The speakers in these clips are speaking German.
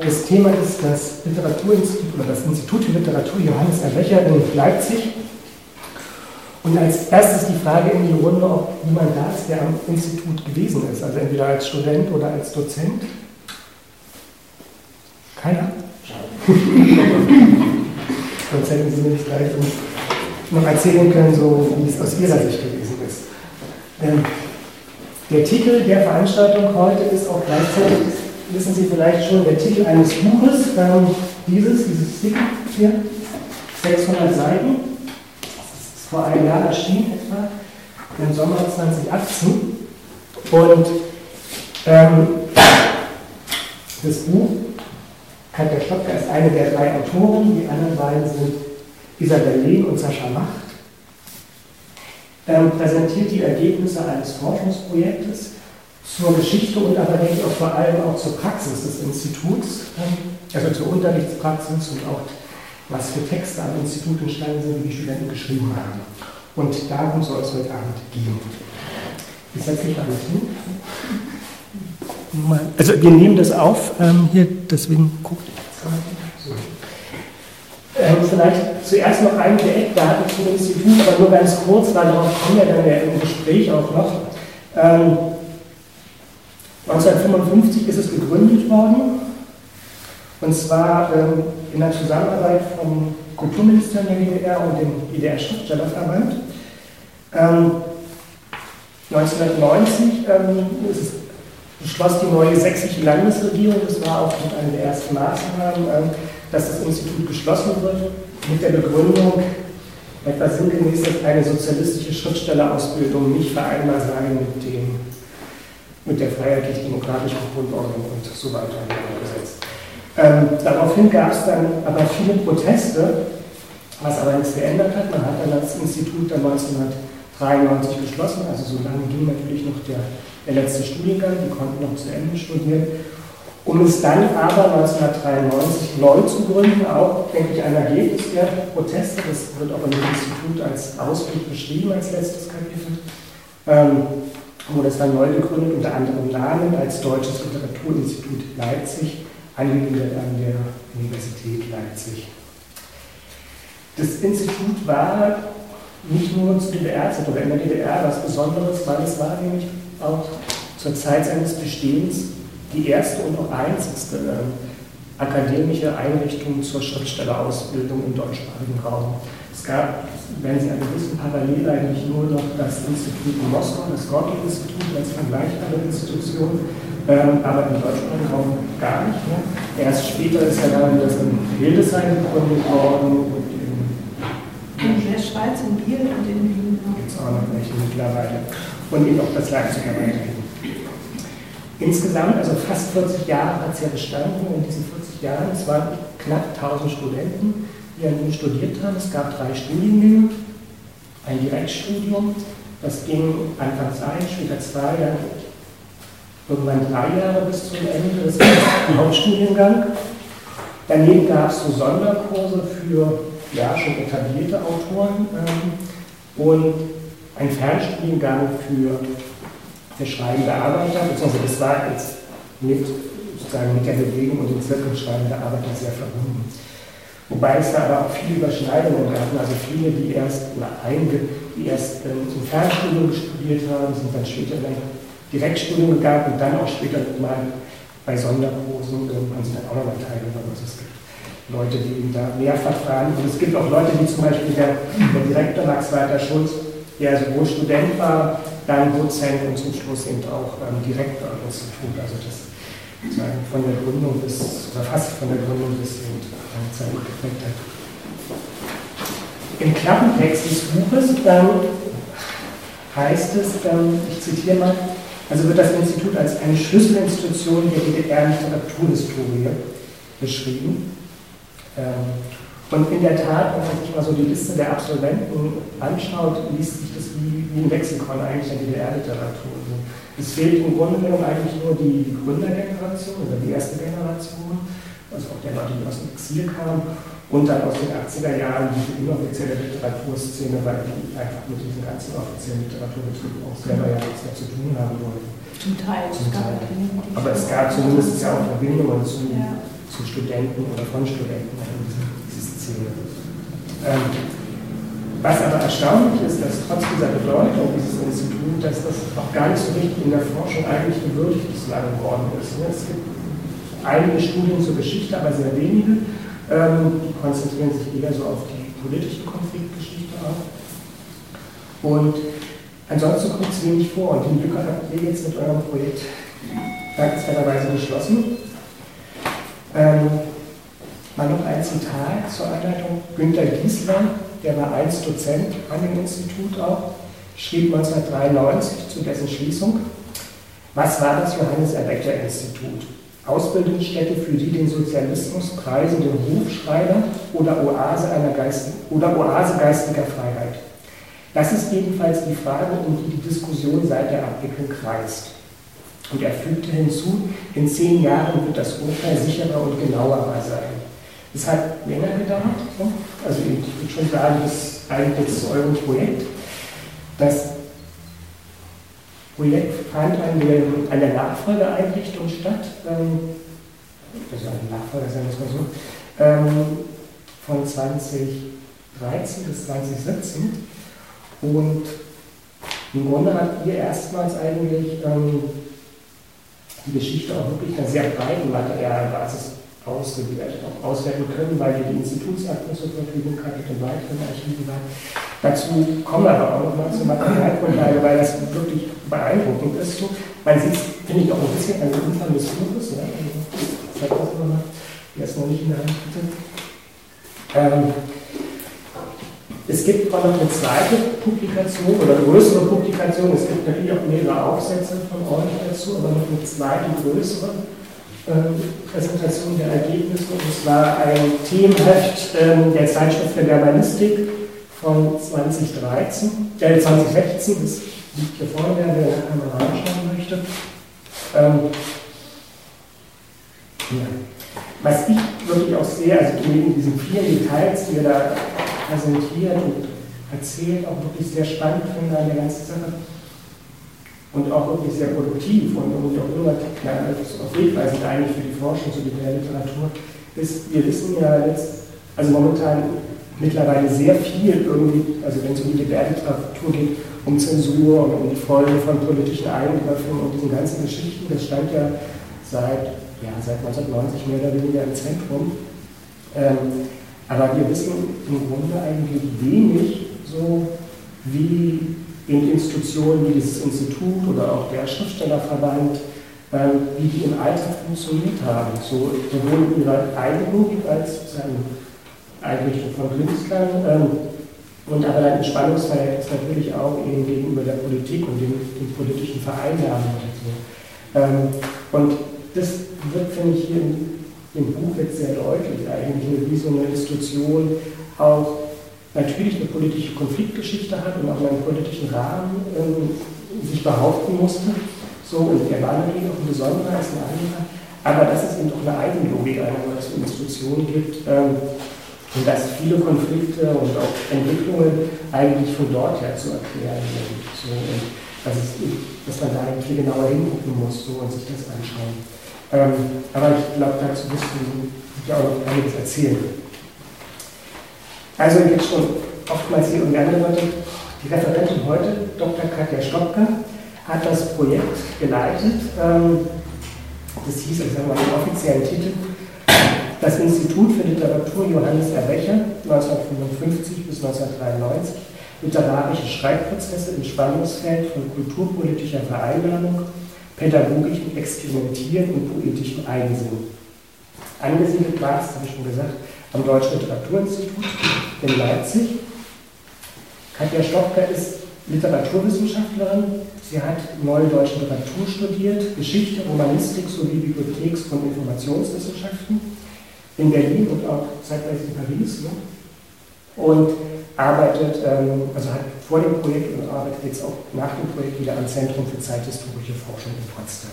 Das Thema ist das Literaturinstitut oder das Institut für Literatur Johannes Erwecher in Leipzig. Und als erstes die Frage in die Runde, ob jemand da ist, der am Institut gewesen ist, also entweder als Student oder als Dozent. Keiner? Sonst hätten Sie mir nicht gleich noch erzählen können, so wie es aus Ihrer Sicht gewesen ist. Der Titel der Veranstaltung heute ist auch gleichzeitig, wissen Sie vielleicht schon, der Titel eines Buches, ähm, dieses, dieses Stick hier, 600 Seiten, das ist vor einem Jahr erschienen etwa, im Sommer 2018. Und ähm, das Buch Katja Stopka ist eine der drei Autoren, die anderen beiden sind Isabel Lehn und Sascha Macht. Ähm, präsentiert die Ergebnisse eines Forschungsprojektes zur Geschichte und ich auch vor allem auch zur Praxis des Instituts, also zur Unterrichtspraxis und auch was für Texte am Institut entstanden sind, die die Studenten geschrieben haben. Und darum soll es heute Abend gehen. Ich setze mich mal hin. Also wir nehmen das auf ähm, hier, deswegen guckt ähm, Vielleicht zuerst noch einige Eckdaten zum Institut, aber nur ganz kurz, weil darauf kommen wir dann ja im Gespräch auch noch. Ähm, 1955 ist es gegründet worden, und zwar ähm, in der Zusammenarbeit vom Kulturministerium der DDR und dem DDR-Schriftstellerverband. Ähm, 1990 ähm, es beschloss die neue sächsische Landesregierung, das war auch mit einer der ersten Maßnahmen, ähm, dass das Institut geschlossen wird, mit der Begründung, etwa sinngemäß, dass eine sozialistische Schriftstellerausbildung nicht vereinbar sei mit, dem, mit der freiheitlich-demokratischen Grundordnung und so weiter gesetzt. Ähm, daraufhin gab es dann aber viele Proteste, was aber nichts geändert hat. Man hat dann das Institut dann 1993 geschlossen, also so lange ging natürlich noch der der letzte Studiengang, die konnten noch zu Ende studieren, um es dann aber 1993 neu zu gründen, auch, denke ich, ein Ergebnis der Proteste, das wird auch dem Institut als Ausblick beschrieben, als letztes Kapitel, ähm, wurde es dann neu gegründet, unter anderem Namen als Deutsches Literaturinstitut Leipzig, angegliedert an der Universität Leipzig. Das Institut war nicht nur zu DDR-Zeit oder in der DDR was Besonderes, weil es war nämlich auch zur Zeit seines Bestehens die erste und auch einzigste äh, akademische Einrichtung zur Schriftstellerausbildung im deutschsprachigen Raum. Es gab, wenn Sie alle wissen, parallel eigentlich nur noch das Institut in Moskau, das Gorki-Institut als vergleichbare Institution, ähm, aber im deutschsprachigen Raum gar nicht mehr. Erst später ist ja dann das in Hildesheim gegründet worden und in, in der Schweiz, in Biel und in Wien. Gibt es auch noch welche mittlerweile und eben auch das Leipziger weiterhin. Insgesamt, also fast 40 Jahre hat es ja bestanden. In diesen 40 Jahren, es waren knapp 1000 Studenten, die an ihm studiert haben. Es gab drei Studiengänge, ein Direktstudium, das ging anfangs ein, später zwei, dann irgendwann drei Jahre bis zum Ende des Hauptstudiengang. Daneben gab es so Sonderkurse für ja, schon etablierte Autoren ähm, und ein Fernstudiengang für, für schreibende Arbeiter, beziehungsweise das war jetzt mit, sozusagen mit der Bewegung und dem Zirkel schreibende Arbeiter sehr verbunden. Wobei es da aber auch viele Überschneidungen gab, also viele, die erst, oder einige, die erst ähm, zum Fernstudium studiert haben, sind dann später ein Direktstudium gegangen und dann auch später mal bei Sonderkursen irgendwann sind dann auch nochmal teilgenommen. Also es gibt Leute, die da mehrfach fahren und es gibt auch Leute, wie zum Beispiel der, der Direktor Max Walter Schulz, der sowohl Student war, dann Dozent und zum Schluss eben auch ähm, Direktor am Institut. Also das von der Gründung bis, oder fast von der Gründung bis eben Zeit geprägt hat. Im Klappentext des Buches ähm, heißt es, ähm, ich zitiere mal, also wird das Institut als eine Schlüsselinstitution der DDR-Literaturhistorie beschrieben. Ähm, und in der Tat, wenn man sich mal so die Liste der Absolventen anschaut, liest sich das wie, ein Lexikon eigentlich der DDR-Literatur. Es fehlt im Grunde genommen eigentlich nur die Gründergeneration oder die erste Generation, also auch der Leute, die aus dem Exil kamen, und dann aus den 80er Jahren diese inoffizielle Literaturszene, weil die einfach mit diesem ganzen offiziellen Literaturbetrieb auch selber ja nichts mehr zu tun haben wollten. Zum Teil. Zum Teil. Aber es gab zumindest ja auch Verbindungen zu, ja. zu Studenten oder von Studenten in diese, diese Szene. Ähm, was aber erstaunlich ist, dass trotz dieser Bedeutung dieses Instituts, dass das auch gar nicht so richtig in der Forschung eigentlich gewürdigt bislang geworden ist. Ne? Es gibt einige Studien zur Geschichte, aber sehr wenige. Ähm, die konzentrieren sich eher so auf die politische Konfliktgeschichte auch. Und ansonsten kommt es wenig vor. Und die Lücke habt ihr jetzt mit eurem Projekt dankenswerterweise geschlossen. Ähm, mal noch ein Zitat zur Anleitung. Günter Giesler der war einst Dozent an dem Institut auch, schrieb 1993 zu dessen Schließung, was war das Johannes Erbecker Institut? Ausbildungsstätte für die den Sozialismus preisenden Rufschreiber oder Oase, einer Geist oder Oase geistiger Freiheit? Das ist jedenfalls die Frage, um die die Diskussion seit der Abwicklung kreist. Und er fügte hinzu, in zehn Jahren wird das Urteil sicherer und genauer sein. Es hat länger gedauert. Also ich würde schon sagen, das eigentlich zu eurem Projekt. Das Projekt fand an der, Nachfolgeeinrichtung statt, ähm, also eine Nachfolger, wir es mal so, ähm, von 2013 bis 2017. Und im Grunde habt ihr erstmals eigentlich ähm, die Geschichte auch wirklich einer sehr breiten Materialbasis ausgewertet, auch auswerten können, weil wir die Institutsakten zur Verfügung hatten und weitere Archive waren. Dazu kommen wir aber auch nochmal zur Materialgrundlage, weil das wirklich beeindruckend ist. So, man sieht, finde ich, auch ein bisschen an dem Umfang des Buches. Ich zeige das nochmal, wer es noch nicht in der Hand hatte. Ähm, es gibt auch noch eine zweite Publikation oder größere Publikation. Es gibt natürlich auch mehrere Aufsätze von euch dazu, aber noch eine zweite größere Präsentation der Ergebnisse. Und es war ein Themenheft ähm, der Zeitschrift der Germanistik von 2013, äh, 2016, das liegt hier vorne, wer Kamera anschauen möchte. Ähm, ja. Was ich wirklich auch sehr, also neben diesen vielen Details, die ihr da präsentiert und erzählt, auch wirklich sehr spannend finde an der ganzen Sache, und auch wirklich sehr produktiv und, und auch immer ja, auf Wegweisend eigentlich für die Forschung zu der Literatur ist, wir wissen ja jetzt, also momentan mittlerweile sehr viel irgendwie, also wenn es um die Gebärdliteratur geht, um Zensur und um die Folgen von politischen Eingriffen und diesen ganzen Geschichten, das stand ja seit, ja, seit 1990 mehr oder weniger im Zentrum. Ähm, aber wir wissen im Grunde eigentlich wenig so, wie in Institutionen wie dieses Institut oder auch der Schriftstellerverband, ähm, wie die im Alltag funktioniert haben, so, sowohl in ihrer eigenen als sozusagen Einrichtung von Künstlern ähm, und aber dann ein Spannungsverhältnis natürlich auch eben gegenüber der Politik und den, den politischen Vereinnahmen und so. Ähm, und das wird, finde ich, hier in dem Buch jetzt sehr deutlich eigentlich, wie so eine Institution auch natürlich eine politische Konfliktgeschichte hat und auch in einem politischen Rahmen ähm, sich behaupten musste. So, und der natürlich auch ein besonderer als ein anderer. Aber dass es eben auch eine Eigenlogik einer solchen Institution gibt ähm, und dass viele Konflikte und auch Entwicklungen eigentlich von dort her zu erklären sind. So, und dass, es, dass man da viel genauer hingucken muss so, und sich das anschauen. Ähm, aber ich glaube, dazu wirst du ja auch einiges erzählen. Also jetzt schon oftmals hier und andere Leute, die Referentin heute, Dr. Katja Stopke, hat das Projekt geleitet. Ähm, das hieß, ich sage mal den offiziellen Titel, das Institut für Literatur Johannes Erbecher 1955 bis 1993, literarische Schreibprozesse im Spannungsfeld von kulturpolitischer Vereinnahmung, pädagogischem Experimentieren und poetischem Eigensinn. Angesiedelt war es, habe ich schon gesagt, am Deutschen Literaturinstitut in Leipzig. Katja Stopka ist Literaturwissenschaftlerin. Sie hat Neue Deutsche Literatur studiert, Geschichte, Romanistik sowie Bibliotheks- und Informationswissenschaften in Berlin und auch zeitweise in Paris. Ne? Und arbeitet, ähm, also hat vor dem Projekt und arbeitet jetzt auch nach dem Projekt wieder am Zentrum für zeithistorische Forschung in Potsdam.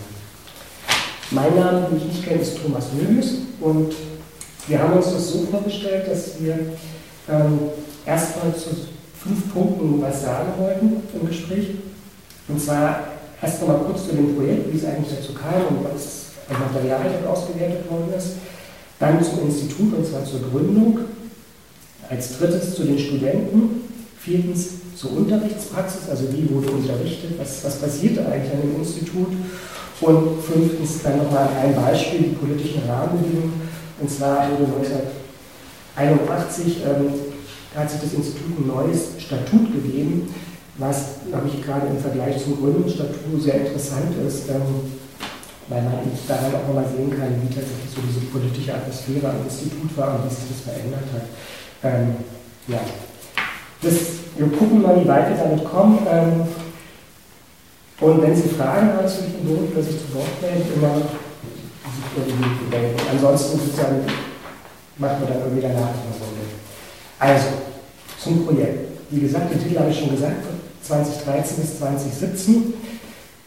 Mein Name, den ich nicht kenne, ist Thomas Möbius und wir haben uns das so vorgestellt, dass wir ähm, erstmal zu fünf Punkten was sagen wollten im Gespräch. Und zwar erst einmal kurz zu dem Projekt, wie es eigentlich dazu kam und was an Material ausgewertet worden ist. Dann zum Institut und zwar zur Gründung. Als drittes zu den Studenten. Viertens zur Unterrichtspraxis, also wie wurde unterrichtet, was, was passierte eigentlich an dem Institut. Und fünftens dann nochmal ein Beispiel, die politischen Rahmenbedingungen. Und zwar wurde 1981 ähm, hat sich das Institut ein neues Statut gegeben, was, glaube ich, gerade im Vergleich zum Gründungsstatut sehr interessant ist, ähm, weil man daran auch nochmal sehen kann, wie tatsächlich so diese politische Atmosphäre am Institut war und wie sich das verändert hat. Ähm, ja. Das, wir gucken mal, wie weit wir damit kommen. Ähm, und wenn Sie Fragen haben zu diesem Buch, dass sich zu Wort melden, immer sich über die Minute denken. Ansonsten sozusagen machen wir dann irgendwie danach eine Runde. Also, zum Projekt. Wie gesagt, den Titel habe ich schon gesagt, 2013 bis 2017.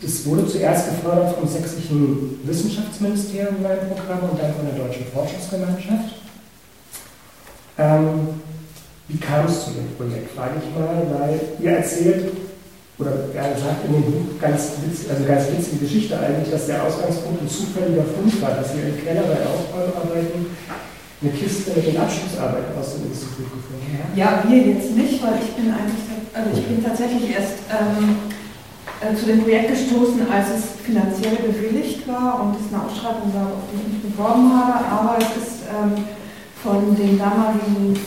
Es wurde zuerst gefördert vom Sächsischen Wissenschaftsministerium in meinem Programm und dann von der Deutschen Forschungsgemeinschaft. Ähm, wie kam es zu dem Projekt, frage ich mal, weil ihr erzählt, oder er sagt in dem Buch ganz, witz, also ganz witzige Geschichte eigentlich, dass der Ausgangspunkt ein zufälliger Fund war, dass ihr im Keller bei Aufbauarbeiten eine Kiste mit den Abschlussarbeiten aus dem Institut gefunden habt. Ja, wir jetzt nicht, weil ich bin eigentlich, also ich bin tatsächlich erst ähm, äh, zu dem Projekt gestoßen, als es finanziell bewilligt war und es eine Ausschreibung gab, auf die ich mich beworben habe, aber es ist ähm, von dem damaligen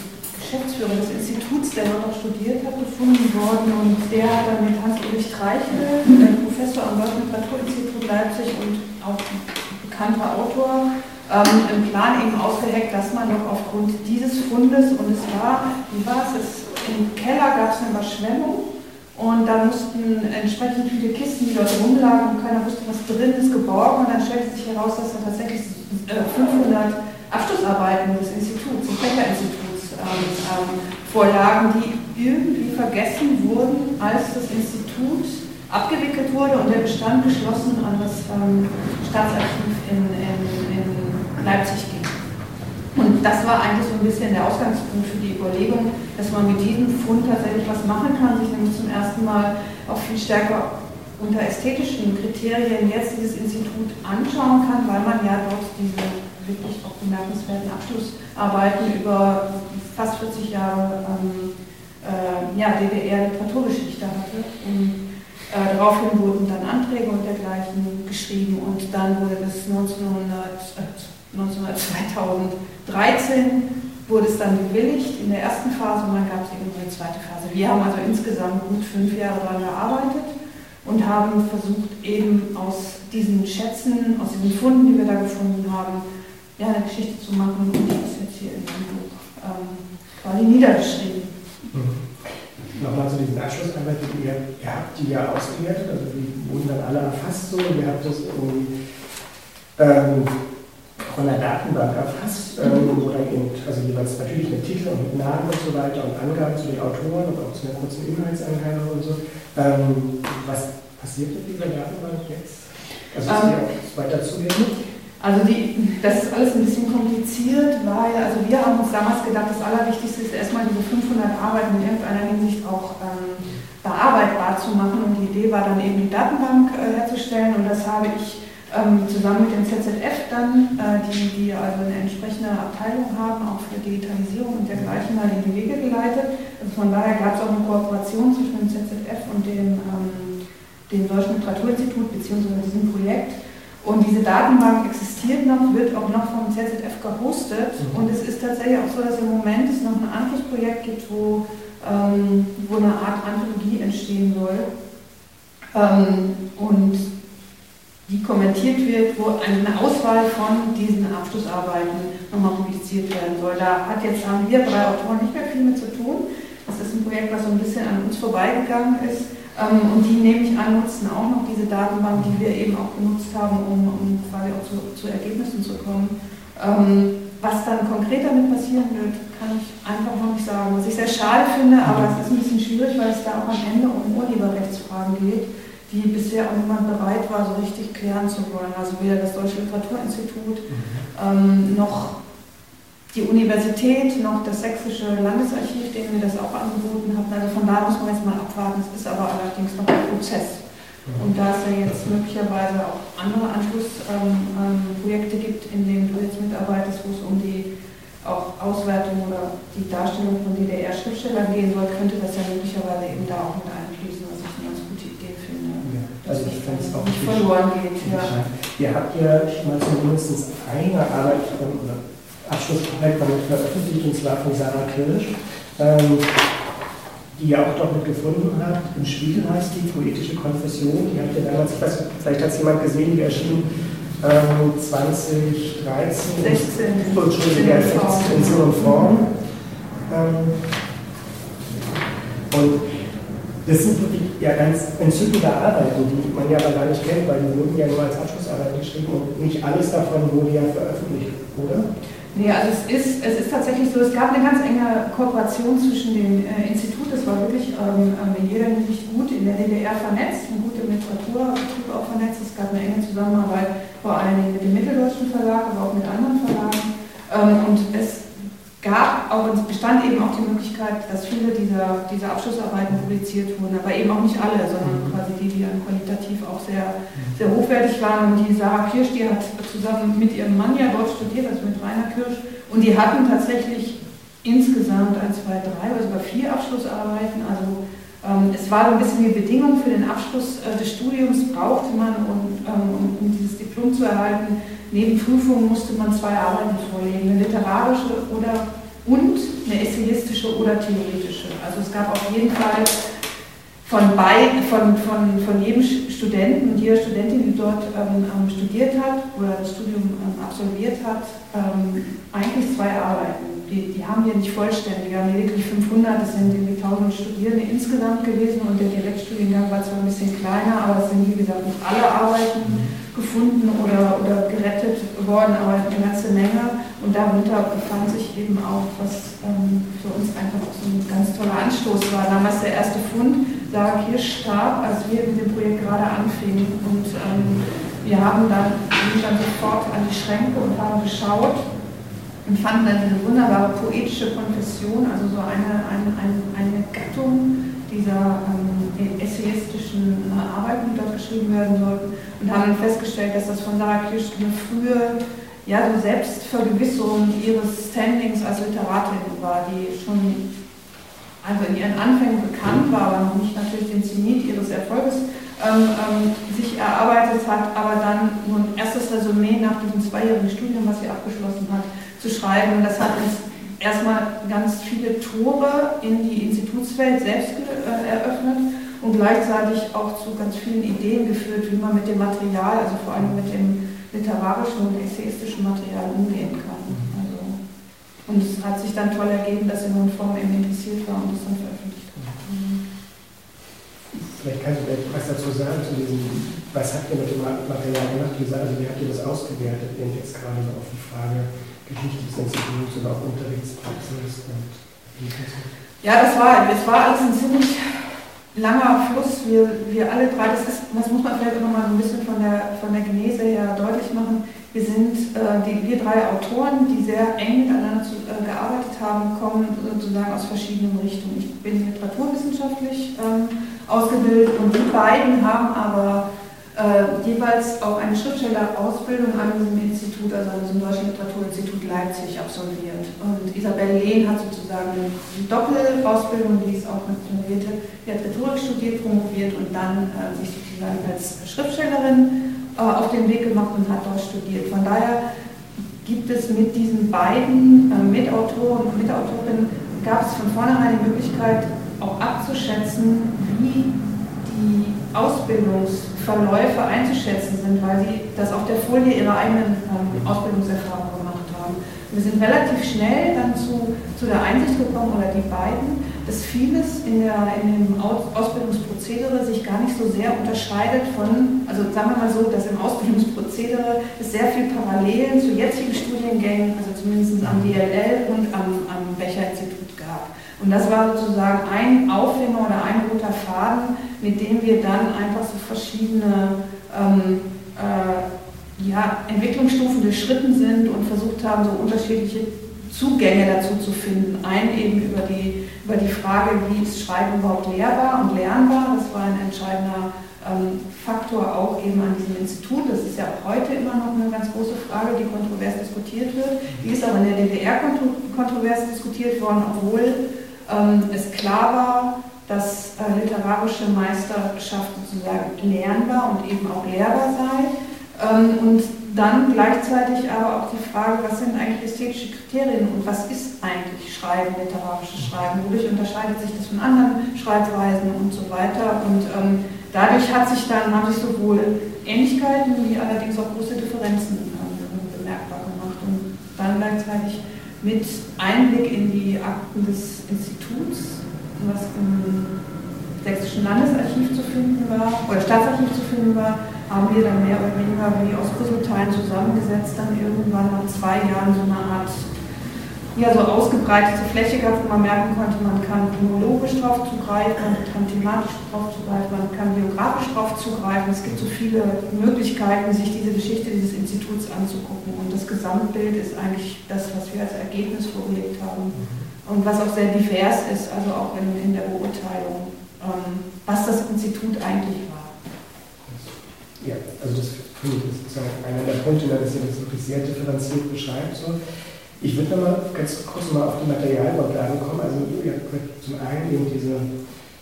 Geschäftsführer des Instituts, der dort auch studiert hat, gefunden worden. Und der hat dann mit Hans-Ulrich Treichel, Professor am Deutschen Literaturinstitut Leipzig und auch bekannter Autor, ähm, einen Plan eben ausgeheckt, dass man doch aufgrund dieses Fundes, und es war, wie war es, im Keller gab es eine Überschwemmung und da mussten entsprechend viele Kisten, die dort rumlagen, und keiner wusste, was drin ist, geborgen. Und dann stellte sich heraus, dass da tatsächlich 500 äh, Abschlussarbeiten des Instituts, des Fächerinstituts ähm, vorlagen, die irgendwie vergessen wurden, als das Institut abgewickelt wurde und der Bestand geschlossen an das ähm, Staatsarchiv in, in, in Leipzig ging. Und das war eigentlich so ein bisschen der Ausgangspunkt für die Überlegung, dass man mit diesem Fund tatsächlich was machen kann, sich nämlich zum ersten Mal auch viel stärker unter ästhetischen Kriterien jetzt dieses Institut anschauen kann, weil man ja dort diese wirklich auch bemerkenswerten Abschlussarbeiten über fast 40 Jahre ähm, äh, ja, DDR-Literaturgeschichte hatte. Und äh, daraufhin wurden dann Anträge und dergleichen geschrieben und dann wurde das 1900, äh, 2013 wurde es dann bewilligt in der ersten Phase und dann gab es eben eine zweite Phase. Wir haben also insgesamt gut fünf Jahre daran gearbeitet und haben versucht, eben aus diesen Schätzen, aus diesen Funden, die wir da gefunden haben, ja, eine Geschichte zu machen und die ist jetzt hier in dem Buch ähm, quasi niedergeschrieben. Mhm. Nochmal zu diesen Abschlussarbeiten, ihr, ihr habt die ja ausgewertet, also die wurden dann alle erfasst so, ihr habt das irgendwie ähm, von der Datenbank erfasst, ähm, wo dann eben, also jeweils natürlich mit Titel und mit Namen und so weiter und Angaben zu den Autoren und auch zu einer kurzen Inhaltsangabe und so. Ähm, was passiert mit dieser Datenbank jetzt? Also ist die ähm, auch weiter zugänglich? Also die, das ist alles ein bisschen kompliziert, weil also wir haben uns damals gedacht, das Allerwichtigste ist erstmal diese 500 Arbeiten in irgendeiner Hinsicht auch ähm, bearbeitbar zu machen und die Idee war dann eben die Datenbank äh, herzustellen und das habe ich ähm, zusammen mit dem ZZF dann, äh, die, die also eine entsprechende Abteilung haben, auch für Digitalisierung und dergleichen, mal in die Wege geleitet. Also von daher gab es auch eine Kooperation zwischen dem ZZF und dem, ähm, dem Deutschen Literaturinstitut bzw. diesem Projekt. Und diese Datenbank existiert noch, wird auch noch vom ZZF gehostet. Mhm. Und es ist tatsächlich auch so, dass im Moment es noch ein anderes Projekt gibt, wo, ähm, wo eine Art Anthologie entstehen soll. Ähm, und die kommentiert wird, wo eine Auswahl von diesen Abschlussarbeiten nochmal publiziert werden soll. Da hat jetzt, haben wir drei Autoren nicht mehr viel mit zu tun. Das ist ein Projekt, was so ein bisschen an uns vorbeigegangen ist. Ähm, und die nehme ich an, nutzen auch noch diese Datenbank, die wir eben auch genutzt haben, um, um quasi auch zu, zu, Ergebnissen zu kommen. Ähm, was dann konkret damit passieren wird, kann ich einfach noch nicht sagen. Was ich sehr schade finde, aber es ist ein bisschen schwierig, weil es da auch am Ende um Urheberrechtsfragen geht die bisher auch niemand bereit war, so richtig klären zu wollen. Also weder das Deutsche Literaturinstitut mhm. ähm, noch die Universität, noch das Sächsische Landesarchiv, denen wir das auch angeboten hatten. Also von da muss man jetzt mal abwarten. Es ist aber allerdings noch ein Prozess. Und da es ja jetzt möglicherweise auch andere Anschlussprojekte ähm, gibt, in denen du jetzt mitarbeitest, wo es um die auch Auswertung oder die Darstellung von DDR-Schriftstellern gehen soll, könnte das ja möglicherweise eben da auch mit einfließen, was ich eine ganz gute Idee finde. Ja, also ich fände es auch nicht verloren geht. Ja. Ihr habt ja mal zumindest eine Arbeit oder Abschlussprojekt damit veröffentlicht, und zwar von Sarah Kirsch. Ähm, die ihr auch dort mit gefunden habt. Im Spiegel heißt die Poetische Konfession. Die habt ihr damals, ich weiß, vielleicht hat es jemand gesehen, die erschien ähm, 2013. 16. Oh, Entschuldigung, ja, in so einer Form. Ähm, und das sind wirklich ja ganz entzückende Arbeiten, die man ja aber gar nicht kennt, weil die wurden ja nur als Abschlussarbeit geschrieben und nicht alles davon wurde ja veröffentlicht, oder? Nee, also es ist, es ist tatsächlich so, es gab eine ganz enge Kooperation zwischen dem äh, Institut, das war wirklich ähm, in jeder Hinsicht gut in der DDR vernetzt, eine gute Literaturbetrieb auch vernetzt. Es gab eine enge Zusammenarbeit vor allen Dingen mit dem Mitteldeutschen Verlag, aber auch mit anderen Verlagen. Ähm, und es gab auch, es bestand eben auch die Möglichkeit, dass viele dieser, dieser Abschlussarbeiten publiziert wurden, aber eben auch nicht alle, sondern mhm. quasi die, die dann qualitativ auch sehr, sehr hochwertig waren. Und die Sarah Kirsch, die hat zusammen mit ihrem Mann ja dort studiert, also mit Rainer Kirsch, und die hatten tatsächlich insgesamt ein, zwei, drei oder sogar vier Abschlussarbeiten. Also ähm, es war so ein bisschen die Bedingung für den Abschluss äh, des Studiums, brauchte man, und, ähm, um dieses Diplom zu erhalten, Neben Prüfungen musste man zwei Arbeiten vorlegen, eine literarische oder und eine essayistische oder theoretische. Also es gab auf jeden Fall von, bei, von, von, von jedem Studenten und jeder Studentin, die dort ähm, ähm, studiert hat oder das Studium ähm, absolviert hat, ähm, eigentlich zwei Arbeiten. Die, die haben wir nicht vollständig, wir haben lediglich 500, das sind irgendwie 1000 Studierende insgesamt gewesen und der Direktstudiengang war zwar ein bisschen kleiner, aber es sind wie gesagt nicht alle Arbeiten gefunden oder, oder gerettet worden, aber eine ganze Menge. Und darunter befand sich eben auch, was ähm, für uns einfach so ein ganz toller Anstoß war. Damals der erste Fund, Sarah Kirsch starb, als wir mit dem Projekt gerade anfingen. Und ähm, wir haben dann, sind dann sofort an die Schränke und haben geschaut und fanden dann diese wunderbare poetische Konfession, also so eine, eine, eine, eine Gattung, dieser ähm, essayistischen äh, Arbeiten, die dort geschrieben werden sollten, und haben dann festgestellt, dass das von Sarah Kirsch eine frühe ja, so Selbstvergewisserung ihres Standings als Literatin war, die schon also in ihren Anfängen bekannt war, aber noch nicht natürlich den Zenit ihres Erfolges ähm, ähm, sich erarbeitet hat, aber dann so ein erstes Resümee nach diesem zweijährigen Studium, was sie abgeschlossen hat, zu schreiben. Das hat uns erstmal ganz viele Tore in die Institutswelt selbst äh, eröffnet und gleichzeitig auch zu ganz vielen Ideen geführt, wie man mit dem Material, also vor allem mit dem literarischen und essayistischen Material umgehen kann. Also, und es hat sich dann toll ergeben, dass in einer Form eben interessiert war und es dann veröffentlicht hat. Vielleicht kannst du etwas dazu sagen zu diesem, was habt ihr mit dem Material gemacht? Also wie habt ihr das ausgewertet? Ich jetzt gerade auf die Frage, Geschichte des Instituts oder auch Unterrichtspraxis und Ja, das war, das war alles ein ziemlich langer Fluss. Wir, wir alle drei, das, ist, das muss man vielleicht nochmal so ein bisschen von der, von der Genese her deutlich machen. Wir sind, äh, die, wir drei Autoren, die sehr eng miteinander zu, äh, gearbeitet haben, kommen sozusagen aus verschiedenen Richtungen. Ich bin literaturwissenschaftlich ähm, ausgebildet und die beiden haben aber äh, jeweils auch eine Schriftstellerausbildung an diesem Institut, also an diesem Deutschen Literaturinstitut Leipzig absolviert. Und Isabelle Lehn hat sozusagen eine Doppelausbildung, die ist auch eine promovierte, die hat Rhetorik studiert, promoviert und dann äh, sich sozusagen als Schriftstellerin äh, auf den Weg gemacht und hat dort studiert. Von daher gibt es mit diesen beiden äh, Mitautoren und Mitautorinnen, gab es von vornherein die Möglichkeit, auch abzuschätzen, wie die Ausbildungsverläufe einzuschätzen sind, weil sie das auf der Folie ihrer eigenen ähm, Ausbildungserfahrung gemacht haben. Wir sind relativ schnell dann zu, zu der Einsicht gekommen, oder die beiden, dass vieles in, der, in dem Ausbildungsprozedere sich gar nicht so sehr unterscheidet von, also sagen wir mal so, dass im Ausbildungsprozedere es sehr viel Parallelen zu jetzigen Studiengängen, also zumindest am DLL und am, am Becher-Institut. Und das war sozusagen ein Aufhänger oder ein roter Faden, mit dem wir dann einfach so verschiedene ähm, äh, ja, Entwicklungsstufen durchschritten sind und versucht haben, so unterschiedliche Zugänge dazu zu finden. Ein eben über die, über die Frage, wie ist Schreiben überhaupt lehrbar und lernbar, das war ein entscheidender ähm, Faktor auch eben an diesem Institut. Das ist ja auch heute immer noch eine ganz große Frage, die kontrovers diskutiert wird. Die ist aber in der DDR kontrovers diskutiert worden, obwohl es klar war, dass äh, literarische Meisterschaft sozusagen lernbar und eben auch lehrbar sei. Ähm, und dann gleichzeitig aber auch die Frage, was sind eigentlich ästhetische Kriterien und was ist eigentlich Schreiben, literarisches Schreiben? Wodurch unterscheidet sich das von anderen Schreibweisen und so weiter? Und ähm, dadurch hat sich dann, haben sich sowohl Ähnlichkeiten wie allerdings auch große Differenzen ähm, bemerkbar gemacht. Und dann gleichzeitig mit Einblick in die Akten des Instituts, was im Sächsischen Landesarchiv zu finden war, oder Staatsarchiv zu finden war, haben wir dann mehr oder weniger wie aus Puzzleteilen zusammengesetzt, dann irgendwann nach zwei Jahren so eine Art, ja, so ausgebreitete Fläche gehabt, wo man merken konnte, man kann chronologisch drauf zugreifen, man kann thematisch drauf zugreifen, man kann biografisch drauf zugreifen. Es gibt so viele Möglichkeiten, sich diese Geschichte dieses Instituts anzugucken. Und das Gesamtbild ist eigentlich das, was wir als Ergebnis vorgelegt haben. Und was auch sehr divers ist, also auch in, in der Beurteilung, ähm, was das Institut eigentlich war. Ja, also das finde ich ist sozusagen einer der Punkte, dass ihr das wirklich sehr differenziert beschreibt. So. Ich würde nochmal ganz kurz mal auf die Materialgrundlagen kommen. Also ihr habt zum einen eben diese,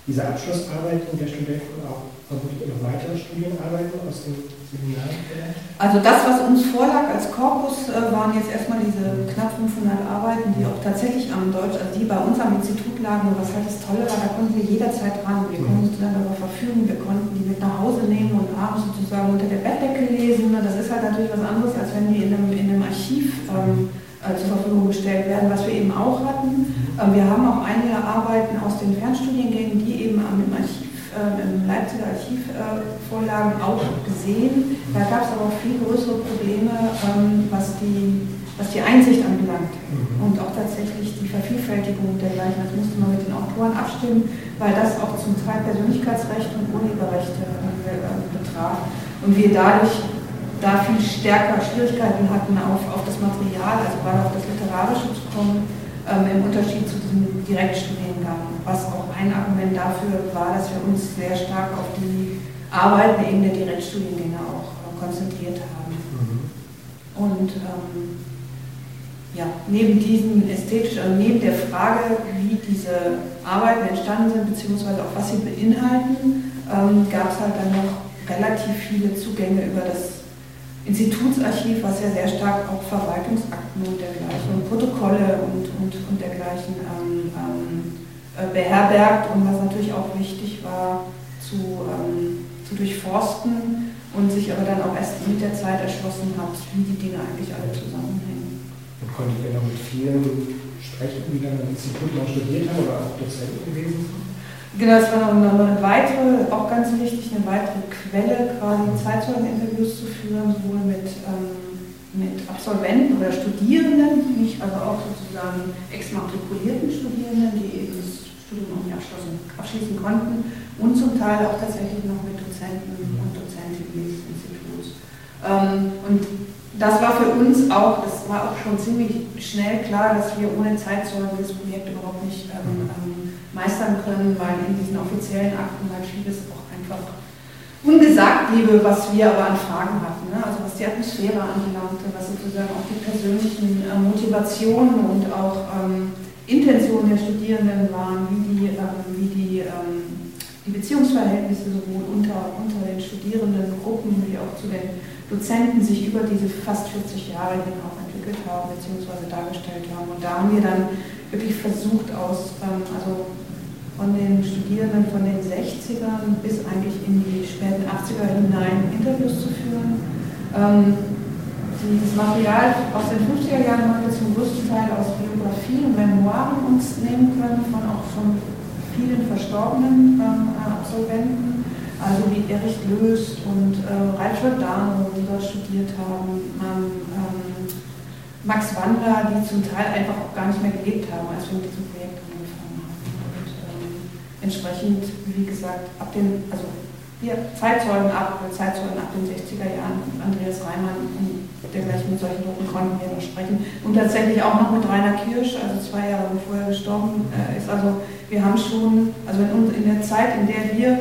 diese Abschlussarbeit in der Studenten auch vermutlich noch weitere Studienarbeiten aus dem Seminar? Also das, was uns vorlag als Korpus, äh, waren jetzt erstmal diese knapp 500 Arbeiten, die auch tatsächlich am Deutsch, also die bei uns am Institut lagen. Und was halt das Tolle war, da konnten wir jederzeit ran. Wir konnten uns dann darüber verfügen, wir konnten die mit nach Hause nehmen und abends sozusagen unter der Bettdecke lesen. Das ist halt natürlich was anderes, als wenn die in einem, in einem Archiv ähm, äh, zur Verfügung gestellt werden, was wir eben auch hatten. Ähm, wir haben auch einige Arbeiten aus den Fernstudiengängen, die eben im Archiv ähm, im Leipziger Archivvorlagen auch gesehen. Da gab es aber auch viel größere Probleme, ähm, was, die, was die Einsicht anbelangt mhm. und auch tatsächlich die Vervielfältigung dergleichen. Das musste man mit den Autoren abstimmen, weil das auch zum Teil Persönlichkeitsrechte und Urheberrechte äh, betraf. Und wir dadurch da viel stärker Schwierigkeiten hatten, auf, auf das Material, also gerade auf das Literarische zu kommen, ähm, im Unterschied zu diesem Direktstudiengang was auch ein Argument dafür war, dass wir uns sehr stark auf die Arbeiten eben der Direktstudiengänge auch konzentriert haben. Mhm. Und ähm, ja, neben diesen ästhetischen, also neben der Frage, wie diese Arbeiten entstanden sind, beziehungsweise auch was sie beinhalten, ähm, gab es halt dann noch relativ viele Zugänge über das Institutsarchiv, was ja sehr stark auch Verwaltungsakten und dergleichen und Protokolle und, und, und dergleichen ähm, ähm, äh, beherbergt und was natürlich auch wichtig war zu, ähm, zu durchforsten und sich aber dann auch erst mit der Zeit erschlossen hat, wie die Dinge eigentlich alle zusammenhängen. Und konnte ich dann auch mit vielen sprechen, die dann im Institut noch studiert haben oder auch Dozenten gewesen sind? Genau, das war noch eine weitere, auch ganz wichtig, eine weitere Quelle, quasi Zeitzeugeninterviews zu führen, sowohl mit, ähm, mit Absolventen oder Studierenden, nicht also auch sozusagen exmatrikulierten Studierenden, die eben das Studium noch nicht abschließen konnten und zum Teil auch tatsächlich noch mit Dozenten und Dozentinnen des Instituts. Ähm, und das war für uns auch, das war auch schon ziemlich schnell klar, dass wir ohne Zeitzeugen das Projekt überhaupt nicht ähm, ähm, meistern können, weil in diesen offiziellen Akten halt vieles auch einfach ungesagt bliebe, was wir aber an Fragen hatten. Ne? Also was die Atmosphäre anbelangte, was sozusagen auch die persönlichen äh, Motivationen und auch ähm, Intention der Studierenden waren, wie die, ähm, wie die, ähm, die Beziehungsverhältnisse sowohl unter, unter den Studierendengruppen wie auch zu den Dozenten sich über diese fast 40 Jahre hin auch entwickelt haben bzw. dargestellt haben. Und da haben wir dann wirklich versucht, aus, ähm, also von den Studierenden von den 60ern bis eigentlich in die späten 80er hinein Interviews zu führen. Ähm, das Material aus den 50er Jahren haben wir zum größten Teil aus Biografien und Memoiren uns nehmen können, von auch von vielen verstorbenen ähm, Absolventen, also wie Erich Löst und äh, Ralf Giordano, die dort studiert haben, ähm, ähm, Max Wander, die zum Teil einfach auch gar nicht mehr gelebt haben, als wir mit diesem Projekt entsprechend, wie gesagt, ab den, also wir Zeitzeugen ab, Zeitzeugen ab den 60er Jahren, Andreas Reimann und dergleichen mit solchen Drucken konnten wir noch sprechen. Und tatsächlich auch noch mit Rainer Kirsch, also zwei Jahre bevor er gestorben äh, ist. Also wir haben schon, also in, in der Zeit, in der wir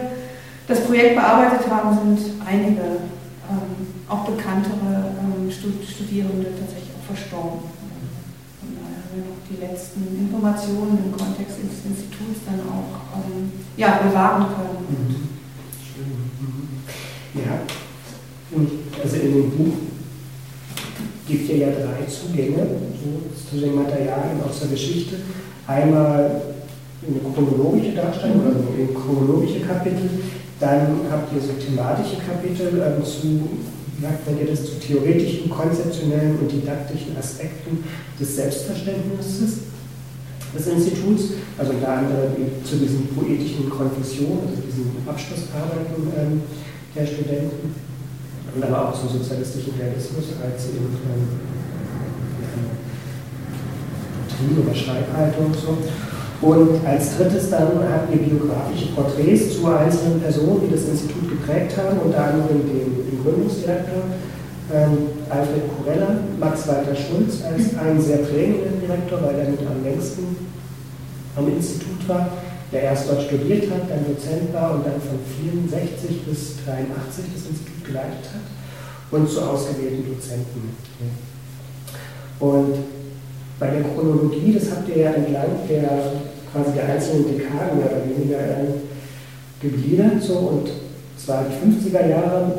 das Projekt bearbeitet haben, sind einige ähm, auch bekanntere ähm, Studierende tatsächlich auch verstorben. Von daher haben wir noch die letzten Informationen im Kontext des Instituts dann auch ähm, ja, bewahren können. Mhm. Mhm. Ja, also in dem Buch gibt es ja drei Zugänge so, zu den Materialien aus der Geschichte. Einmal eine chronologische Darstellung, also ein chronologische Kapitel, dann habt ihr so thematische Kapitel ähm, zu, sagt man das, zu theoretischen, konzeptionellen und didaktischen Aspekten des Selbstverständnisses des Instituts, also unter anderem zu diesen poetischen Konfessionen, also diesen Abschlussarbeiten ähm, der Studenten und aber auch zum sozialistischen Realismus als eben ähm, Doktrin oder Schreibhaltung und so. Und als drittes dann hatten wir biografische Porträts zu einzelnen Personen, die das Institut geprägt haben, unter anderem den, den Gründungsdirektor ähm, Alfred Kurella, Max Walter Schulz als einen sehr prägenden Direktor, weil er mit am längsten am Institut war, der erst dort studiert hat, dann Dozent war und dann von 64 bis 83 das Institut geleitet hat und zu ausgewählten Dozenten. Und bei der Chronologie, das habt ihr ja entlang der quasi der einzelnen Dekaden mehr oder weniger äh, gegliedert, so, und zwar die 50er Jahre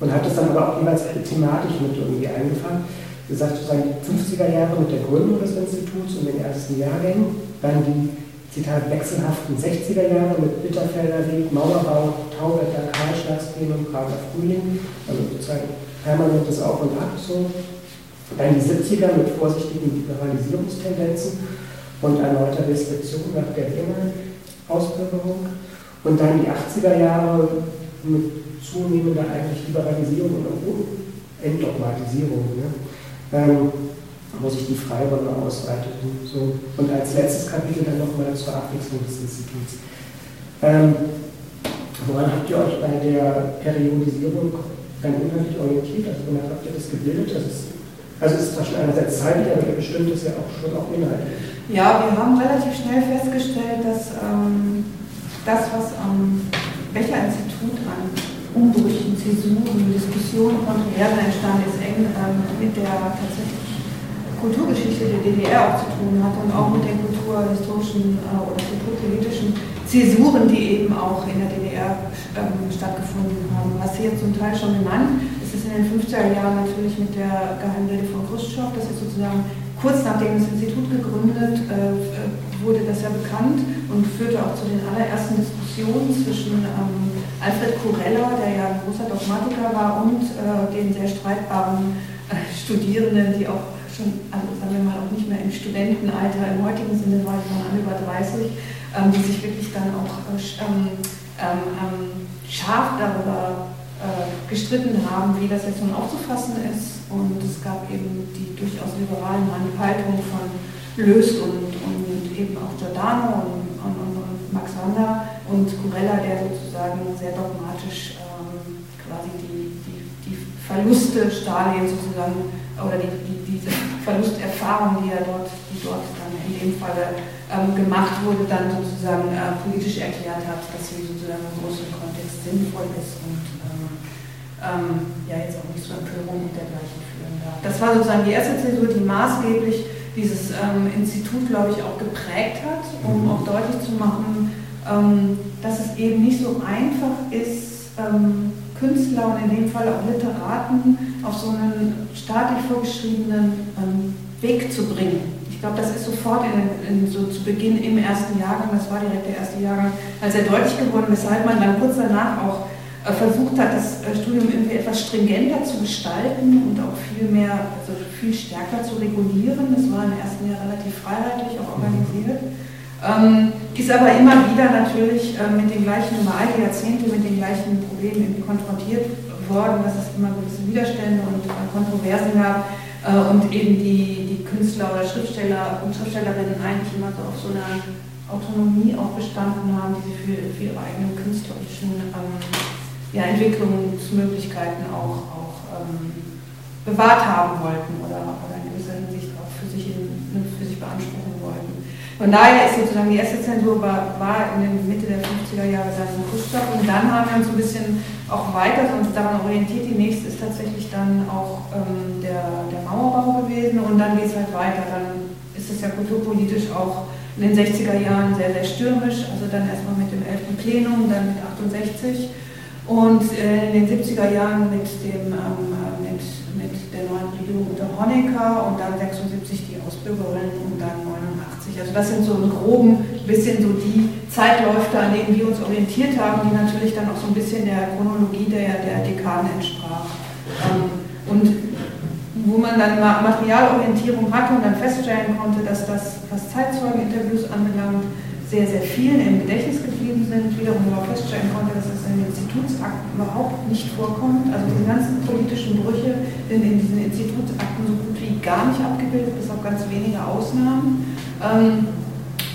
und hat das dann aber auch jeweils thematisch mit irgendwie eingefangen. Ihr sagt sozusagen die 50er Jahre mit der Gründung des Instituts und den ersten Jahrgängen, dann die Zitat wechselhaften 60er Jahre mit Bitterfelder Weg, Mauerbau, Tauwetter, Kahlschlagsplenum, Prager Frühling, also sozusagen permanentes Auf und Ab so. Dann die 70er mit vorsichtigen Liberalisierungstendenzen und erneuter Restriktion nach der Wehrmacht-Ausbürgerung und dann die 80er Jahre mit zunehmender eigentlich Liberalisierung und Entdogmatisierung, ne? ähm, wo sich die Freiräume ausweiteten. So. Und als letztes Kapitel dann nochmal zur Abwechslung des Instituts. Ähm, woran habt ihr euch bei der Periodisierung dann inhaltlich orientiert? Also wonach habt ihr das gebildet? Das ist, also es ist zwar schon einerseits zeitlich, aber ihr bestimmt es ja auch schon auch inhaltlich. Ja, wir haben relativ schnell festgestellt, dass ähm, das, was am Becher-Institut an Umbrüchen, Zäsuren, Diskussionen, Kontroversen entstanden ist, eng ähm, mit der tatsächlich Kulturgeschichte der DDR auch zu tun hat und auch mit den kulturhistorischen äh, oder kulturpolitischen Zäsuren, die eben auch in der DDR ähm, stattgefunden haben. Was Sie jetzt zum Teil schon genannt, in den 50er Jahren natürlich mit der Geheimrede von Khrushchev, das ist sozusagen kurz nachdem das Institut gegründet äh, wurde das ja bekannt und führte auch zu den allerersten Diskussionen zwischen ähm, Alfred Kurella, der ja ein großer Dogmatiker war, und äh, den sehr streitbaren äh, Studierenden, die auch schon, also sagen wir mal, auch nicht mehr im Studentenalter im heutigen Sinne waren, sondern über 30, ähm, die sich wirklich dann auch äh, ähm, ähm, scharf darüber äh, gestritten haben, wie das jetzt nun aufzufassen ist. Und es gab eben die durchaus liberalen Haltungen von Löst und, und eben auch Giordano und, und, und, Max Wander und Curella, der sozusagen sehr dogmatisch ähm, quasi die, die, die Verluste Stalins sozusagen oder die, die, diese Verlusterfahrung, die er dort, die dort dann in dem Falle ähm, gemacht wurde, dann sozusagen äh, politisch erklärt hat, dass sie sozusagen im großen Kontext sinnvoll ist und ähm, ja jetzt auch nicht zur Empörung und dergleichen führen darf. Das war sozusagen die erste Zäsur, die maßgeblich dieses ähm, Institut, glaube ich, auch geprägt hat, um mhm. auch deutlich zu machen, ähm, dass es eben nicht so einfach ist, ähm, Künstler und in dem Fall auch Literaten auf so einen staatlich vorgeschriebenen ähm, Weg zu bringen. Ich glaube, das ist sofort in, in, so zu Beginn im ersten Jahrgang, das war direkt der erste Jahrgang, sehr deutlich geworden, weshalb man dann kurz danach auch versucht hat, das äh, Studium irgendwie etwas stringenter zu gestalten und auch viel mehr, also viel stärker zu regulieren. Das war im ersten Jahr relativ freiheitlich auch organisiert. Ähm, ist aber immer wieder natürlich äh, mit den gleichen, über all Jahrzehnte mit den gleichen Problemen konfrontiert worden, dass es immer gewisse Widerstände und äh, Kontroversen gab äh, und eben die, die Künstler oder Schriftsteller und Schriftstellerinnen eigentlich immer so auf so einer Autonomie auch bestanden haben, die sie für, für ihre eigenen künstlerischen ähm, ja, Entwicklungsmöglichkeiten auch, auch ähm, bewahrt haben wollten oder, oder in gewisser Hinsicht auch für sich in, für sich beanspruchen wollten. Von daher ist sozusagen die erste Zensur war, war in der Mitte der 50er Jahre dann Gustav und dann haben wir uns ein bisschen auch weiter uns daran orientiert. Die nächste ist tatsächlich dann auch ähm, der, der Mauerbau gewesen und dann geht es halt weiter. Dann ist es ja kulturpolitisch auch in den 60er Jahren sehr, sehr stürmisch. Also dann erstmal mit dem 11. Plenum, dann mit 68 und äh, in den 70er Jahren mit, dem, ähm, mit, mit der neuen Regierung unter Honecker und dann 76 die Ausbürgerinnen und dann 89. Also das sind so im groben bisschen so die Zeitläufe, an denen wir uns orientiert haben, die natürlich dann auch so ein bisschen der Chronologie der, der Dekaden entsprach. Ähm, und wo man dann Materialorientierung hatte und dann feststellen konnte, dass das, was Zeitzeugeninterviews anbelangt, sehr, sehr vielen im Gedächtnis geblieben sind, wiederum aber feststellen konnte, dass es in den Institutsakten überhaupt nicht vorkommt. Also die ganzen politischen Brüche sind in diesen Institutsakten so gut wie gar nicht abgebildet, bis auf ganz wenige Ausnahmen. Ähm,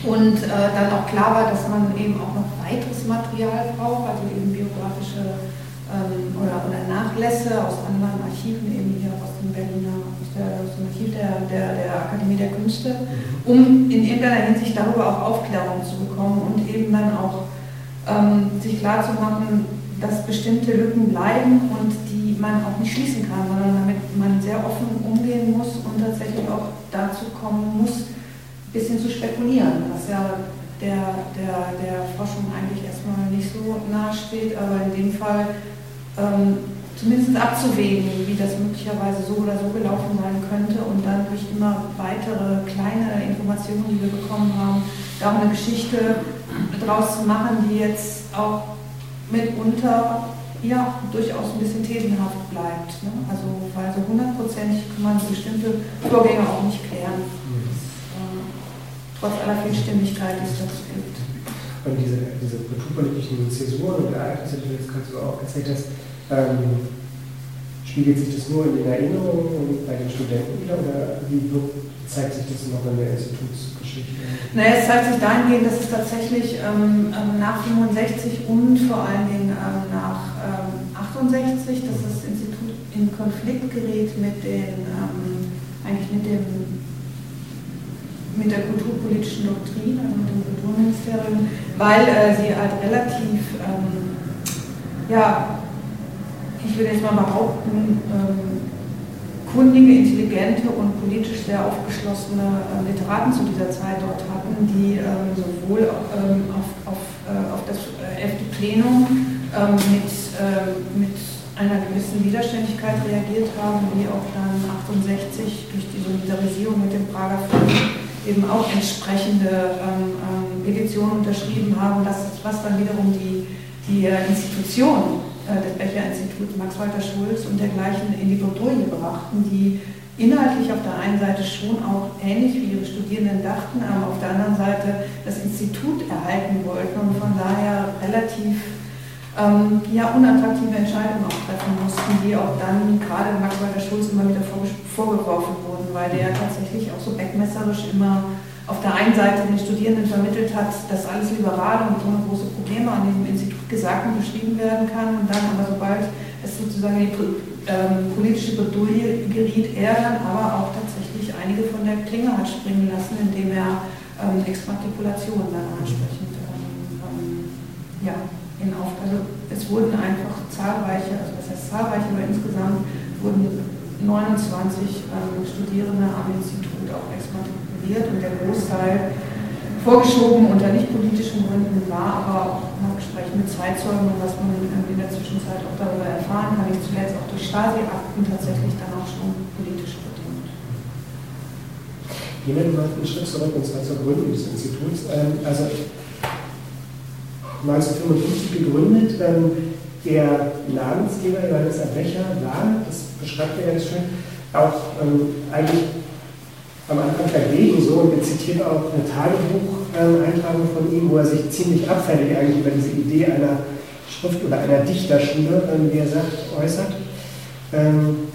und äh, dann auch klar war, dass man eben auch noch weiteres Material braucht, also eben biografische oder, oder Nachlässe aus anderen Archiven, eben hier aus dem Berliner, aus, der, aus dem Archiv der, der, der Akademie der Künste, um in irgendeiner Hinsicht darüber auch Aufklärung zu bekommen und eben dann auch ähm, sich klarzumachen, dass bestimmte Lücken bleiben und die man auch nicht schließen kann, sondern damit man sehr offen umgehen muss und tatsächlich auch dazu kommen muss, ein bisschen zu spekulieren, was ja der, der, der Forschung eigentlich erstmal nicht so nahe steht, aber in dem Fall ähm, zumindest abzuwägen, wie das möglicherweise so oder so gelaufen sein könnte und dann durch immer weitere kleine Informationen, die wir bekommen haben, da auch eine Geschichte draus zu machen, die jetzt auch mitunter ja, durchaus ein bisschen thesenhaft bleibt. Ne? Also, weil so hundertprozentig kann man bestimmte Vorgänge auch nicht klären. Das, äh, trotz aller Vielstimmigkeit, die es dazu gibt. Und diese, diese kulturpolitischen Zäsuren und Ereignisse, die du jetzt gerade so aufgezählt hast, ähm, spiegelt sich das nur in den Erinnerungen und bei den Studenten wieder oder wie zeigt sich das noch in der Institutsgeschichte? Naja, es zeigt sich dahingehend, dass es tatsächlich ähm, ähm nach 65 und vor allen Dingen ähm, nach ähm, 68, dass das Institut in Konflikt gerät mit den, ähm, eigentlich mit dem mit der kulturpolitischen Doktrin, also mit dem Kulturministerium, weil äh, sie halt relativ ähm, ja, ich würde jetzt mal behaupten, ähm, kundige, intelligente und politisch sehr aufgeschlossene äh, Literaten zu dieser Zeit dort hatten, die ähm, sowohl ähm, auf, auf, äh, auf das 11. Äh, Plenum ähm, mit, mit einer gewissen Widerständigkeit reagiert haben, wie auch dann 68 durch die Solidarisierung mit dem Prager Frieden eben auch entsprechende ähm, ähm, Petitionen unterschrieben haben, das, was dann wiederum die, die äh, Äh, des Becher-Instituts Max-Walter Schulz und dergleichen in die Bredouille brachten, die inhaltlich auf der einen Seite schon auch ähnlich wie ihre Studierenden dachten, aber auf der anderen Seite das Institut erhalten wollten und von daher relativ ähm, ja, unattraktive Entscheidungen auch treffen mussten, die auch dann gerade Max Walter Schulz immer wieder vorgeworfen wurden, weil der tatsächlich auch so backmesserisch immer auf der einen Seite den Studierenden vermittelt hat, dass alles liberal und ohne große Probleme an diesem Institut gesagt und beschrieben werden kann. Und dann aber sobald es sozusagen in die ähm, politische Bredouille geriet, er dann aber auch tatsächlich einige von der Klinge hat springen lassen, indem er ähm, Exmatrikulationen dann entsprechend ähm, ähm, ja, in auf. Also es wurden einfach zahlreiche, also das heißt zahlreiche, aber insgesamt wurden 29 ähm, Studierende am Institut auch exmatrikuliert ignoriert und der Großteil vorgeschoben unter nicht politischen Gründen war, aber auch nach Gesprächen mit Zeitzeugen und was man in der Zwischenzeit auch darüber erfahren kann, nicht zuletzt auch durch Stasi-Akten tatsächlich dann auch schon politisch bedingt. Gehen wir mal einen Schritt zurück und zwar zur Gründung des Instituts. Ähm, also 1955 gegründet, ähm, der Namensgeber Johannes Erbrecher war, das beschreibt er ganz schön, auch ähm, eigentlich am Anfang dagegen so und wir zitieren auch eine Tagebucheintragung von ihm, wo er sich ziemlich abfällig eigentlich über diese Idee einer Schrift- oder einer Dichterschule, ähm, wie er sagt, äußert. Ähm,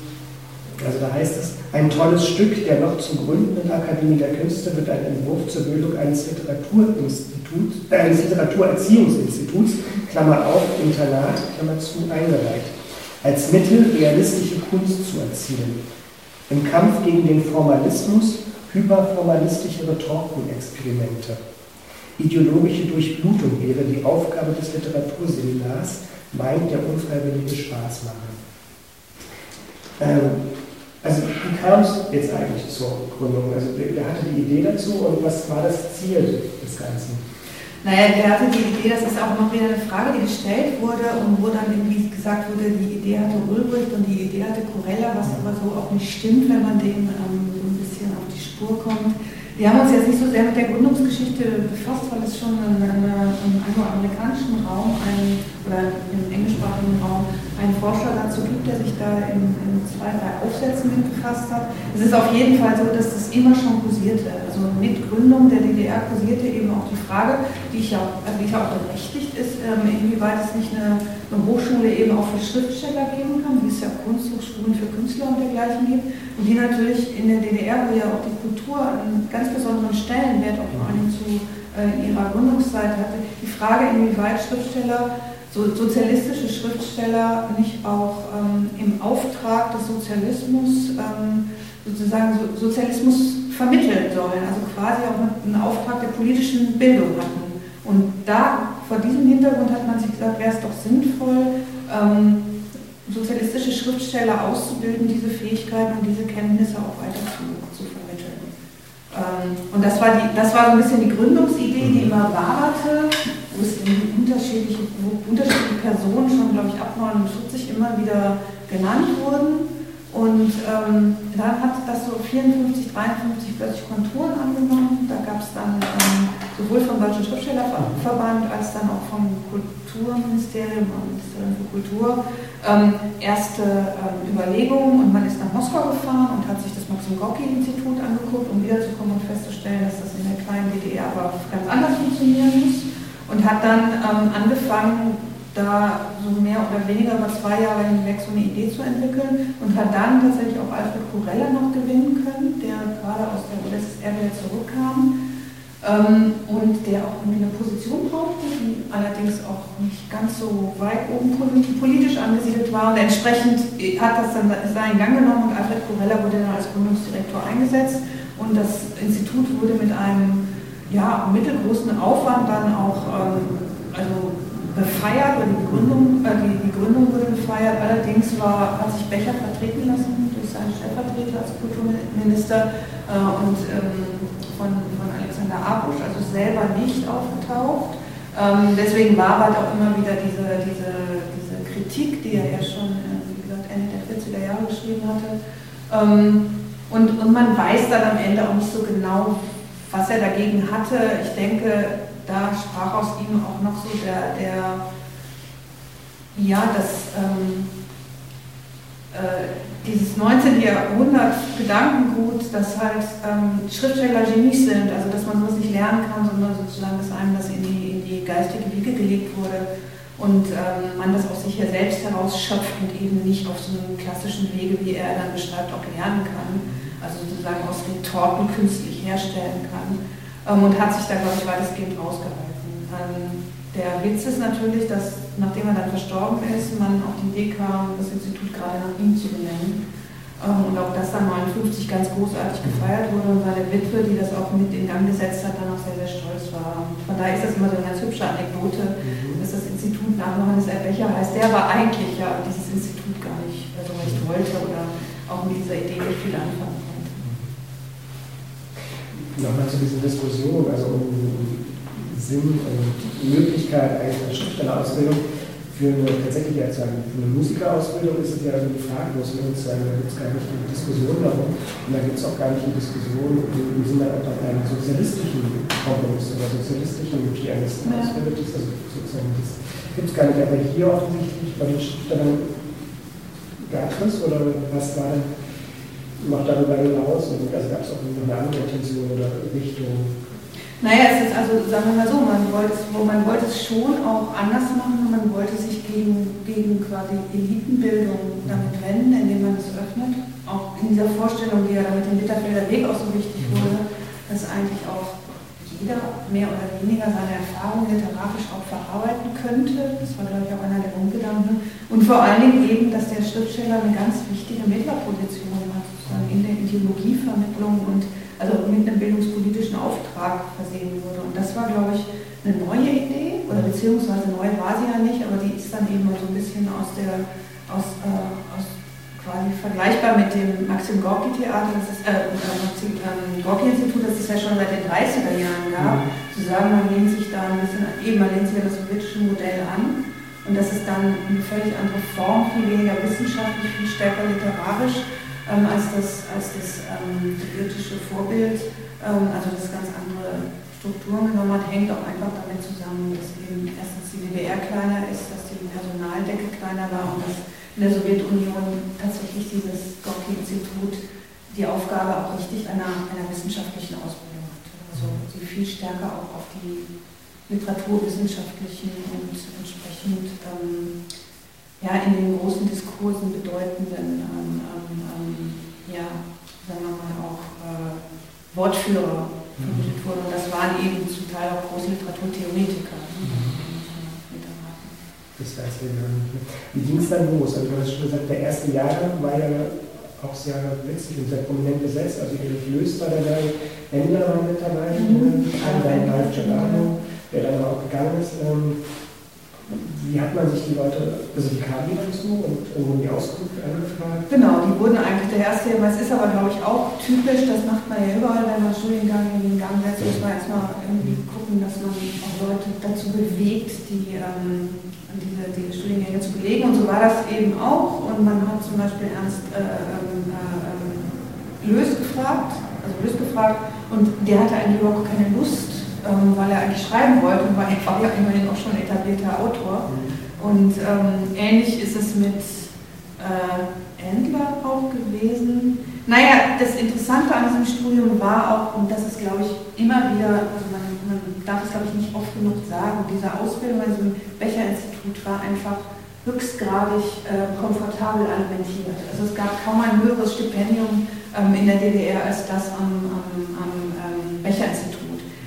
also da heißt es, ein tolles Stück der noch zu gründenden Akademie der Künste wird ein Entwurf zur Bildung eines Literaturinstituts, äh, eines Literaturerzieherungsinstituts, Klammer auf, Internat, Klammer zu, eingereicht, als Mittel realistische Kunst zu erzielen. Im Kampf gegen den Formalismus hyperformalistische Retortenexperimente. Ideologische Durchblutung wäre die Aufgabe des Literaturseminars, meint der unfreiwillige Spaßmacher. Ähm, also wie kam es jetzt eigentlich zur Gründung? Also wer hatte die Idee dazu und was war das Ziel des Ganzen? Naja, der hatte die Idee, das ist auch noch wieder eine Frage, die gestellt wurde und wo dann irgendwie gesagt wurde, die Idee hatte Ulbricht und die Idee hatte Corella, was aber so auch nicht stimmt, wenn man dem ähm, so ein bisschen auf die Spur kommt. Wir haben uns jetzt nicht so sehr mit der Gründungsgeschichte befasst, weil es schon in, in, im angloamerikanischen Raum ein, oder im englischsprachigen Raum einen Forscher dazu gibt, der sich da in, in zwei, drei Aufsätzen mit befasst hat. Es ist auf jeden Fall so, dass das immer schon kursierte. Also mit Gründung der DDR kursierte eben auch die Frage, die ich ja, also die ja auch berechtigt ist, ähm, inwieweit es nicht eine, eine, Hochschule eben auch für Schriftsteller geben kann, wie es ja Kunsthochschulen für Künstler und dergleichen gibt, und die natürlich in der DDR, wo ja auch die Kultur einen ganz besonderen Stellenwert auch vor allem zu äh, ihrer Gründungszeit hatte, die Frage, inwieweit Schriftsteller so sozialistische Schriftsteller nicht auch ähm, im Auftrag des Sozialismus ähm, sozusagen so Sozialismus vermitteln sollen, also quasi auch einen Auftrag der politischen Bildung hatten. Und da, vor diesem Hintergrund hat man sich gesagt, wäre es doch sinnvoll, ähm, sozialistische Schriftsteller auszubilden, diese Fähigkeiten und diese Kenntnisse auch weiter zu, zu vermitteln. Ähm, und das war, die, das war so ein bisschen die Gründungsidee, die immer waberte wo es unterschiedliche, wo unterschiedliche Personen schon, glaube ich, ab 49 immer wieder genannt wurden. Und ähm, dann hat das so 54, 53 plötzlich Konturen angenommen. Da gab es dann ähm, sowohl vom Deutschen Schriftstellerverband als dann auch vom Kulturministerium, Ministerium für Kultur, ähm, erste ähm, Überlegungen. Und man ist nach Moskau gefahren und hat sich das Maxim Gorki-Institut angeguckt, um wiederzukommen und festzustellen, dass das in der kleinen DDR aber ganz anders funktionieren muss und hat dann ähm, angefangen, da so mehr oder weniger über zwei Jahre hinweg so eine Idee zu entwickeln und hat dann tatsächlich auch Alfred Kurella noch gewinnen können, der gerade aus der UdSSR wieder zurückkam ähm, und der auch irgendwie eine Position brauchte, die allerdings auch nicht ganz so weit oben politisch angesiedelt war. Und entsprechend hat das dann seinen Gang genommen und Alfred Kurella wurde dann als Gründungsdirektor eingesetzt. Und das Institut wurde mit einem ja, mittelgroßen Aufwand dann auch ähm, also befeiert, oder die Gründung, äh, die, die Gründung wurde befeiert. Allerdings war, hat sich Becher vertreten lassen durch seinen Stellvertreter als Kulturminister äh, und ähm, von, von Alexander Abusch, also selber nicht aufgetaucht. Ähm, deswegen war halt auch immer wieder diese, diese, diese Kritik, die er ja schon, äh, wie gesagt, Ende der 40er Jahre geschrieben hatte. Ähm, und, und man weiß dann am Ende auch nicht so genau, was er dagegen hatte, ich denke, da sprach aus ihm auch noch so der, der ja, das, ähm, äh, dieses 19. Jahrhundert Gedankengut, dass halt ähm, Schriftsteller Genies sind, also dass man sowas nicht lernen kann, sondern sozusagen, dass einem das in die, in die geistige Wiege gelegt wurde und ähm, man das aus sich ja selbst herausschöpft und eben nicht auf so einem klassischen Wege, wie er dann beschreibt, auch lernen kann also sozusagen aus Retorten künstlich herstellen kann ähm, und hat sich da, glaube ich, weitestgehend rausgehalten. Ähm, der Witz ist natürlich, dass nachdem er dann verstorben ist, man auf die Idee kam, das Institut gerade nach ihm zu benennen. Ähm, und auch das dann 59 ganz großartig gefeiert wurde und seine Witwe, die das auch mit in Gang gesetzt hat, dann auch sehr, sehr stolz war. Und von daher ist das immer so eine ganz hübsche Anekdote, mhm. dass das Institut nach Johannes Erbecher heißt. Der aber eigentlich ja dieses Institut gar nicht so recht wollte oder auch mit dieser Idee nicht viel anfangen nochmal zu diesen Diskussionen, also um Sinn und Möglichkeit eigentlich einer Schriftstellerausbildung. Für eine tatsächlich ja für eine Musikerausbildung ist es ja also fraglos, ne? da gibt es gar nicht eine Diskussion darum und da gibt es auch gar nicht eine Diskussion im Sinne einem sozialistischen Komponist oder sozialistischen Pianisten ja. ausbildet. Also sozusagen das gibt es gar nicht, aber hier offensichtlich bei den Schriftstellern gab es oder was war denn noch darüber hinaus? Also gab es auch eine andere Intention oder Richtung? Naja, es ist also, sagen wir mal so, man wollte, es, man wollte es schon auch anders machen, man wollte sich gegen, gegen quasi Elitenbildung damit wenden, indem man es öffnet. Auch in dieser Vorstellung, die ja mit dem Bitterfelder Weg auch so wichtig wurde, dass eigentlich auch jeder mehr oder weniger seine Erfahrungen literarisch auch verarbeiten könnte. Das war, glaube ich, auch einer der Grundgedanken. Und vor allen Dingen eben, dass der Schriftsteller eine ganz wichtige Mittlerposition hat in der Ideologievermittlung und also mit einem bildungspolitischen Auftrag versehen wurde. Und das war, glaube ich, eine neue Idee, oder beziehungsweise neu war sie ja nicht, aber die ist dann eben so ein bisschen aus der, aus, äh, aus quasi vergleichbar mit dem Maxim Gorki Theater, das ist, äh, Maxim ähm, Gorki Institut, das es ja schon seit den 30er Jahren gab, mhm. zu sagen, man lehnt sich da ein bisschen, eben man lehnt sich an das sowjetische Modell an und das ist dann eine völlig andere Form, viel weniger wissenschaftlich, viel stärker literarisch ähm, als das, als das ähm, sowjetische Vorbild, ähm, also das ganz andere Strukturen genommen hat, hängt auch einfach damit zusammen, dass eben erstens die DDR kleiner ist, dass die Personaldecke kleiner war und dass in der Sowjetunion tatsächlich dieses Gorki-Institut die Aufgabe auch richtig einer, einer wissenschaftlichen Ausbildung hatte. Also sie viel stärker auch auf die literaturwissenschaftlichen und entsprechend ähm, ja, in den großen Diskursen bedeutenden, ähm, ähm, ähm ja, sagen wir mal auch äh, Wortführer vermittelt mhm. wurden. Und das waren eben zum Teil auch große Literaturtheoretiker. Mhm. Das nicht. Wie ging es dann los? Also du hast schon gesagt, der erste Jahrgang war ja auch sehr witzig und sehr prominent besetzt. Also Erich Löst war dabei, Wendler war mit dabei, mhm. dann Ralf Giordano, der dann auch gegangen ist. Ähm, wie hat man sich die Leute, also die kamen dazu und wurden die Auskunft angefragt? Genau, die wurden eigentlich der erste, es ist aber glaube ich auch typisch, das macht man ja überall, wenn man Studiengang in den Gang setzt, muss man erstmal irgendwie gucken, dass man auch Leute dazu bewegt, die ähm, diese, diese Studiengänge zu belegen. Und so war das eben auch. Und man hat zum Beispiel Ernst äh, ähm, äh, Lös gefragt, also Lös gefragt, und der hatte eigentlich überhaupt keine Lust ähm, weil er eigentlich schreiben wollte und war einfach ja immerhin auch schon etablierter Autor. Und ähm, ähnlich ist es mit äh, Endler auch gewesen. Naja, das Interessante an diesem Studium war auch, und das ist, glaube ich, immer wieder, also man, man darf es, glaube ich, nicht oft genug sagen, diese Ausbildung an diesem Becher-Institut war einfach höchstgradig äh, komfortabel alimentiert. Also es gab kaum ein höheres Stipendium ähm, in der DDR als das am, am, am ähm, Becher-Institut.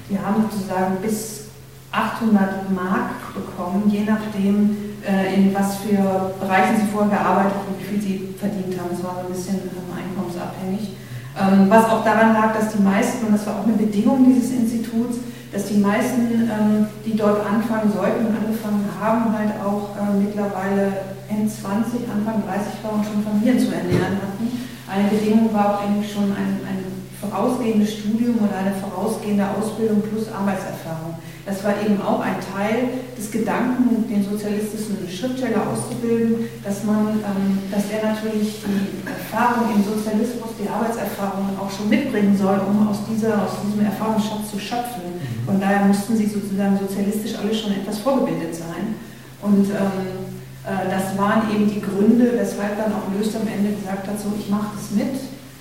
Die haben sozusagen bis 800 Mark bekommen, je nachdem, äh, in was für Bereichen sie vorher gearbeitet haben, wie viel sie verdient haben. Das war so ein bisschen ähm, einkommensabhängig. Ähm, was auch daran lag, dass die meisten, und das war auch eine Bedingung dieses Instituts, dass die meisten, ähm, die dort anfangen sollten und angefangen haben, halt auch äh, mittlerweile Ende 20, Anfang 30 waren und schon Familien zu ernähren hatten. Eine Bedingung war auch eigentlich schon ein, ein vorausgehendes Studium oder eine vorausgehende Ausbildung plus Arbeitserfahrung. Das war eben auch ein Teil des Gedanken, den sozialistischen Schriftsteller auszubilden, dass man, ähm, dass er natürlich die Erfahrung im Sozialismus, die Arbeitserfahrung auch schon mitbringen soll, um aus, dieser, aus diesem Erfahrungsschatz zu schöpfen. Mhm. Von daher mussten sie sozusagen sozialistisch alle schon etwas vorgebildet sein. Und ähm, äh, das waren eben die Gründe, weshalb dann auch Löst am Ende gesagt hat, so ich mache das mit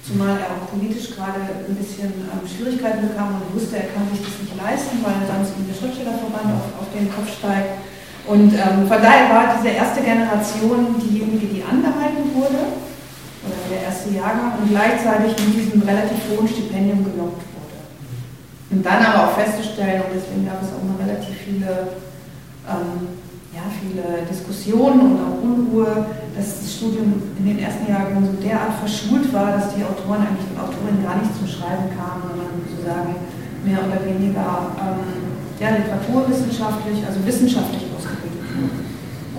zumal er auch politisch gerade ein bisschen ähm, Schwierigkeiten bekam und wusste, er kann sich das nicht leisten, weil sonst in der Schriftstellerverband auf, auf den Kopf steigt. Und ähm, von daher war diese erste Generation diejenige, die angehalten wurde, oder der erste Jahrgang, und gleichzeitig mit diesem relativ hohen Stipendium gelockt wurde. Und dann aber auch festzustellen, und deswegen gab es auch noch relativ viele ähm, ja, viele Diskussionen und auch Unruhe, dass das Studium in den ersten Jahren so derart verschult war, dass die Autoren eigentlich und Autorinnen gar nicht zum Schreiben kamen, sondern sozusagen mehr oder weniger ähm, ja, literaturwissenschaftlich, also wissenschaftlich ausgebildet wurden,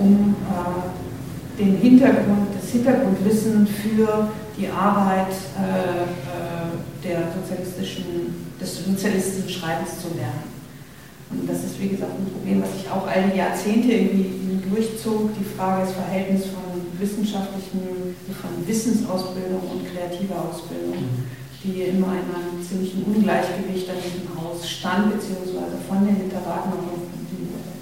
um äh, den Hintergrund, das Hintergrundwissen für die Arbeit äh, äh, der sozialistischen, des sozialistischen Schreibens zu lernen. Und das ist, wie gesagt, ein Problem, was sich auch all die Jahrzehnte irgendwie durchzog. Die Frage des Verhältnisses von wissenschaftlichen, von Wissensausbildung und kreativer Ausbildung, mhm. die immer in einem ziemlichen Ungleichgewicht an diesem Haus stand, beziehungsweise von den Literaten empfunden wurde.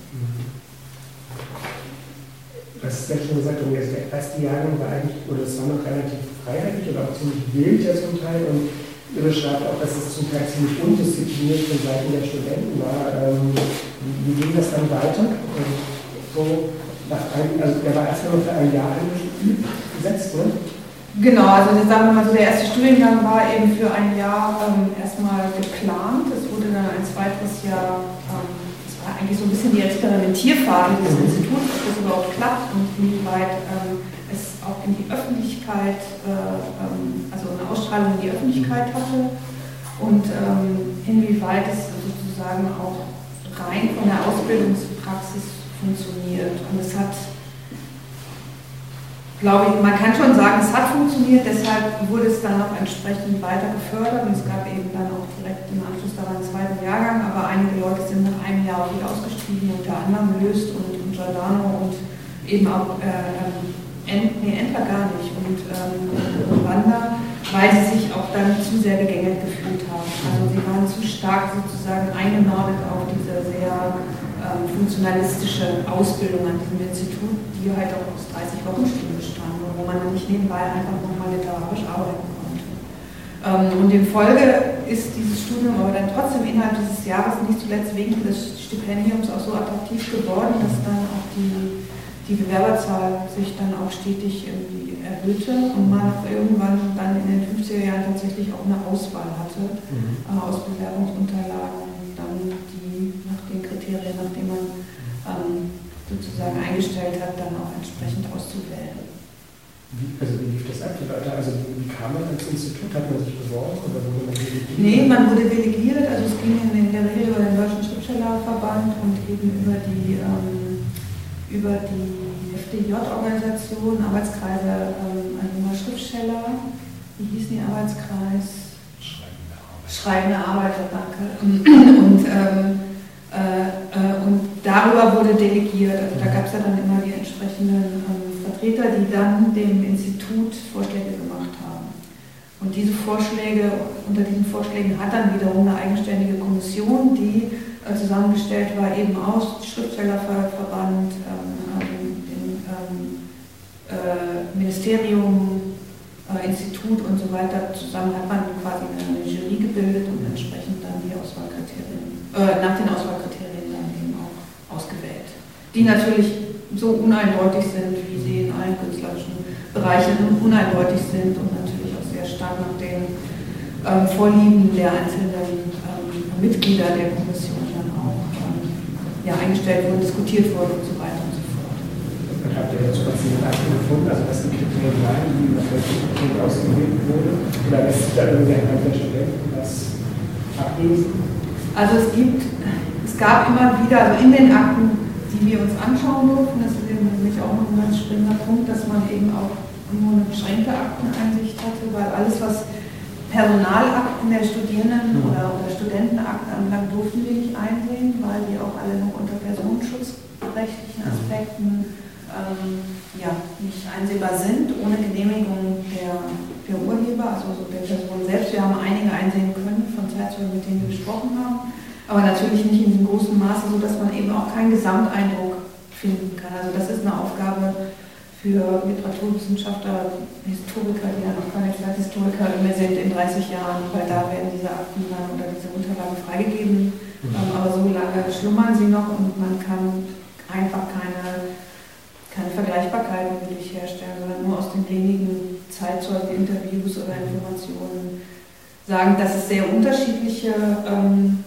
Du hast ja schon gesagt, der erste Jahrgang war eigentlich, oder es war noch relativ freiheitlich oder auch ziemlich wild ja zum Teil. Und Ihre schreibt auch, dass es zum Teil ziemlich undiszipliniert von Seiten der Studenten war. Ähm, wie ging das dann weiter? Und so ein, also der war erstmal nur für ein Jahr gesetzt, ne? Genau, also sagen wir mal so, der erste Studiengang war eben für ein Jahr ähm, erstmal geplant. Es wurde dann ein zweites Jahr, ähm, das war eigentlich so ein bisschen die Experimentierphase dieses mhm. Instituts, ob das überhaupt klappt und wie weit ähm, in die Öffentlichkeit, äh, ähm, also eine Ausstrahlung in die Öffentlichkeit hatte. und ähm, inwieweit es sozusagen auch rein von der Ausbildungspraxis funktioniert. Und es hat, glaube ich, man kann schon sagen, es hat funktioniert, deshalb wurde es dann auch entsprechend weiter gefördert und es gab eben dann auch direkt im Anschluss daran einen zweiten Jahrgang, aber einige Leute sind nach einem Jahr auch wieder ausgestiegen, unter anderem Löst und, und Giordano und eben auch äh, Nee, Entler gar nicht und ähm, Wanda, weil sie sich auch dann zu sehr gegängelt gefühlt haben. Also sie waren zu stark sozusagen eingenordet auf diese sehr ähm, funktionalistische Ausbildung an diesem Institut, die halt auch aus 30 Wochenstunden bestand, wo man nicht nebenbei einfach nochmal literarisch arbeiten konnte. Ähm, und in Folge ist dieses Studium aber dann trotzdem innerhalb dieses Jahres nicht zuletzt wegen des Stipendiums auch so attraktiv geworden, dass dann auch die die Bewerberzahl sich dann auch stetig irgendwie erhöhte und man irgendwann dann in den 50er Jahren tatsächlich auch eine Auswahl hatte mhm. Äh, aus Bewerbungsunterlagen, dann die nach den Kriterien, nach denen man ähm, sozusagen eingestellt hat, dann auch entsprechend auszuwählen. Wie, also wie lief das ab? Also wie kam man ins Institut? Hat man sich beworben oder wurde man delegiert? Nee, man wurde delegiert. Also es ging in der Regel über den Deutschen Schriftstellerverband und eben über die ähm, über die FDJ-Organisation, Arbeitskreise ähm, an junger Schriftsteller. Wie hieß die Arbeitskreis? Schreibende Arbeiter, danke. Und, ähm, äh, äh, und darüber wurde delegiert. Also da gab es ja dann immer die entsprechenden ähm, Vertreter, die dann dem Institut Vorschläge gemacht haben. Und diese Vorschläge, unter diesen Vorschlägen hat dann wiederum eine eigenständige Kommission, die äh, zusammengestellt war, eben aus Schriftstellerverband, ähm, äh, Ministerium, äh, Institut und so weiter. Zusammen hat man quasi eine Jury gebildet und entsprechend dann die Auswahlkriterien, äh, nach den Auswahlkriterien dann eben auch ausgewählt. Die natürlich so uneindeutig sind, wie sie in allen künstlerischen Bereichen uneindeutig sind und natürlich auch sehr stark nach den ähm, Vorlieben der einzelnen ähm, Mitglieder der Kommission ja, eingestellt wurden, diskutiert wurden und so weiter und so fort. Und habt ihr dazu den gefunden, also was die Kriterien waren, wie das Institut ausgewählt wurde? Oder lässt sich da irgendwie anhand der Studenten was ablesen? Also es gibt, es gab immer wieder, also in den Akten, die wir uns anschauen durften, das ist eben nämlich auch noch ein ganz springender Punkt, dass man eben auch nur eine beschränkte Akteneinsicht hatte, weil alles, was Personalakten der Studierenden mhm. oder, oder Studentenakten anbelangt, durften wir nicht einsehen, weil die auch alle noch unter personenschutzrechtlichen mhm. Aspekten ähm, ja, nicht einsehbar sind, ohne Genehmigung der, der Urheber, also der Person selbst. Wir haben einige einsehen können von Zeitzeugen, mit denen wir gesprochen haben, aber natürlich nicht in diesem großen Maße, sodass man eben auch keinen Gesamteindruck finden kann. Also das ist eine Aufgabe, für Literaturwissenschaftler, Historiker, die ja noch keine Zeithistoriker mehr sind in 30 Jahren, weil da werden diese Akten dann oder diese Unterlagen freigegeben. Mhm. Ähm, aber so lange schlummern sie noch und man kann einfach keine Vergleichbarkeiten wirklich herstellen, sondern nur aus den wenigen Zeitzeugen, Interviews oder Informationen sagen, dass es sehr unterschiedliche, ähm,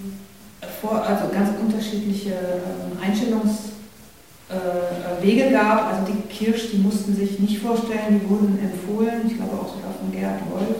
vor, also ganz unterschiedliche ähm, Einstellungs- äh, gab. Also die Kirsch, die mussten sich nicht vorstellen, die wurden empfohlen, ich glaube auch sogar von Gerhard Wolf,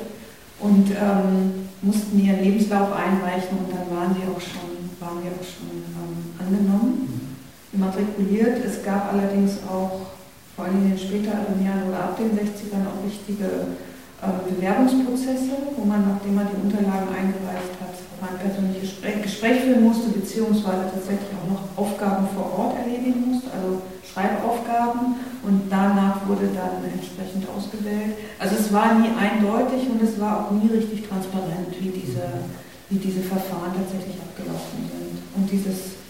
und ähm, mussten ihren Lebenslauf einreichen und dann waren sie auch schon, waren die auch schon ähm, angenommen, immatrikuliert. Es gab allerdings auch vor allem in den späteren Jahren oder ab den 60ern auch wichtige ähm, Bewerbungsprozesse, wo man, nachdem man die Unterlagen eingereicht hat, ein persönliches Gespräch, führen musste, beziehungsweise tatsächlich auch noch Aufgaben vor Ort erledigen musste, also Schreibaufgaben und danach wurde dann entsprechend ausgewählt. Also es war nie eindeutig und es war auch nie richtig transparent, wie diese, wie diese Verfahren tatsächlich abgelaufen sind. Und dieses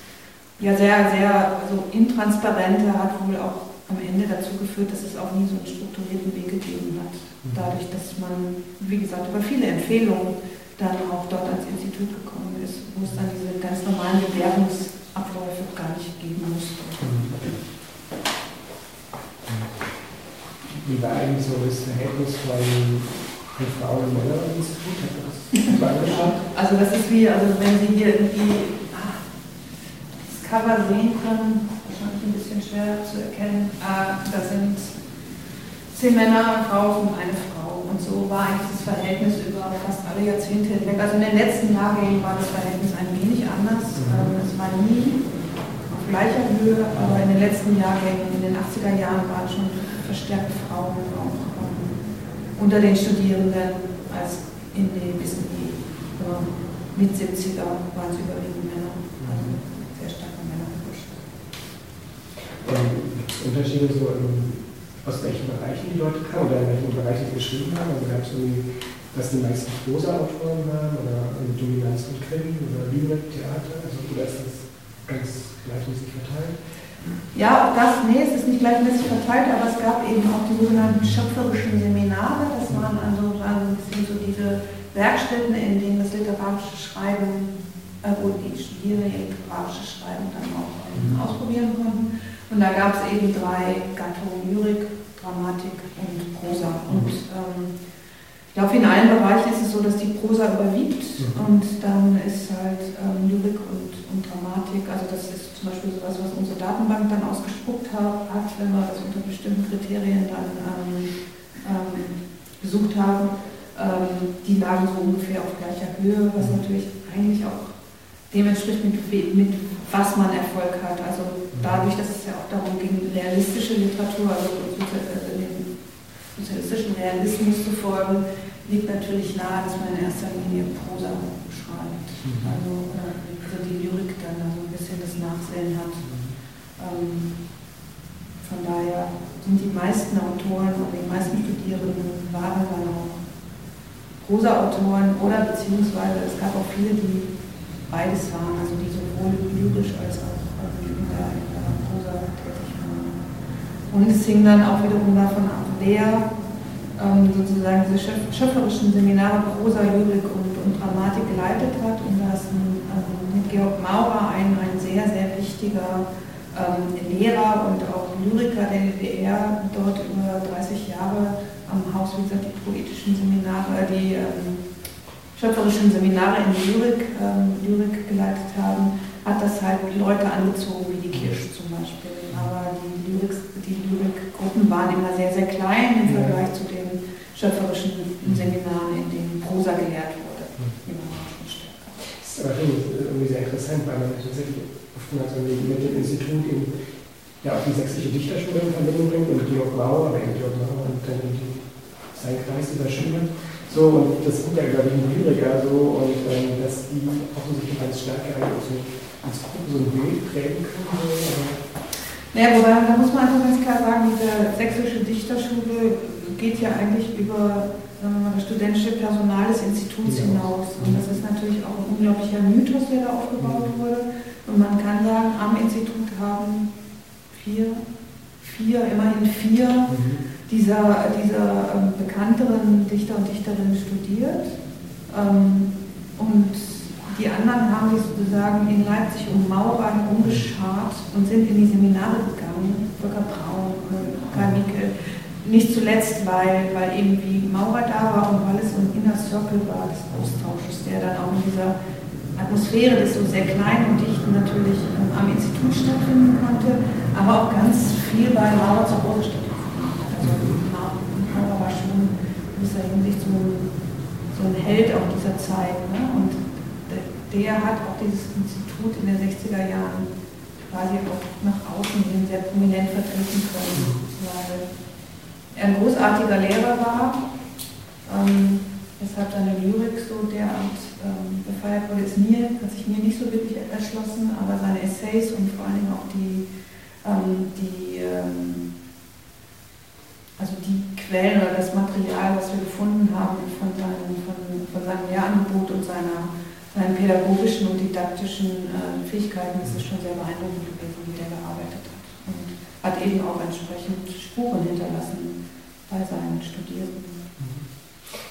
ja sehr, sehr also Intransparente hat wohl auch am Ende dazu geführt, dass es auch nie so einen strukturierten Weg gegeben hat. Mhm. Dadurch, dass man, wie gesagt, über viele Empfehlungen dann auch dort ans Institut gekommen ist, wo es dann diese ganz normalen Bewerbungsabläufe gar nicht geben musste. Wie war eigentlich so das Verhältnis von Frauen und Männern im Institut? Also das ist wie, also wenn Sie hier irgendwie das Cover sehen können, bisschen schwer zu erkennen, äh, da sind zehn Männer, eine Frau und eine Frau Und so war eigentlich das Verhältnis über fast alle Jahrzehnte hinweg. Also in den letzten Jahrgängen war das Verhältnis ein wenig anders. Mhm. Ähm, es war nie auf gleicher Höhe, aber in den letzten Jahrgängen, in den 80er Jahren waren schon verstärkt Frauen auch ähm, unter den Studierenden als in den bis in die äh, mit 70er waren es überwiegend Männer. Also sehr starke Männer gemischt. Ähm, Unterschiede so im aus welchen Bereichen die Leute kamen oder in welchen Bereichen sie geschrieben haben. Also gab es irgendwie, dass die meisten Prosa-Autoren waren oder Dominanz und Krimi oder Lübeck-Theater, also oder ist das ganz gleichmäßig verteilt? Ja, auch das, nee, es ist nicht gleichmäßig verteilt, aber es gab eben auch die sogenannten schöpferischen Seminare. Das waren also, das sind so diese Werkstätten, in denen das literarische Schreiben, äh, wo die Studierenden ihr literarisches Schreiben dann auch ähm, ausprobieren konnten. Und da gab es eben drei Gattungen, Lyrik, Dramatik und Prosa. Und ähm, ich glaube, in allen Bereichen ist es so, dass die Prosa überwiegt mhm. und dann ist halt ähm, Lyrik und, und, Dramatik, also das ist zum Beispiel sowas, was unsere Datenbank dann ausgespuckt hat, wenn wir das unter bestimmten Kriterien dann ähm, ähm besucht haben. Ähm, die lagen so ungefähr auf gleicher Höhe, was mhm. natürlich eigentlich auch dem entspricht, mit, mit was man Erfolg hat. Also dadurch, dass es ja auch darum ging, realistische Literatur, also dem sozialistischen Realismus zu folgen, liegt natürlich nahe, dass man in erster Linie Prosa schreibt. Mhm. Also, also die Lyrik dann also ein bisschen das Nachsehen hat. Ähm, von daher sind die meisten Autoren und die meisten Studierenden waren dann auch Prosa-Autoren oder beziehungsweise es gab auch viele, die beides waren, also die sowohl lyrisch als auch in der, in der Prosa tätig waren. Und es hing dann auch wiederum davon ab, wer ähm, sozusagen diese schöpferischen Seminare Prosa, Lyrik und, und Dramatik geleitet hat. Und da ist ein, also mit Georg Maurer ein, ein sehr, sehr wichtiger ähm, Lehrer und auch Lyriker der DDR, dort über 30 Jahre am Haus, wie gesagt, die poetischen Seminare, die ähm, schöpferischen Seminare in Lyrik, ähm, Lyrik geleitet haben, hat das halt Leute angezogen, wie die Kirsch zum Beispiel. Aber die, Lyrik, die Lyrikgruppen waren immer sehr, sehr klein im Vergleich zu den schöpferischen Seminaren, in denen Prosa gelehrt wurde. Immer schon stärker. Das ist aber irgendwie sehr interessant, weil man tatsächlich oftmals mit dem Institut eben ja auch die sächsische Dichterschule in Verbindung bringt und Georg Mauer, aber eben Georg Mauer und dann die, sein Kreis dieser Schüler. So, und das sind ja, glaube ich, Lyriker so, und ähm, dass die offensichtlich als Stärke eigentlich so als Gruppe so ein Bild prägen können. So, naja, wobei, da muss man einfach ganz klar sagen, diese sächsische Dichterschule geht ja eigentlich über sagen wir mal, das studentische Personal des Instituts ja. hinaus. Und das ist natürlich auch ein unglaublicher Mythos, der da aufgebaut wurde. Und man kann sagen, am Institut haben vier, vier, immerhin vier mhm dieser, dieser ähm, bekannteren Dichter und Dichterinnen studiert. Ähm, und die anderen haben sich sozusagen in Leipzig um Maurer herumgeschart und sind in die Seminare gegangen, Volker Braun, Karl Mickel. Nicht zuletzt, weil, weil eben wie Maurer da war und weil es so ein Inner Circle war des Austausches, der dann auch in dieser Atmosphäre des so sehr kleinen und dichten natürlich ähm, am Institut stattfinden konnte, aber auch ganz viel bei Maurer zu Hause stattfinden Maurer war schon in gewisser Hinsicht so ein, so ein Held auch dieser Zeit. Ne? Und der, hat auch dieses Institut in den 60er Jahren quasi auch nach außen hin sehr prominent vertreten können, weil er ein großartiger Lehrer war. Ähm, weshalb seine Lyrik so derart ähm, befeiert wurde, ist mir, hat sich mir nicht so wirklich erschlossen, aber seine Essays und vor allen Dingen auch die, ähm, die ähm, also die Quellen oder das Material, was wir gefunden haben von seinem, von, von seinem Lehrangebot und seiner, seinen pädagogischen und didaktischen äh, Fähigkeiten, ist es schon sehr beeindruckend gewesen, wie der gearbeitet hat. Und hat eben auch entsprechend Spuren hinterlassen bei seinen Studierenden.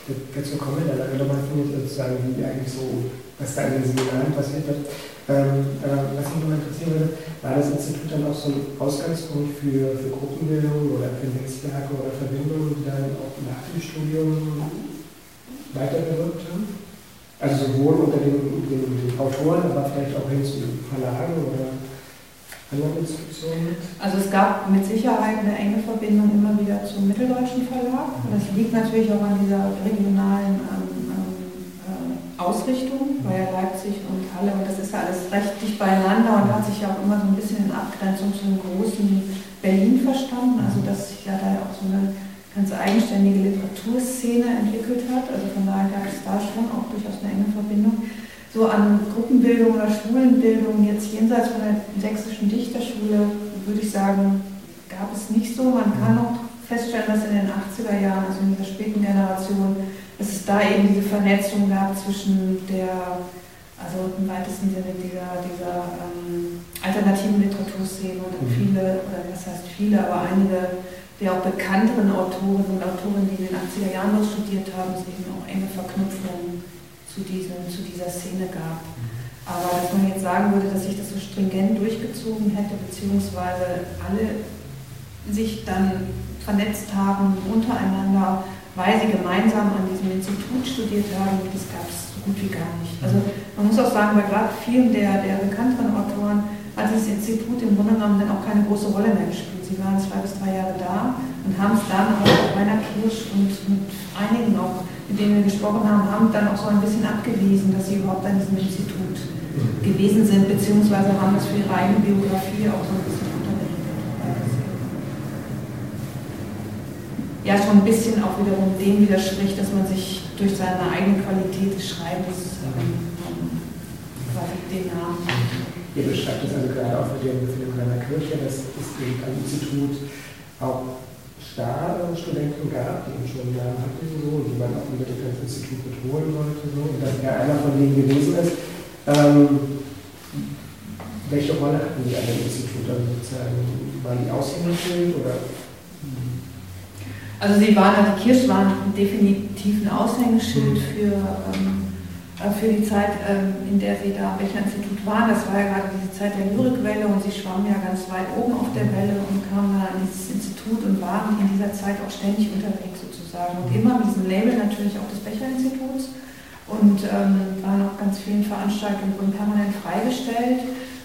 Dazu kommen wir dann nochmal, finde ich, sozusagen, wie eigentlich so, was da in den Seminaren passiert wird. Ähm, äh, was mich noch interessieren würde, war das Institut dann auch so ein Ausgangspunkt für, für Gruppenbildung oder für Netzwerke oder Verbindungen, die dann auch nach dem Studium weitergewirkt haben? Also sowohl unter den, den, den, Autoren, aber vielleicht auch hin zu Verlagen oder? anderen Institutionen? Also es gab mit Sicherheit eine enge Verbindung immer wieder zum Mitteldeutschen Verlag. Das liegt natürlich auch an dieser regionalen ähm, Ausrichtung, ja Leipzig und Halle und das ist ja alles recht dicht beieinander und hat sich ja auch immer so ein bisschen in Abgrenzung zu dem großen Berlin verstanden. Also dass sich ja da auch so eine ganz eigenständige Literaturszene entwickelt hat. Also von daher gab es da schon auch durchaus eine enge Verbindung. So an Gruppenbildung oder Schulenbildung jetzt jenseits von der sächsischen Dichterschule würde ich sagen, gab es nicht so. Man kann noch feststellen, dass in den 80er Jahren, also in dieser späten Generation, dass es da eben diese Vernetzung gab zwischen der, also im weitesten Sinne dieser, dieser ähm, alternativen Literaturszene und mhm. viele, oder was heißt viele, aber einige der auch bekannteren Autoren und Autorinnen, die in den 80er Jahren noch studiert haben, es eben auch enge Verknüpfungen zu, diesem, zu dieser Szene gab. Aber dass man jetzt sagen würde, dass sich das so stringent durchgezogen hätte, beziehungsweise alle sich dann vernetzt haben untereinander, weil sie gemeinsam an diesem Institut studiert haben, das gab es so gut wie gar nicht. Also man muss auch sagen, bei gerade vielen der, der bekannteren Autoren hat dieses Institut im Grunde genommen dann auch keine große Rolle mehr gespielt. Sie waren zwei bis drei Jahre da und haben es dann auch mit Rainer Kirsch und mit einigen auch, mit denen wir gesprochen haben, haben dann auch so ein bisschen abgewiesen, dass sie überhaupt an diesem Institut gewesen sind, beziehungsweise haben das für ihre eigene Biografie auch so ein bisschen ja schon ein bisschen auch wiederum dem widerspricht, dass man sich durch seine eigene Qualität des Schreibens ähm, quasi den Namen Ihr beschreibt es also gerade auch mit dem Philipp Kleiner Kirche, dass es am Institut auch Star-Studenten gab, die schon Namen hatten, so, die man auch im Mittelfeldinstitut betonen wollte, so, und dass er einer von denen gewesen ist. Ähm, welche Rolle hatten die an dem Institut? Also sozusagen, waren die Aushängeschild oder? Also sie waren, also die Kirsch waren definitiv ein Aushängeschild mhm. für ähm, äh, für die Zeit, ähm, in der Sie da am Becher-Institut waren. Das war ja gerade diese Zeit der Lyrikwelle und Sie schwammen ja ganz weit oben auf der Welle und kamen dann an dieses Institut und waren in dieser Zeit auch ständig unterwegs sozusagen. Und immer mit diesem Label natürlich auch des Becher-Instituts und ähm, waren auch ganz vielen Veranstaltungen permanent freigestellt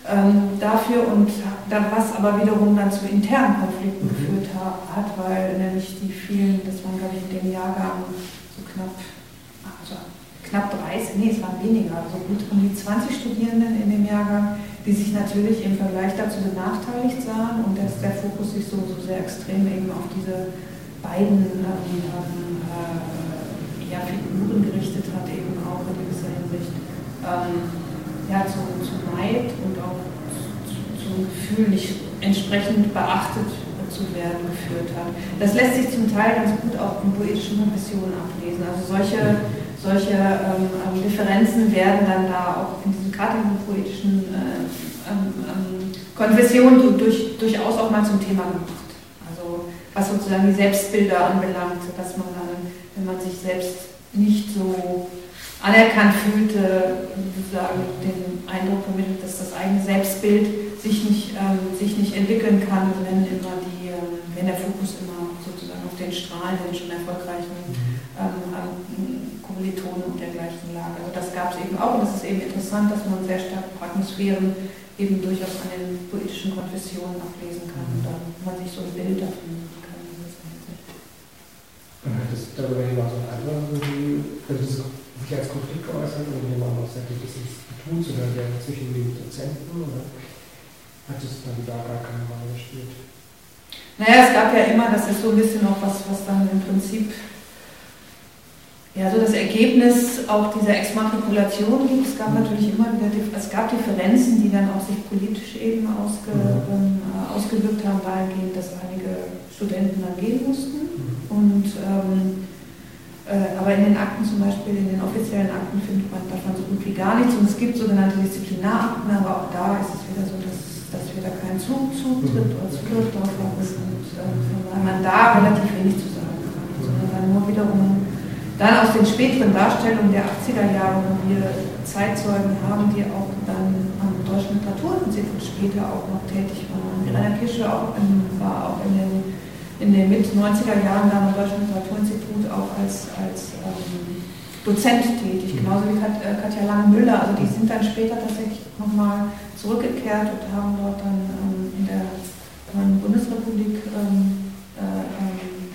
ähm, dafür und dann, was aber wiederum dann zu internen Konflikten mhm. geführt hat, weil nämlich die vielen, das waren glaube ich in dem Jahrgang so knapp knapp 30, nee, es waren weniger, so gut um die 20 Studierenden in dem Jahrgang, die sich natürlich im Vergleich dazu benachteiligt sahen und dass der Fokus sich so, so sehr extrem eben auf diese beiden ähm, äh, ja, Figuren gerichtet hat, eben auch in gewisser Hinsicht ähm, ja, zu, zu Neid und auch zu, zum Gefühl, nicht entsprechend beachtet zu werden geführt hat. Das lässt sich zum Teil ganz gut auch in poetischen Konfessionen ablesen. Also solche solche ähm, ähm, Differenzen werden dann da auch in diesen, gerade in diesen poetischen äh, ähm, ähm, Konfessionen durch, durchaus auch mal zum Thema gemacht. Also was sozusagen die Selbstbilder anbelangt, dass man dann, wenn man sich selbst nicht so anerkannt fühlte, sozusagen den Eindruck vermittelt, dass das eigene Selbstbild sich nicht, ähm, sich nicht entwickeln kann, wenn immer die, ähm, wenn der Fokus immer sozusagen auf den Strahlen, den schon erfolgreichen ähm, Kommilitonen und dergleichen lag. Also das gab es eben auch und es ist eben interessant, dass man sehr stark Atmosphären eben durchaus an den politischen Konfessionen ablesen kann und dann man sich so ein Bild davon machen kann. Und hat es darüber hinaus auch andere die also sich als Konflikt geäußert oder jemand auch seitlich des Instituts oder der zwischen den Dozenten oder hat es dann da gar keine Rolle gespielt? Naja, es gab ja immer, das ist so ein bisschen auch was, was dann im Prinzip ja, so das Ergebnis auch dieser Exmatrikulation gibt. Es gab natürlich immer wieder, es gab Differenzen, die dann auch sich politisch eben ausge, mhm. ähm, ausgewirkt haben, dahingehend, dass einige Studenten dann gehen mussten. Mhm. Und, ähm, äh, aber in den Akten zum Beispiel, in den offiziellen Akten findet man davon so gut wie gar nichts. Und es gibt sogenannte Disziplinarakten, aber auch da ist es wieder so, dass, dass wir da keinen Zutritt mhm. oder Zugriff drauf haben und äh, weil man da relativ wenig zu sagen kann, sondern dann nur wiederum dann aus den späteren Darstellungen der 80er Jahre, wo wir Zeitzeugen haben, die auch dann am Deutschen Literaturinstitut später auch noch tätig waren. Rainer Kische auch in, war auch in den, in den Mit-90er Jahren dann am Deutschen Literaturinstitut auch als, als ähm, Dozent tätig, genauso wie Kat, äh, Katja Lang-Müller. Also die sind dann später tatsächlich nochmal zurückgekehrt und haben dort dann ähm, in der Bundesrepublik ähm, äh, ähm,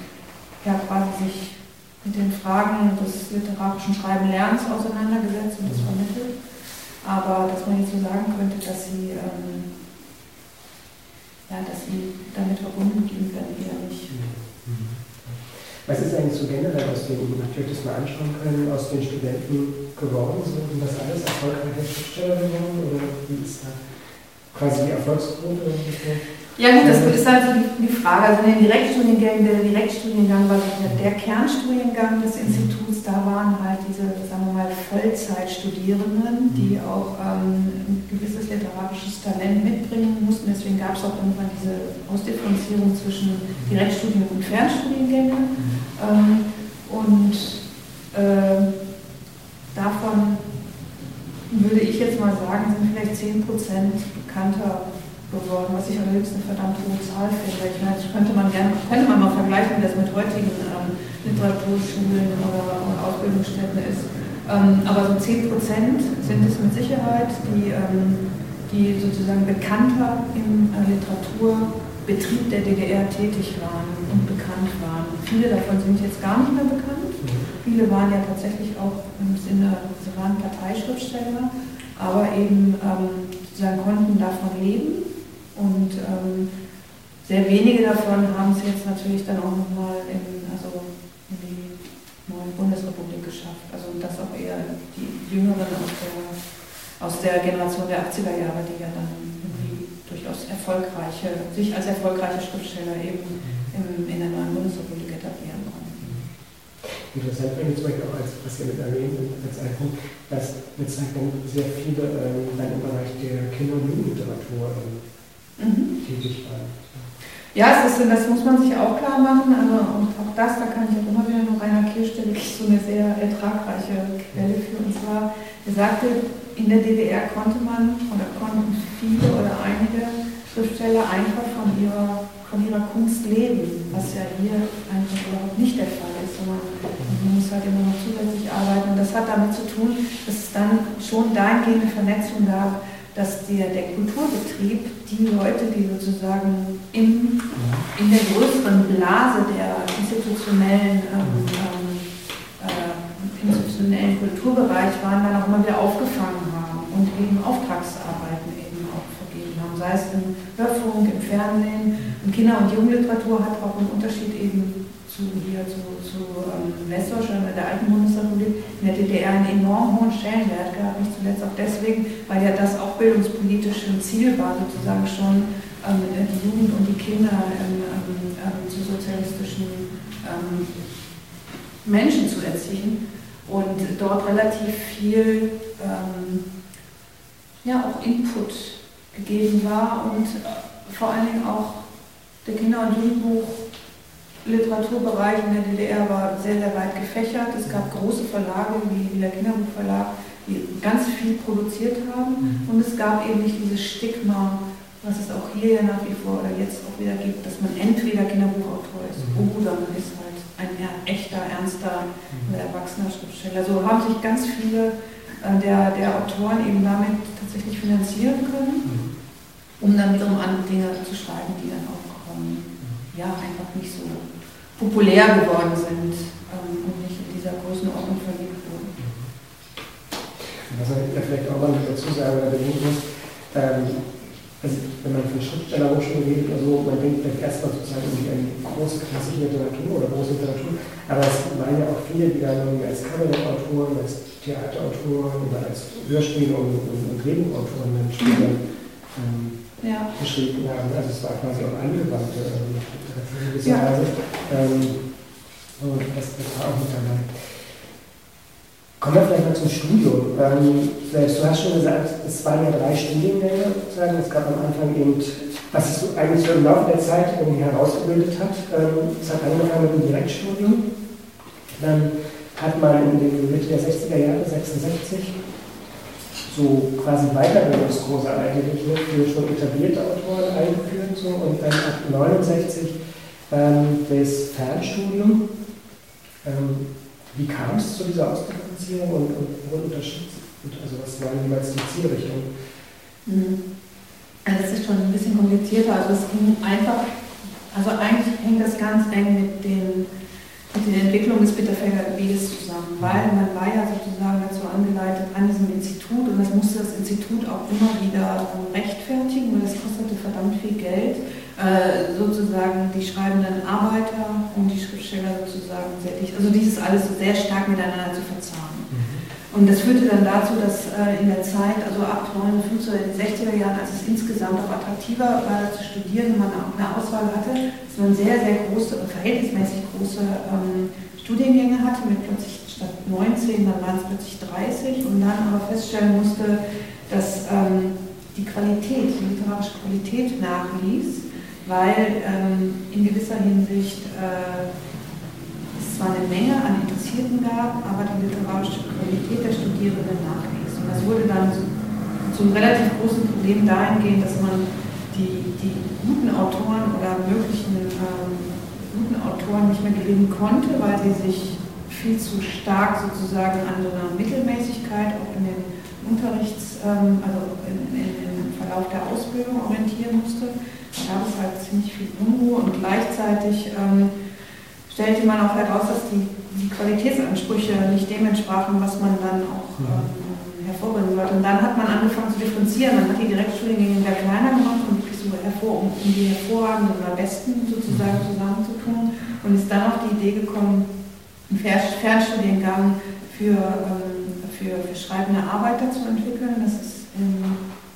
ja, quasi sich mit den Fragen des literarischen Schreiben-Lernens auseinandergesetzt und das vermittelt. Aber dass man jetzt so sagen könnte, dass sie, ähm, ja, dass sie damit verbunden blieben, dann eher nicht. Mhm. Was ist eigentlich so generell aus den, natürlich das mal anschauen können, aus den Studenten geworden? Sind das alles erfolgreiche Schriftsteller geworden oder wie ist da quasi die Erfolgsquote? Ja gut, das ist halt so die, Frage. Also in den Direktstudiengängen, der Direktstudiengang war der, der Kernstudiengang des Instituts, da waren halt diese, sagen wir mal, Vollzeitstudierenden, die mhm. auch ähm, ein gewisses literarisches Talent mitbringen mussten. Deswegen gab es auch irgendwann diese Ausdifferenzierung zwischen Direktstudien und Fernstudiengängen. Mhm. Ähm, und äh, davon würde ich jetzt mal sagen, sind vielleicht 10% bekannter geworden, was ich allerdings eine verdammt hohe Zahl finde. Ich meine, das könnte man gerne, könnte man mal vergleichen, wie das mit heutigen ähm, Literaturschulen oder, oder Ausbildungsstätten ist. Ähm, aber so 10 Prozent sind es mit Sicherheit, die, ähm, die sozusagen bekannter im äh, Literaturbetrieb der DDR tätig waren und bekannt waren. Viele davon sind jetzt gar nicht mehr bekannt. Viele waren ja tatsächlich auch im Sinne, sie waren Parteischriftsteller, aber eben ähm, sozusagen konnten davon leben und ähm, sehr wenige davon haben es jetzt natürlich dann auch nochmal in, also in die neue Bundesrepublik geschafft. Also das auch eher die Jüngeren aus der, aus der Generation der 80er Jahre, die ja dann irgendwie durchaus erfolgreiche, sich als erfolgreiche Schriftsteller eben im, in der neuen Bundesrepublik etablieren konnten. Interessant finde ich zum Beispiel auch, als, was ihr mit erwähnt als ein Punkt, dass mit Zeit dann sehr viele ähm, dann im Bereich der Kinder- und Jugendliteratur ähm, mhm. Ja, ist, das muss man sich auch klar machen. Also, und auch das, da kann ich auch immer wieder noch Rainer Kirsch wirklich so eine sehr ertragreiche Quelle für. Und zwar, er sagte, in der DDR konnte man oder konnten viele oder einige Schriftsteller einfach von ihrer, von ihrer Kunst leben, was ja hier einfach überhaupt nicht der Fall ist, sondern man muss halt immer noch zusätzlich arbeiten. Und das hat damit zu tun, dass es dann schon dahingehende Vernetzung gab, dass der, der Kulturbetrieb die Leute, die sozusagen in, in der größeren Blase der institutionellen, ähm, ähm, äh, institutionellen Kulturbereich waren, dann auch immer wieder aufgefangen haben und eben Auftragsarbeiten eben auch vergeben haben, sei es im Hörfunk, im Fernsehen. Und Kinder- und Jugendliteratur hat auch einen Unterschied eben zu, hier zu, zu ähm, Westdeutschland, der alten in der DDR einen enorm hohen Stellenwert gehabt, nicht zuletzt auch deswegen, weil ja das auch bildungspolitisch ein Ziel war, sozusagen schon ähm, die Jugend und die Kinder ähm, ähm, ähm zu sozialistischen ähm, Menschen zu erziehen und dort relativ viel ja, auch Input gegeben war und äh, vor allen Dingen auch der Kinder- und Jugendbuch Literaturbereich in der DDR war sehr, sehr weit gefächert. Es gab große Verlage wie der Kinderbuchverlag, die ganz viel produziert haben. Mhm. Und es gab eben nicht dieses Stigma, was es auch hier ja nach wie vor oder jetzt auch wieder gibt, dass man entweder Kinderbuchautor ist mhm. oder man ist halt ein echter, ernster, mhm. erwachsener Schriftsteller. So haben sich ganz viele äh, der, der Autoren eben damit tatsächlich finanzieren können, um dann wiederum andere Dinge zu schreiben, die dann auch ähm, ja, einfach nicht so populär geworden sind ähm, und nicht in dieser Größenordnung verlegt wurden. Was man vielleicht auch mal dazu sagen oder bedenken muss, ähm, also wenn man von Schriftstellerhochschulen redet oder so, man denkt vielleicht erstmal sozusagen irgendwie an große klassische Literatur oder große Literatur, aber es waren ja auch viele, die dann irgendwie als Kabarettautoren, als Theaterautoren oder als Hörspiel- und, und, und Drehbuchautoren dann später ähm, ja. geschrieben haben. Also es war quasi auch in gewisser ja. Weise. Ähm, und das, das war auch mit dabei. Kommen wir vielleicht mal zum Studium. Ähm, du hast schon gesagt, es waren ja drei Studiengänge sozusagen. Es gab am Anfang eben, was sich so eigentlich so im Laufe der Zeit irgendwie herausgebildet hat. Ähm, es hat angefangen mit dem Direktstudium. Dann hat man in den Mitte der 60er Jahre, 66, so quasi Weiterbildungskurse eigentlich ne, für schon etablierte Autoren eingeführt so, und dann ab 69 ähm, das Fernstudium. Ähm, Wie kam es zu dieser Ausdifferenzierung und, und wurde unterschieden? Also was waren jeweils die Zielrichtungen? Mhm. Also es ist schon ein bisschen komplizierter. Also es ging einfach, also eigentlich hängt das ganz eng mit den mit der Entwicklung des Bitterfelder Weges zusammen, weil man war ja sozusagen dazu angeleitet an diesem Institut und das musste das Institut auch immer wieder rechtfertigen, weil das kostete verdammt viel Geld, äh, sozusagen die schreibenden Arbeiter und die Schriftsteller sozusagen sehr dicht, also dieses alles sehr stark miteinander zu verzahnen. Und das führte dann dazu, dass äh, in der Zeit, also ab 59 oder den 60er Jahren, als es insgesamt auch attraktiver war zu studieren, man auch eine Auswahl hatte, dass man sehr, sehr große, verhältnismäßig große ähm, Studiengänge hatte, mit plötzlich statt 19, dann waren es plötzlich 30 und dann aber feststellen musste, dass ähm, die Qualität, die literarische Qualität nachließ, weil ähm, in gewisser Hinsicht äh, zwar eine Menge an Interessierten gab, aber die literarische Qualität der Studierenden nachließ. Und das wurde dann zum relativ großen Problem dahingehend, dass man die, die guten Autoren oder möglichen ähm, guten Autoren nicht mehr gewinnen konnte, weil sie sich viel zu stark sozusagen an so einer Mittelmäßigkeit auch in den Unterrichts-, ähm, also in, in, im Verlauf der Ausbildung orientieren musste. Da gab es halt ziemlich viel Unruhe und gleichzeitig ähm, stellte man auch heraus, dass die, die Qualitätsansprüche nicht dem entsprachen, was man dann auch mhm. ähm, hervorbringen wollte. Und dann hat man angefangen zu differenzieren. Man hat die Direktstudiengänge wieder kleiner gemacht und wirklich so hervor, um, um die hervorragenden oder besten sozusagen mhm. zusammenzutun und ist dann auf die Idee gekommen, einen Fernstudiengang für, ähm, für, für schreibende Arbeiter zu entwickeln. Das ist im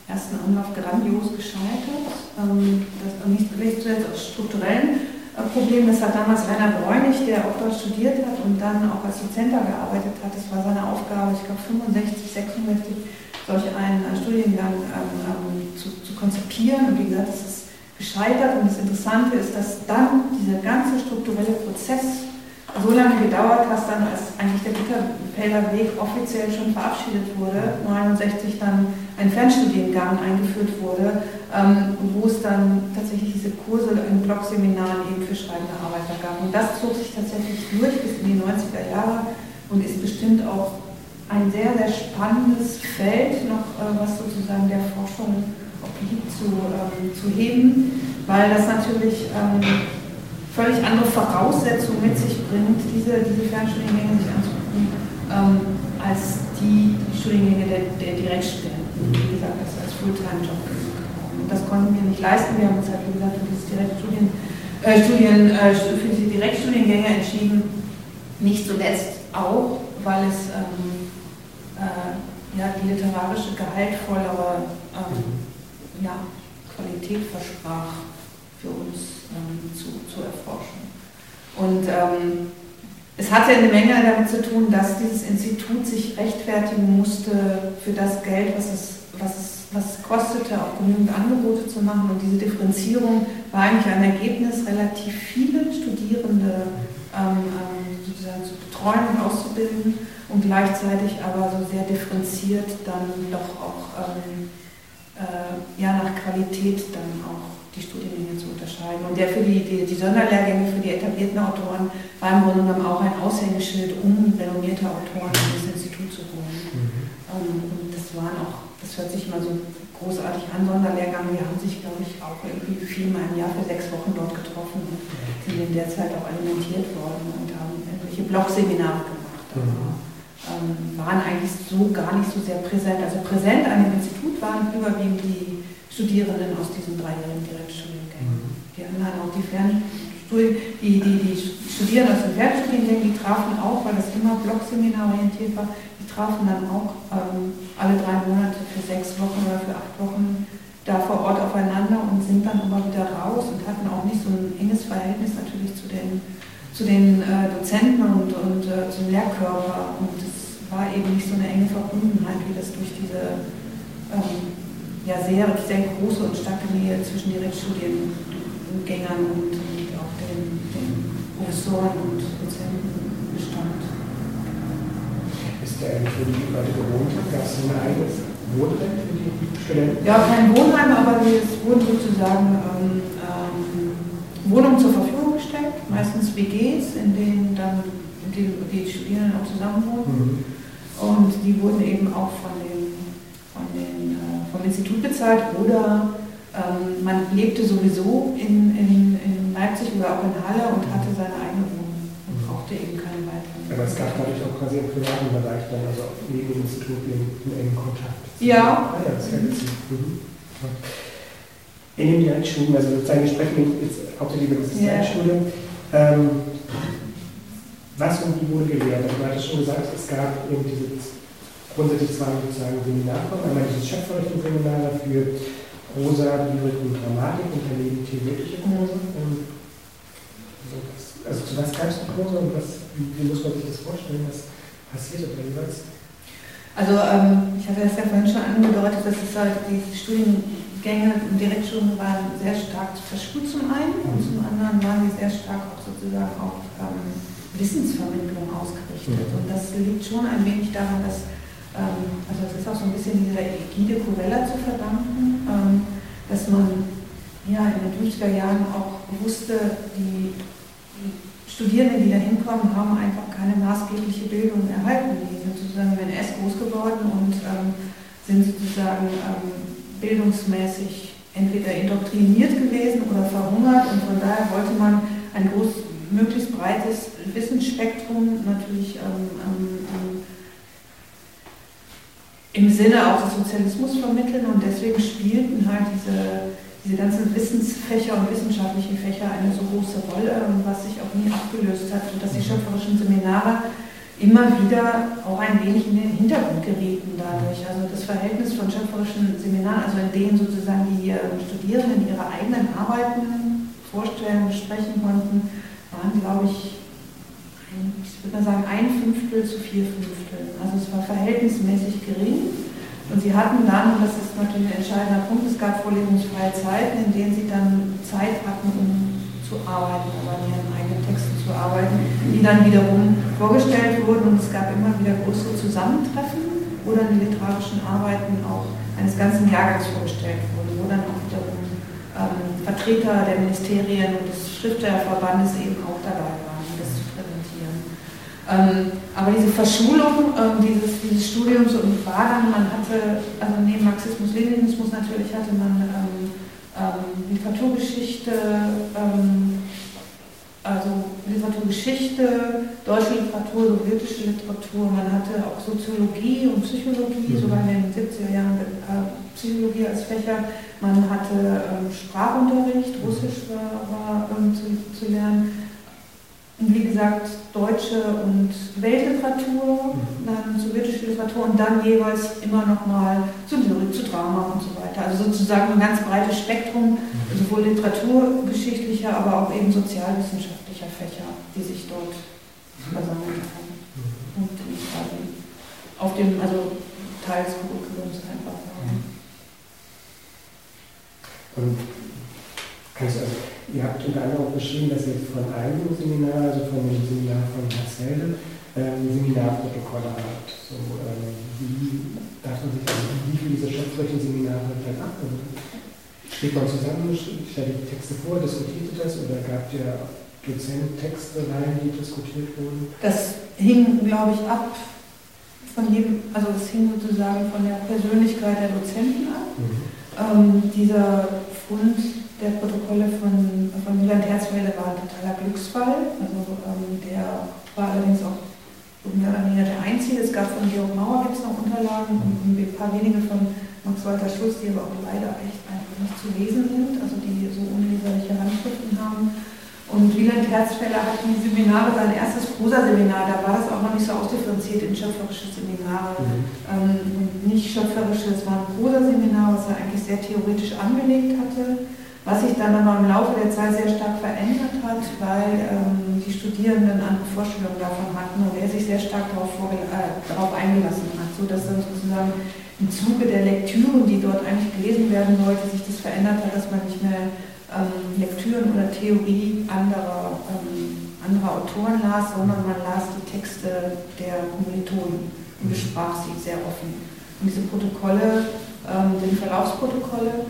ersten Anlauf grandios gescheitert. Ähm, das nicht vielleicht zuletzt aus strukturellen Problem, das hat damals Rainer Bräunig, der auch dort studiert hat und dann auch als Dozenter gearbeitet hat. Das war seine Aufgabe, ich glaube 65, 66, solch einen, einen Studiengang ähm, ähm, zu, zu konzipieren. Und wie gesagt, es ist gescheitert. Und das Interessante ist, dass dann dieser ganze strukturelle Prozess so lange gedauert hat, dann als eigentlich der Bitterfelder Weg offiziell schon verabschiedet wurde, 69 dann ein Fernstudiengang eingeführt wurde, ähm, wo es dann tatsächlich diese Kurse in Blogseminaren eben für schreibende Arbeiter gab. Und das zog sich tatsächlich durch bis in die 90er Jahre und ist bestimmt auch ein sehr, sehr spannendes Feld noch, äh, was sozusagen der Forschung obliegt zu, ähm, zu heben, weil das natürlich ähm, völlig andere Voraussetzungen mit sich bringt, diese, diese Fernstudiengänge sich anzugucken, ähm, als die Studiengänge der, der Direktstudenten. Wie gesagt, das als Fulltime-Job das konnten wir nicht leisten. Wir haben uns halt, wie gesagt, für, dieses Direktstudien, äh, Studien, äh, für diese Direktstudiengänge entschieden. Nicht zuletzt auch, weil es ähm, äh, ja, die literarische, gehaltvollere ähm, ja, Qualität versprach, für uns ähm, zu, zu erforschen. Und ähm, es hatte eine Menge damit zu tun, dass dieses Institut sich rechtfertigen musste für das Geld, was es, was es was kostete, auch genügend Angebote zu machen. Und diese Differenzierung war eigentlich ein Ergebnis, relativ viele Studierende ähm, ähm, sozusagen zu betreuen und auszubilden und gleichzeitig aber so sehr differenziert dann doch auch ähm, äh, ja, nach Qualität dann auch die Studiengänge zu unterscheiden. Und der für die, die, die Sonderlehrgänge für die etablierten Autoren war im Grunde genommen auch ein Aushängeschild, um renommierte Autoren in das Institut zu holen. Mhm. Ähm, und das waren auch hört sich immer so großartig an, Sonderlehrgang. Wir haben sich, glaube ich, auch irgendwie viermal im Jahr für sechs Wochen dort getroffen und sind in der Zeit auch alimentiert worden und haben irgendwelche Blogseminare gemacht. Aber, mhm. ähm, waren eigentlich so gar nicht so sehr präsent. Also präsent an dem Institut waren überwiegend die Studierenden aus diesen dreijährigen Direktstudiengängen. Mhm. Die anderen auch die Fernstudien, die, die, die Studierenden aus den Fernstudiengängen, die trafen auch, weil das immer Blogseminar orientiert war, trafen dann auch ähm, alle drei Monate für sechs Wochen oder für acht Wochen da vor Ort aufeinander und sind dann immer wieder raus und hatten auch nicht so ein enges Verhältnis natürlich zu den, zu den äh, Dozenten und, und äh, zum Lehrkörper. Und es war eben nicht so eine enge Verbundenheit, wie das durch diese ähm, ja, sehr, sehr große und starke Nähe zwischen Direktstudiengängern und, und auch den, den Professoren und Dozenten der für die Leute gewohnt hat? Gab es ein eigenes Wohnheim für die Studenten? Ja, kein Wohnheim, aber es wurden sozusagen ähm, ähm, Wohnungen zur Verfügung gestellt, meistens WGs, in denen dann in die, die Studierenden auch zusammen wohnen. Mhm. Und die wurden eben auch von, den, von den, äh, vom Institut bezahlt oder ähm, man lebte sowieso in, in, in Leipzig oder auch in Halle und hatte seine eigene Aber es gab natürlich auch quasi im privaten Bereich dann, also neben dem Institut in, in engen Kontakt. Ja. Ah, ja, das ist ja witzig. Mhm. In dem Direktstudium, also sozusagen, wir sprechen jetzt hauptsächlich über das Direktstudium. Ähm, was und wie wurde gelehrt? Also, du hattest schon gesagt, es gab eben diese grundsätzlich zwei sozusagen Seminarformen. Einmal dieses Schöpferrechtsseminar für Prosa, Lyrik und Dramatik und daneben theoretische Prosa. Ähm, also zu was gab es die Prosa und was, wie, wie, muss man sich das vorstellen, was passierte da jeweils? Also ähm, ich hatte das ja vorhin schon angedeutet, dass es halt die Studiengänge im Direktstudium waren sehr stark verschult zum einen mhm. und zum anderen waren die sehr stark auch sozusagen auf ähm, Wissensvermittlung ausgerichtet. Mhm. Und das liegt schon ein wenig daran, dass ähm, also es ist auch so ein bisschen dieser Egide Covella zu verdanken, ähm, dass man ja, in den 50er Jahren auch wusste, die, Studierenden, die da hinkommen, haben einfach keine maßgebliche Bildung erhalten. Die sind sozusagen in NS groß geworden und ähm, sind sozusagen ähm, bildungsmäßig entweder indoktriniert gewesen oder verhungert und von daher wollte man ein groß, möglichst breites Wissensspektrum natürlich ähm, ähm, im Sinne auch des Sozialismus vermitteln und deswegen spielten halt diese, diese ganzen Wissensfächer und wissenschaftlichen Fächer eine so große Rolle, was sich auch nie abgelöst hat und dass die mhm. schöpferischen Seminare immer wieder auch ein wenig in den Hintergrund gerieten dadurch. Also das Verhältnis von schöpferischen Seminaren, also in denen sozusagen die ähm, Studierenden ihre eigenen Arbeiten vorstellen, besprechen konnten, waren, glaube ich, ich würde mal sagen, ein Fünftel zu vier Fünftel. Also es war verhältnismäßig gering. Und sie hatten dann, das ist natürlich ein entscheidender Punkt, es gab vorlesungsfreie Zeiten, in denen sie dann Zeit hatten, um zu arbeiten, aber an ihren eigenen Texten zu arbeiten, die dann wiederum vorgestellt wurden. Und es gab immer wieder größere Zusammentreffen, wo dann die literarischen Arbeiten auch eines ganzen Jahrgangs vorgestellt wurden, wo dann auch wiederum ähm, Vertreter der Ministerien und des Schriftstellerverbandes eben auch dabei waren. Ähm, aber diese Verschulung ähm, dieses, dieses Studiums und dann, man hatte, also neben Marxismus, Leninismus natürlich hatte man ähm, ähm Literaturgeschichte, ähm, also Literaturgeschichte, deutsche Literatur, sowjetische Literatur, man hatte auch Soziologie und Psychologie, mhm. sogar in den 70er Jahren äh, Psychologie als Fächer, man hatte ähm, Sprachunterricht, Russisch war, war zu, zu lernen, und wie gesagt, deutsche und Weltliteratur, mhm. dann sowjetische Literatur und dann jeweils immer nochmal zu Lyrik, zu Drama und so weiter. Also sozusagen ein ganz breites Spektrum, mhm. sowohl literaturgeschichtlicher, aber auch eben sozialwissenschaftlicher Fächer, die sich dort versammelt haben. Mhm. Und quasi auf dem, also Teil des Curriculums einfach waren. Also Ihr habt unter anderem auch beschrieben, dass ihr von einem Seminar, also von dem Seminar von Herzelde, ähm, Seminarprotokolle habt. So, ähm, wie darf man sich, also wie viele dieser schöpferischen Seminare dann ab? Steht man zusammen, stellt die Texte vor, diskutiert ihr das oder gab ihr Dozent-Texte rein, die diskutiert wurden? Das hing, glaube ich, ab von jedem, also es hing sozusagen von der Persönlichkeit der Dozenten ab. Mhm. Ähm, dieser Fund der Protokolle von, von Milan Herzfelde war ein totaler Glücksfall. Also ähm, der war allerdings auch mehr oder weniger der einzige. Es gab von Georg Mauer jetzt noch Unterlagen und ein paar wenige von Max Walter Schluss, die aber auch leider echt einfach nicht zu lesen sind, also die so unleserliche Handschriften haben. Und Wieland Herzfeller hat die Seminare, sein erstes Prosa-Seminar, da war das auch noch nicht so ausdifferenziert in schöpferische Seminare. Mhm. Ähm, nicht schöpferische, es war ein Prosa-Seminar, was er eigentlich sehr theoretisch angelegt hatte was sich dann aber im Laufe der Zeit sehr stark verändert hat, weil ähm, die Studierenden andere Vorstellungen davon hatten und er sich sehr stark darauf, äh, darauf eingelassen hat, sodass dann sozusagen im Zuge der Lektüren, die dort eigentlich gelesen werden sollte, sich das verändert hat, dass man nicht mehr ähm, Lektüren oder Theorie anderer, ähm, anderer Autoren las, sondern man las die Texte der Kommilitonen und besprach sie sehr offen. Und diese Protokolle, ähm, die Verlaufsprotokolle,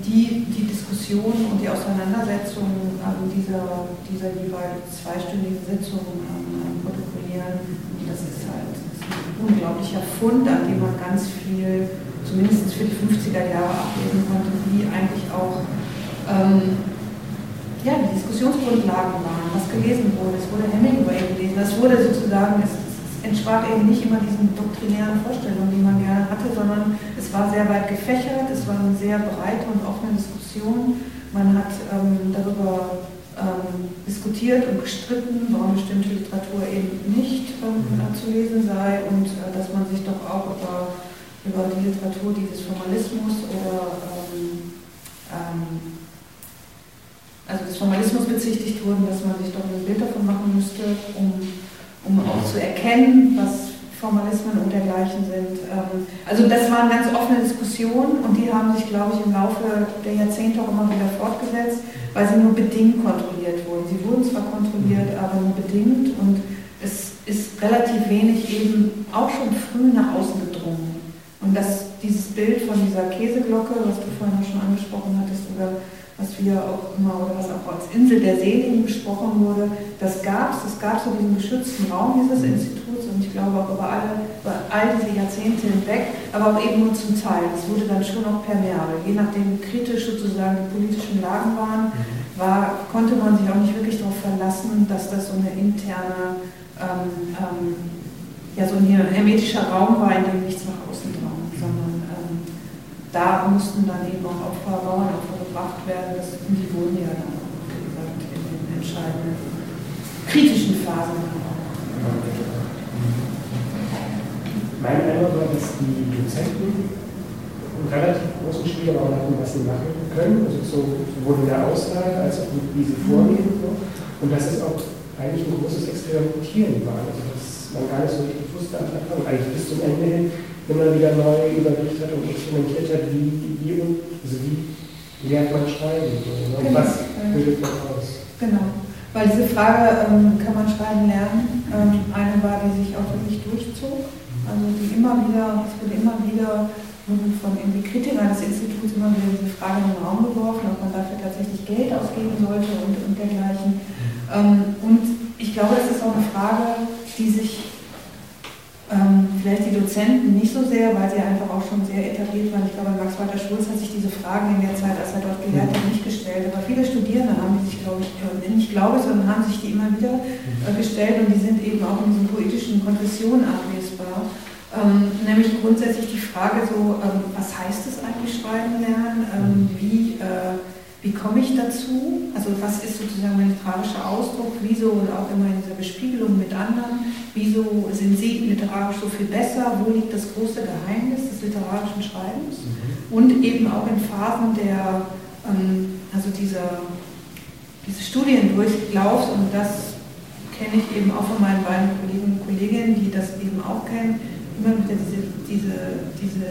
die die Diskussion und die Auseinandersetzung ähm, dieser, dieser jeweils zweistündigen Sitzung ähm, protokollieren. Und das ist halt das ist ein unglaublicher Fund, an dem man ganz viel, zumindest für die 50er Jahre ablesen konnte, wie eigentlich auch ähm, ja, die Diskussionsgrundlagen waren, was gelesen wurde. Es wurde Hemingway gelesen, es wurde sozusagen, es, entsprach eben nicht immer diesen doktrinären Vorstellungen, die man gerne hatte, sondern es war sehr weit gefächert, es war eine sehr breite und offene Diskussion. Man hat ähm, darüber ähm, diskutiert und gestritten, warum bestimmte Literatur eben nicht ähm, mhm. zu lesen sei und äh, dass man sich doch auch über, über die Literatur dieses Formalismus oder ähm, ähm, also des Formalismus bezichtigt wurden, dass man sich doch ein Bild davon machen müsste, um um auch zu erkennen, was Formalismen und dergleichen sind. Ähm, also das waren ganz offene Diskussionen und die haben sich, glaube ich, im Laufe der Jahrzehnte auch immer wieder fortgesetzt, weil sie nur bedingt kontrolliert wurden. Sie wurden zwar kontrolliert, aber nur bedingt und es ist relativ wenig eben auch schon früh nach außen gedrungen. Und das, dieses Bild von dieser Käseglocke, was du vorhin auch schon angesprochen hattest, oder was wir auch immer oder was auch als Insel der Seligen besprochen wurde, das gab es. Es gab so diesen geschützten Raum dieses Instituts und ich glaube auch über, alle, über all diese Jahrzehnte hinweg, aber auch eben nur zum Teil. Es wurde dann schon auch permeabel. Je nachdem, wie kritisch sozusagen die politischen Lagen waren, mhm. war, konnte man sich auch nicht wirklich darauf verlassen, dass das so eine interne, ähm, ähm, ja, so ein hermetischer Raum war, in dem nichts nach außen drang, sondern ähm, da mussten dann eben auch Opfer, Bauernopfer gebracht werden. Das, die wurden ja dann wie gesagt, in den entscheidenden kritischen Phasen. Mein Eindruck war, dass die Dozenten einen relativ großen Spielraum hatten, was sie machen können, also sowohl in der Auswahl als auch wie sie vorgehen. Und dass es auch eigentlich ein großes Experimentieren war, also dass man gar nicht so richtig wusste am Anfang, eigentlich bis zum Ende hin immer wieder neu überlegt hat und experimentiert hat, wie, wie, also wie lernt man schreiben? So, ne? genau. Was bildet man aus? Genau. Weil diese Frage, ähm, kann man schreiben lernen, ähm, eine war, die sich auch wirklich durchzog. Also die immer wieder, es wurde immer wieder von irgendwie Kritikern des Instituts immer wieder diese Frage in den Raum geworfen, ob man dafür tatsächlich Geld ausgeben sollte und, und dergleichen. Ähm, und ich glaube, das ist auch eine Frage, die sich ähm, vielleicht die Dozenten nicht so sehr, weil sie einfach auch schon sehr etabliert waren. Ich glaube, Max Walter Schulz hat sich diese Fragen in der Zeit, als er dort gelehrt hat, nicht gestellt. Aber viele Studierende haben die sich, glaube ich, äh, nicht glaube, sondern haben sich die immer wieder äh, gestellt und die sind eben auch in diesen poetischen Konfessionen ablesbar. Ähm, nämlich grundsätzlich die Frage so, ähm, was heißt es eigentlich schreiben lernen? Ähm, wie äh, wie komme ich dazu? Also was ist sozusagen mein literarischer Ausdruck? Wieso oder auch immer in dieser Bespiegelung mit anderen? Wieso sind Sie literarisch so viel besser? Wo liegt das große Geheimnis des literarischen Schreibens? Mhm. Und eben auch in Phasen der, ähm, also dieser, diese Studiendurchlaufs, und das kenne ich eben auch von meinen beiden Kollegen und Kolleginnen, die das eben auch kennen, immer wieder diese, diese, diese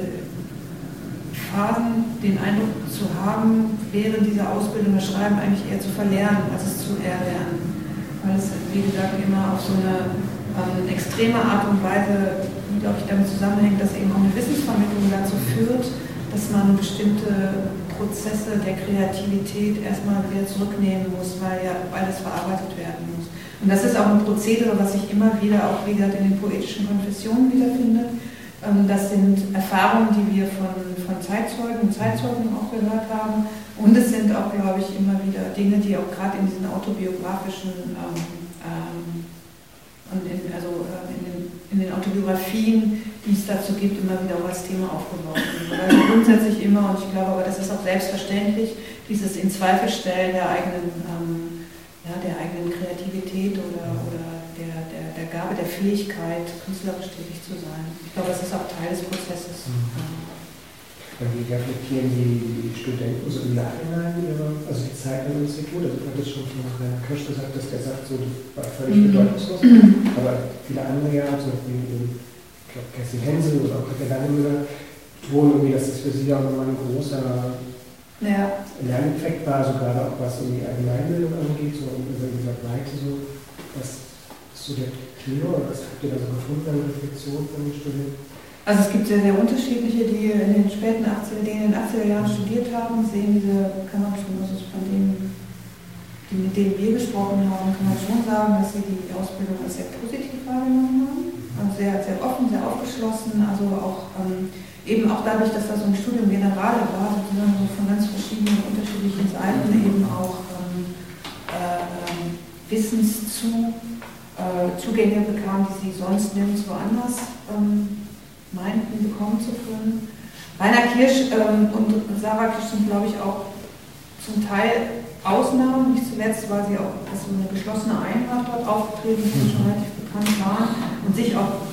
Phasen den Eindruck zu haben, während dieser Ausbildung das Schreiben eigentlich eher zu verlernen, als es zu erlernen. Weil es, wie gesagt, immer auf so eine ähm, extreme Art und Weise, die, glaube ich, damit zusammenhängt, dass eben auch eine Wissensvermittlung dazu führt, dass man bestimmte Prozesse der Kreativität erstmal wieder zurücknehmen muss, weil, ja, das verarbeitet werden muss. Und das ist auch ein Prozedere, was sich immer wieder auch wie gesagt, in den poetischen Konfessionen wiederfindet das sind Erfahrungen, die wir von, von Zeitzeugen und Zeitzeugen auch gehört haben. Und es sind auch, glaube ich, immer wieder Dinge, die auch gerade in diesen autobiografischen, ähm, ähm, und in, also äh, in, den, in, den, Autobiografien, die es dazu gibt, immer wieder auch als Thema aufgeworfen werden. Also grundsätzlich immer, und ich glaube aber, das ist auch selbstverständlich, dieses Inzweifelstellen der eigenen, ähm, ja, der eigenen Kreativität oder, oder der, der, der Fähigkeit, künstlerisch tätig zu sein. Ich glaube, das ist auch Teil des Prozesses. Mhm. Wie reflektieren die Studenten so im Nachhinein ihre, also die Zeit im Institut? Also, ich habe das schon von Rainer Kirsch gesagt, dass der sagt, so, das war völlig mhm. bedeutungslos. Aber viele andere ja, zum Beispiel, ich glaube, Kerstin Hensel oder auch Katja Langemüller, tun irgendwie, dass das für sie auch nochmal ein großer ja. Lerneffekt war, so gerade auch was um die Allgemeinbildung angeht, so in dieser Breite, so, was so der Kino, was habt ihr da so gefunden an Reflexion von den Studenten? Also es gibt sehr, sehr unterschiedliche, die in den späten 80er, die in den 80er Jahren studiert haben, sehen diese, kann man schon, also von denen, die, mit denen wir gesprochen haben, kann man schon sagen, dass sie die Ausbildung als sehr positiv wahrgenommen haben. Also sehr, sehr offen, sehr aufgeschlossen, also auch ähm, eben auch dadurch, dass das so ein Studium Generale war, sozusagen so von ganz verschiedenen unterschiedlichen Seiten eben auch ähm, äh, ähm, Äh, bekam, die sie sonst nirgendwo anders ähm, meinten, bekommen zu können. Rainer Kirsch ähm, und Sarah Kirsch sind, glaube ich, auch zum Teil Ausnahmen, nicht zuletzt, weil sie auch als eine geschlossene Einheit dort aufgetreten sind, schon relativ bekannt waren und sich auch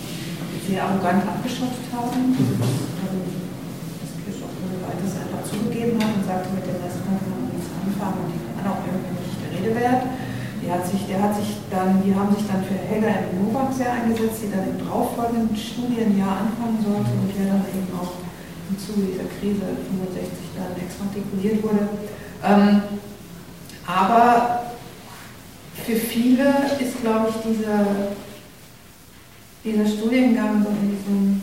sehr arrogant abgeschöpft haben. Also, dass Kirsch auch ohne weiteres einfach zugegeben hat und sagte, mit dem Rest kann man nichts anfangen und die waren auch irgendwie nicht der Rede wert. Hat sich, der hat sich dann, die haben sich dann für Helga M. Novak sehr eingesetzt, die dann im darauffolgenden Studienjahr anfangen sollte und der dann eben auch im Zuge dieser Krise 65 dann exmatrikuliert wurde. Ähm, aber für viele ist, glaube ich, dieser, dieser Studiengang so in diesem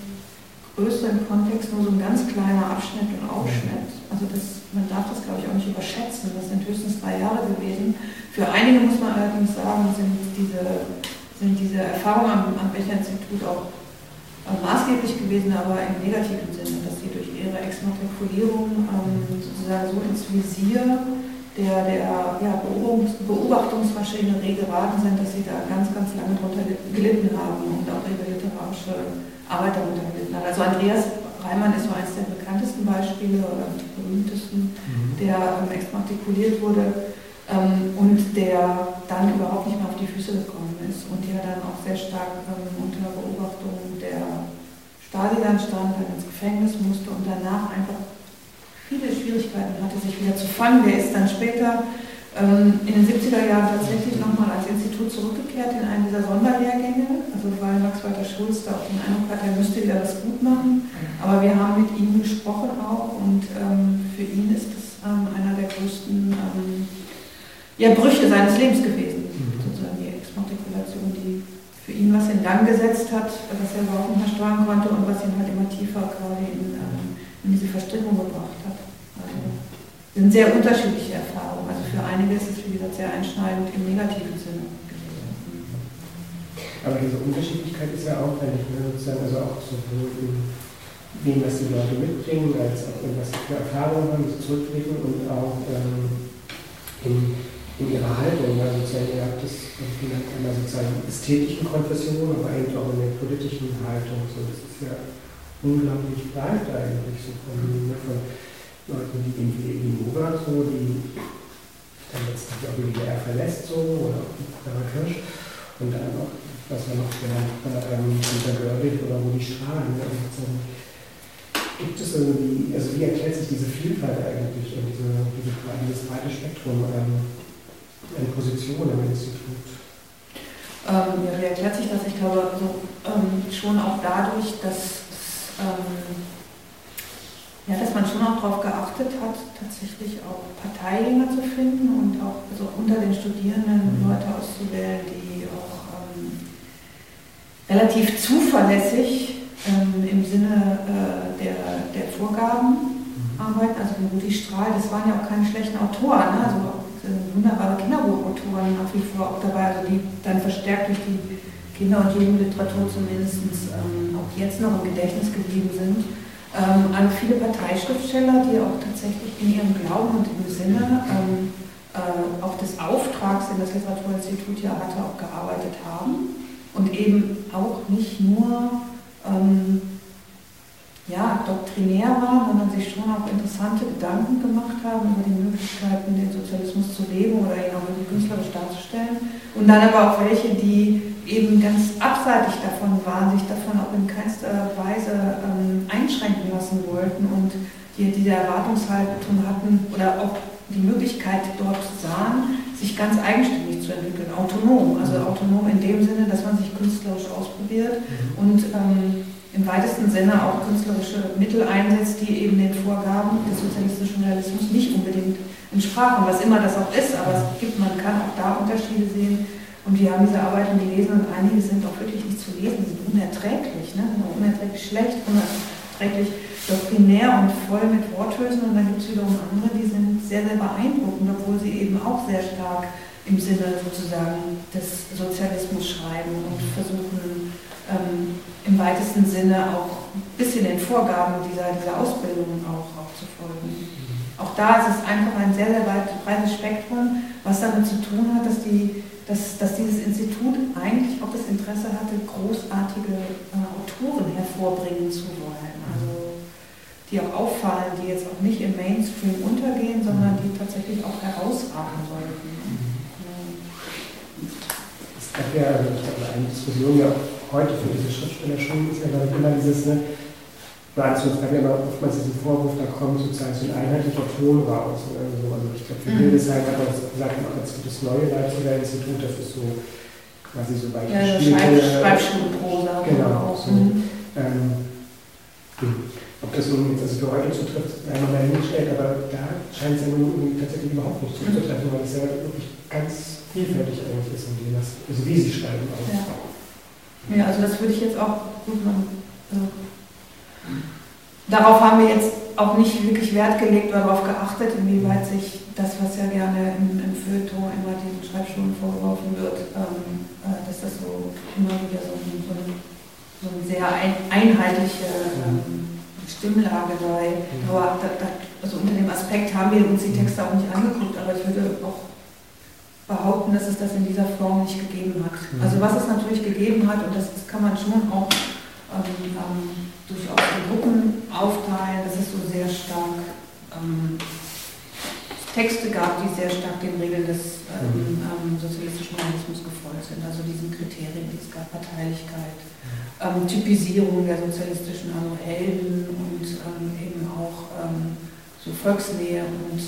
größeren Kontext nur so ein ganz kleiner Abschnitt und Ausschnitt. Also das, man darf das, glaube ich, auch nicht überschätzen. Das sind höchstens drei Jahre gewesen. Für einige muss man allerdings sagen, sind diese, sind diese Erfahrungen am, am Becher-Institut auch maßgeblich gewesen, aber im negativen Sinne, dass sie durch ihre Exmatrikulierung ähm, sozusagen so ins Visier der, der ja, Beobachtungsmaschinerie geraten sind, dass sie da ganz, ganz lange drunter gelitten haben und auch ihre literarische Arbeit darunter gelitten hat. Also Andreas Reimann ist so eines der bekanntesten Beispiele oder berühmtesten, mhm. der ähm, exmatrikuliert wurde ähm, und der dann überhaupt nicht mehr auf die Füße gekommen ist und der dann auch sehr stark ähm, unter Beobachtung der Stasi dann stand, dann ins Gefängnis musste und danach einfach viele Schwierigkeiten hatte, sich wieder zu fangen. Der ist dann später in den 70er Jahren tatsächlich nochmal als Institut zurückgekehrt in einen dieser Sonderlehrgänge, also weil Max Walter Schulz da auch den Eindruck hat, er müsste wieder was gut machen. Aber wir haben mit ihm gesprochen auch und ähm, für ihn ist das ähm, einer der größten ähm, ja, Brüche seines Lebens gewesen, mhm. sozusagen die Exmatrikulation, die für ihn was in Gang gesetzt hat, was er überhaupt nicht mehr steuern konnte und was ihn halt immer tiefer quasi in, ähm, in diese Verstrickung gebracht hat. Sind sehr unterschiedliche Erfahrungen. Also für einige ist es, wie gesagt, sehr einschneidend im negativen Sinne. Aber diese Unterschiedlichkeit ist ja auffällig, ne? sozusagen, also auch sowohl in dem, was die Leute mitbringen, als auch in was sie für Erfahrungen haben, sie zurückblicken und auch ähm, in, in ihrer Haltung. Ja, sozusagen, ihr habt das genannt, einmal sozusagen ästhetischen Konfessionen, aber eben auch in der politischen Haltung. So, das ist ja unglaublich breit eigentlich, so von, ne, von Leuten, die irgendwie die Nova so, die dann letztlich auch die DDR verlässt, so, oder Sarah Kirsch, und dann auch, was wir noch genannt haben, Günter Görwig oder Rudi Strahlen. Ne, also, gibt es irgendwie, also wie erklärt sich diese Vielfalt eigentlich und diese, diese, dieses breite Spektrum ähm, an Positionen im Institut? Ähm, ja, wie erklärt sich das? Ich glaube, also, ähm, schon auch dadurch, dass ähm, ja, dass man schon auch darauf geachtet hat, tatsächlich auch Parteigänger zu finden und auch also unter den Studierenden mhm. Leute auszuwählen, die auch ähm, relativ zuverlässig ähm, im Sinne äh, der, der Vorgaben mhm. arbeiten. Also Rudi Strahl, das waren ja auch keine schlechten Autoren, ne? also auch wunderbare Kinderbuchautoren nach wie vor auch dabei, also die dann verstärkt durch die Kinder- und Jugendliteratur zumindest ähm, auch jetzt noch im Gedächtnis geblieben sind ähm, an viele Parteischriftsteller, die auch tatsächlich in ihrem Glauben und im Sinne ähm, äh, auch des Auftrags, den das Literaturinstitut ja hatte, auch gearbeitet haben und eben auch nicht nur ähm, ja, doktrinär waren, sondern sich schon auch interessante Gedanken gemacht haben über die Möglichkeiten, den Sozialismus zu leben oder ihn auch irgendwie künstlerisch darzustellen. Und dann aber auch welche, die eben ganz abseitig davon waren, sich davon auch in keinster Weise ähm, einschränken lassen wollten und die diese Erwartungshaltung hatten oder auch die Möglichkeit dort sahen, sich ganz eigenständig zu entwickeln, autonom. Also autonom in dem Sinne, dass man sich künstlerisch ausprobiert mhm. und ähm, im weitesten Sinne auch künstlerische Mittel einsetzt, die eben den Vorgaben des sozialistischen Realismus nicht unbedingt entsprachen, was immer das auch ist, aber es gibt, man kann auch da Unterschiede sehen Und wir haben diese Arbeiten gelesen und einige sind auch wirklich nicht zu lesen, die sind unerträglich, ne? unerträglich schlecht, unerträglich doktrinär und voll mit Worthülsen. Und dann gibt es wiederum andere, die sind sehr, sehr beeindruckend, obwohl sie eben auch sehr stark im Sinne sozusagen des Sozialismus schreiben und versuchen ähm, im weitesten Sinne auch ein bisschen den Vorgaben dieser, dieser Ausbildung auch, auch zu folgen. Auch da ist es einfach ein sehr, sehr breites Spektrum, was damit zu tun hat, dass, die, dass, dass dieses Institut eigentlich auch das Interesse hatte, großartige äh, Autoren hervorbringen zu wollen. Also die auch auffallen, die jetzt auch nicht im Mainstream untergehen, sondern die tatsächlich auch herausragen sollten. Es gab ja eine Diskussion ja heute für diese Schriftsteller schon, ist ja immer dieses, ne, Dazu es gab ja immer oftmals diesen Vorwurf, da kommt sozusagen so ein einheitlicher Ton raus. Oder so. Also ich glaube, für mhm. Hildesheim hat man gesagt, jetzt gibt das neue Leipziger Institut, das ist so quasi so weit ja, Schreibschulprosa. Genau. So, mhm. ähm, ob das nun jetzt also für heute zutrifft, sei mal dahingestellt, aber da scheint es ja nun tatsächlich überhaupt nicht zuzutreffen, weil es ja wirklich ganz vielfältig eigentlich ist, und das, also wie sie schreiben auch. Ja. ja, also das würde ich jetzt auch gut machen. Darauf haben wir jetzt auch nicht wirklich Wert gelegt oder darauf geachtet, inwieweit sich das, was ja gerne im, im Feuilleton immer den Schreibschulen vorgeworfen wird, ähm, äh, dass das so immer wieder so, so, eine, so eine sehr ein, einheitliche ähm, Stimmlage sei. Mhm. Aber da, da, also unter dem Aspekt haben wir uns die Texte auch nicht angeguckt, aber ich würde auch behaupten, dass es das in dieser Form nicht gegeben hat. Mhm. Also was es natürlich gegeben hat, und das, das kann man schon auch ähm, ähm, durchaus in Gruppen aufteilen, dass es so sehr stark ähm, Texte gab, die sehr stark den Regeln des ähm, mhm. ähm, sozialistischen Realismus gefolgt sind, also diesen Kriterien, die es gab, Parteilichkeit, ähm, Typisierung der sozialistischen Helden und ähm, eben auch ähm, so Volksnähe und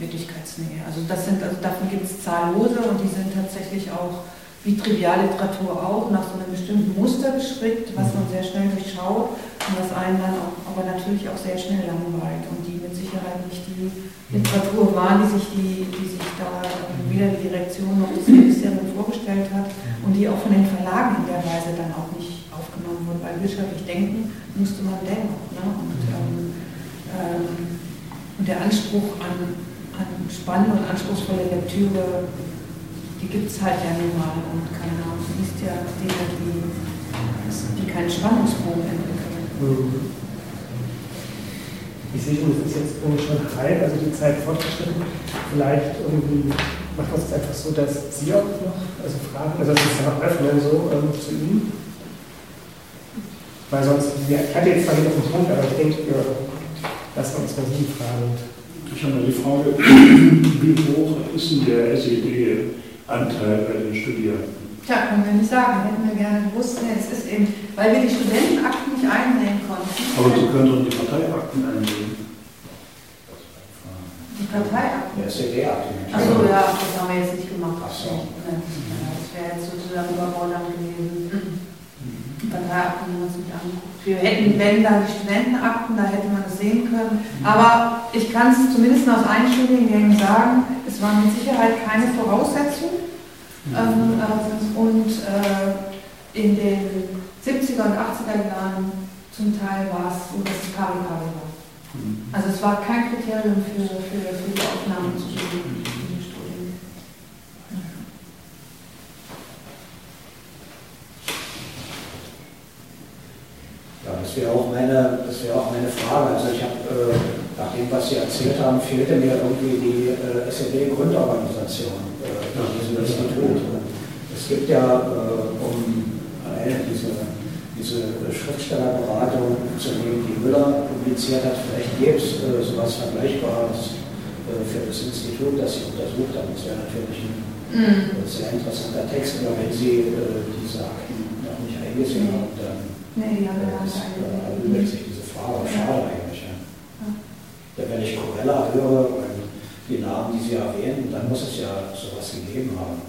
Wirklichkeitsnähe. Also das sind, also davon gibt es zahllose und die sind tatsächlich auch wie Trivialliteratur auch, nach so einem bestimmten Muster gestrickt, was man sehr schnell durchschaut und was einen dann auch, aber natürlich auch sehr schnell langweilt und die mit Sicherheit nicht die Literatur war, die sich, die, die sich da weder die Direktion noch das Ministerium vorgestellt hat und die auch von den Verlagen in der Weise dann auch nicht aufgenommen wurde, weil wirtschaftlich denken musste man dennoch. Ne? Und, ähm, ähm, und der Anspruch an, an spannende und anspruchsvolle Lektüre die gibt es halt ja nun mal und keine Ahnung, du liest ja Dinge, die, die keinen Spannungsbogen entwickeln. Mhm. Ich sehe schon, es ist jetzt irgendwie schon halb, also die Zeit fortgeschritten. Vielleicht irgendwie macht man es einfach so, dass Sie auch noch also Fragen, also dass Sie es einfach öffnen so ähm, zu Ihnen. Weil sonst, ja, ich hatte jetzt zwar nicht auf den Punkt, aber ich denke, ja, lassen wir uns mal Sie fragen. Ich habe mal die Frage, wie hoch ist denn der SED? Anteil bei den Studierenden? Tja, können wir nicht sagen, hätten wir gerne gewusst. Nee, es ist eben, weil wir die Studentenakten nicht einsehen konnten. Aber Sie können doch die Parteiakten einsehen. Die Parteiakten? Der SED-Akten. Achso, ja, das haben wir jetzt nicht gemacht. Ach so. Das wäre jetzt sozusagen überfordernd gewesen. Die Parteiakten haben wir uns nicht angeguckt. Wir hätten, wenn dann die Studentenakten, da hätte man das sehen können. Aber ich kann es zumindest aus einigen Studiengängen sagen, es war mit Sicherheit keine Voraussetzung. Ähm, äh, und äh, in den 70er und 80er Jahren zum Teil war es so, dass es pari pari war. Mhm. Also es war kein Kriterium für, für, für die Aufnahme zu Studien. Ja, das wäre auch, meine, wär auch meine Frage. Also ich habe äh, nach dem, was Sie erzählt haben, fehlte mir irgendwie die äh, SED-Grundorganisation äh, in diesem Institut. Es gibt ja, äh, um äh, diese, diese Schriftstellerberatung zu nehmen, die Müller publiziert hat, vielleicht gäbe es äh, sowas Vergleichbares äh, für das Institut, das Sie untersucht haben. Das wäre natürlich ein mhm. sehr interessanter Text, aber wenn Sie äh, diese Akten noch nicht eingesehen haben, dann nee, ja, ist, äh, sich diese Frage. Schade eigentlich wenn ich Corella höre und die Namen, die Sie erwähnen, dann muss es ja sowas gegeben haben.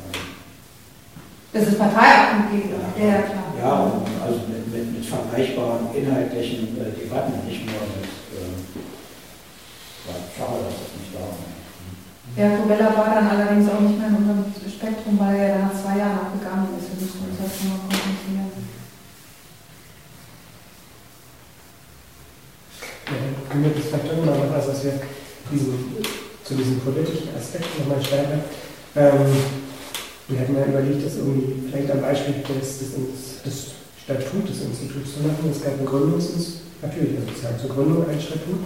Das ist Parteiakten gegeben, ja, ja, klar. Ja, also mit, mit, mit vergleichbaren inhaltlichen äh, Debatten, nicht nur mit, äh, schade, dass das nicht da war. Ja, Corella war dann allerdings auch nicht mehr in unserem Spektrum, weil er nach zwei Jahren abgegangen was, was wir diesen, zu diesen politischen Aspekten nochmal stärker. Ähm, wir hatten ja überlegt, das irgendwie vielleicht am Beispiel des, des, des Statut des Instituts zu machen. Es gab ein Gründungsinstitut, natürlich also sozusagen zur Gründung ein Statut.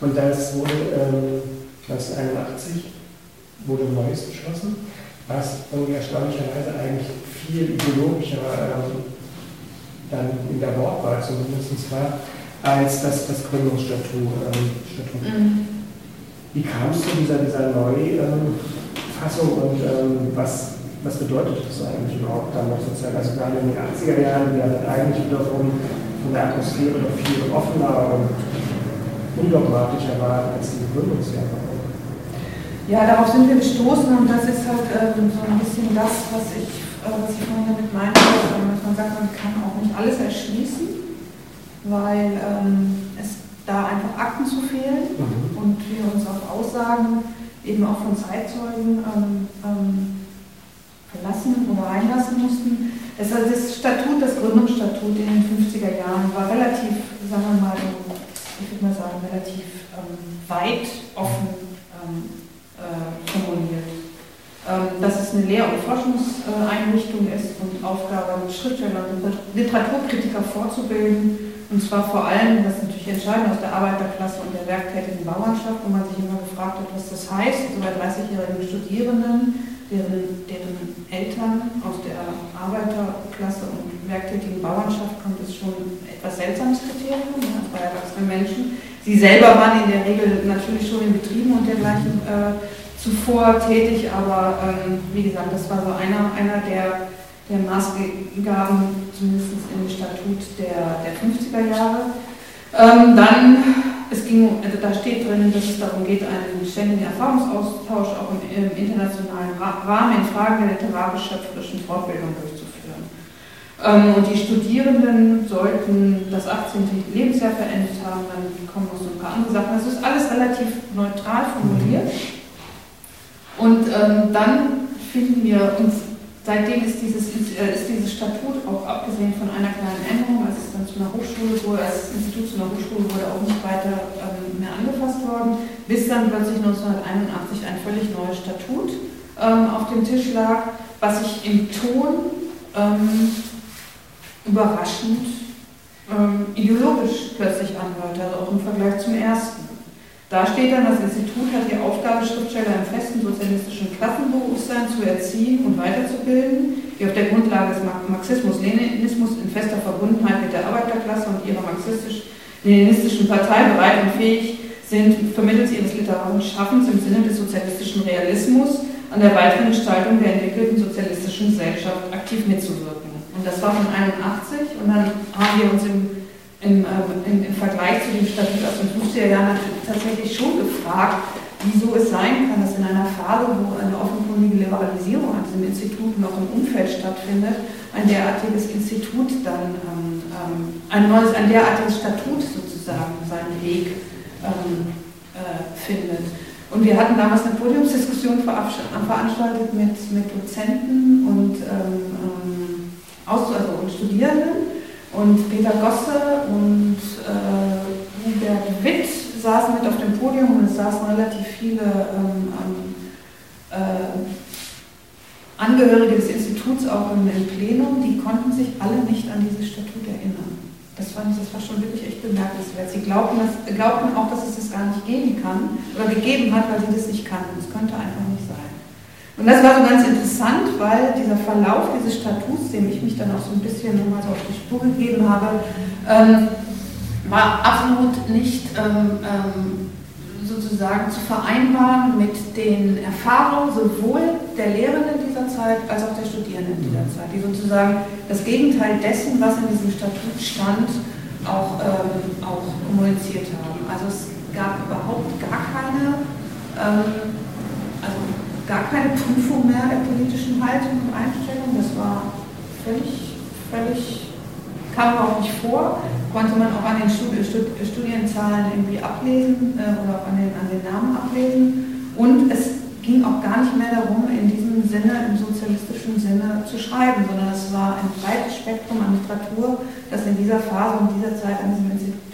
Und das wurde ähm, 1981 wurde Neues beschlossen, was irgendwie erstaunlicherweise eigentlich viel ideologischer ähm, dann in der Wortwahl zumindest war, als das, das Gründungsstatut. Ähm, mhm. Wie kam es zu dieser, dieser Neufassung und ähm, was, was bedeutet das eigentlich überhaupt damals sozusagen? Also gerade in den 80er Jahren, die ja dann eigentlich wiederum von der Atmosphäre noch viel offener und undogmatischer waren als die Gründungsjahre. Ja, darauf sind wir gestoßen und das ist halt ähm, so ein bisschen das, was ich, äh, was ich vorhin damit meinte, dass man sagt, man kann auch nicht alles erschließen, weil ähm, es da einfach Akten zu fehlen mhm. und wir uns auf Aussagen eben auch von Zeitzeugen ähm, ähm, verlassen oder einlassen mussten. Das, also das Statut, das Gründungsstatut in den 50er Jahren war relativ, sagen wir mal, ich würde mal sagen, relativ ähm, weit offen ähm, äh, formuliert. Ähm, dass es eine Lehr- und Forschungseinrichtung ist und Aufgabe, Schriftsteller und Literaturkritiker vorzubilden. Und zwar vor allem, das ist natürlich entscheidend, aus der Arbeiterklasse und der werktätigen Bauernschaft, wo man sich immer gefragt hat, was das heißt, so bei 30-jährigen Studierenden, deren, deren Eltern aus der Arbeiterklasse und werktätigen Bauernschaft kommt, ist schon etwas seltsames Kriterium, ja, bei erwachsenen Menschen. Sie selber waren in der Regel natürlich schon in Betrieben und dergleichen äh, zuvor tätig, aber ähm, wie gesagt, das war so einer, einer der, der Maßgaben, zumindest im Statut der, der 50er Jahre. Ähm, dann, es ging, also da steht drin, dass es darum geht, einen ständigen Erfahrungsaustausch auch im, im internationalen Rahmen in Fragen der literarisch-schöpferischen Fortbildung durchzuführen. Ähm, und die Studierenden sollten das 18. Lebensjahr verendet haben, dann kommen noch so ein paar andere Sachen. Das ist alles relativ neutral formuliert. Und ähm, dann finden wir uns, seitdem ist dieses, äh, ist dieses Statut auch abgesehen von einer kleinen Änderung, als es dann zu einer Hochschule wurde, als das Institut zu einer Hochschule wurde, auch nicht weiter ähm, mehr angefasst worden, bis dann plötzlich 1981 ein völlig neues Statut ähm, auf dem Tisch lag, was sich im Ton ähm, überraschend ähm, ideologisch plötzlich anhört, also auch im Vergleich zum ersten. Da steht dann, das Institut hat die Aufgabe, Schriftsteller im festen sozialistischen Klassenbewusstsein zu erziehen und weiterzubilden, die auf der Grundlage des Marxismus-Leninismus in fester Verbundenheit mit der Arbeiterklasse und ihrer marxistisch-leninistischen Partei bereit und fähig sind, vermittels ihres literarischen Schaffens im Sinne des sozialistischen Realismus an der weiteren Gestaltung der entwickelten sozialistischen Gesellschaft aktiv mitzuwirken. Und das war von 81 und dann haben wir uns im, im, ähm, im, im Vergleich zu dem Statut aus den 50er Jahren tatsächlich schon gefragt, wieso es sein kann, dass in einer Phase, wo eine offenkundige Liberalisierung an diesem Institut noch im Umfeld stattfindet, ein derartiges Institut dann, ähm, ähm ein neues, ein derartiges Statut sozusagen seinen Weg ähm, äh, findet. Und wir hatten damals eine Podiumsdiskussion veranstaltet mit, mit Dozenten und ähm, also und Studierenden. Und Peter Gosse und äh, Hubert Witt saßen mit auf dem Podium und es saßen relativ viele ähm, äh, Angehörige des Instituts auch im, im, Plenum, die konnten sich alle nicht an dieses Statut erinnern. Das, fand ich, das war schon wirklich echt bemerkenswert. Sie glaubten, dass, glaubten auch, dass es das gar nicht geben kann oder gegeben hat, weil sie das nicht kannten. Es könnte einfach nicht sein. Und das war so ganz interessant, weil dieser Verlauf dieses Statuts, dem ich mich dann auch so ein bisschen nochmal so auf die Spur gegeben habe, ähm, war absolut nicht ähm, ähm, sozusagen zu vereinbaren mit den Erfahrungen sowohl der Lehrenden dieser Zeit als auch der Studierenden dieser mhm. Zeit, die sozusagen das Gegenteil dessen, was in diesem Statut stand, auch, ähm, auch kommuniziert haben. Also es gab überhaupt gar keine ähm, gar keine Prüfung mehr der politischen Haltung und Einstellung. Das war völlig, völlig, kam auch nicht vor, konnte man auch an den Studienzahlen irgendwie ablesen äh, oder auch an den, an den Namen ablesen. Und es ging auch gar nicht mehr darum, in diesem Sinne, im sozialistischen Sinne zu schreiben, sondern es war ein breites Spektrum an Literatur, das in dieser Phase und dieser Zeit an diesem Institut.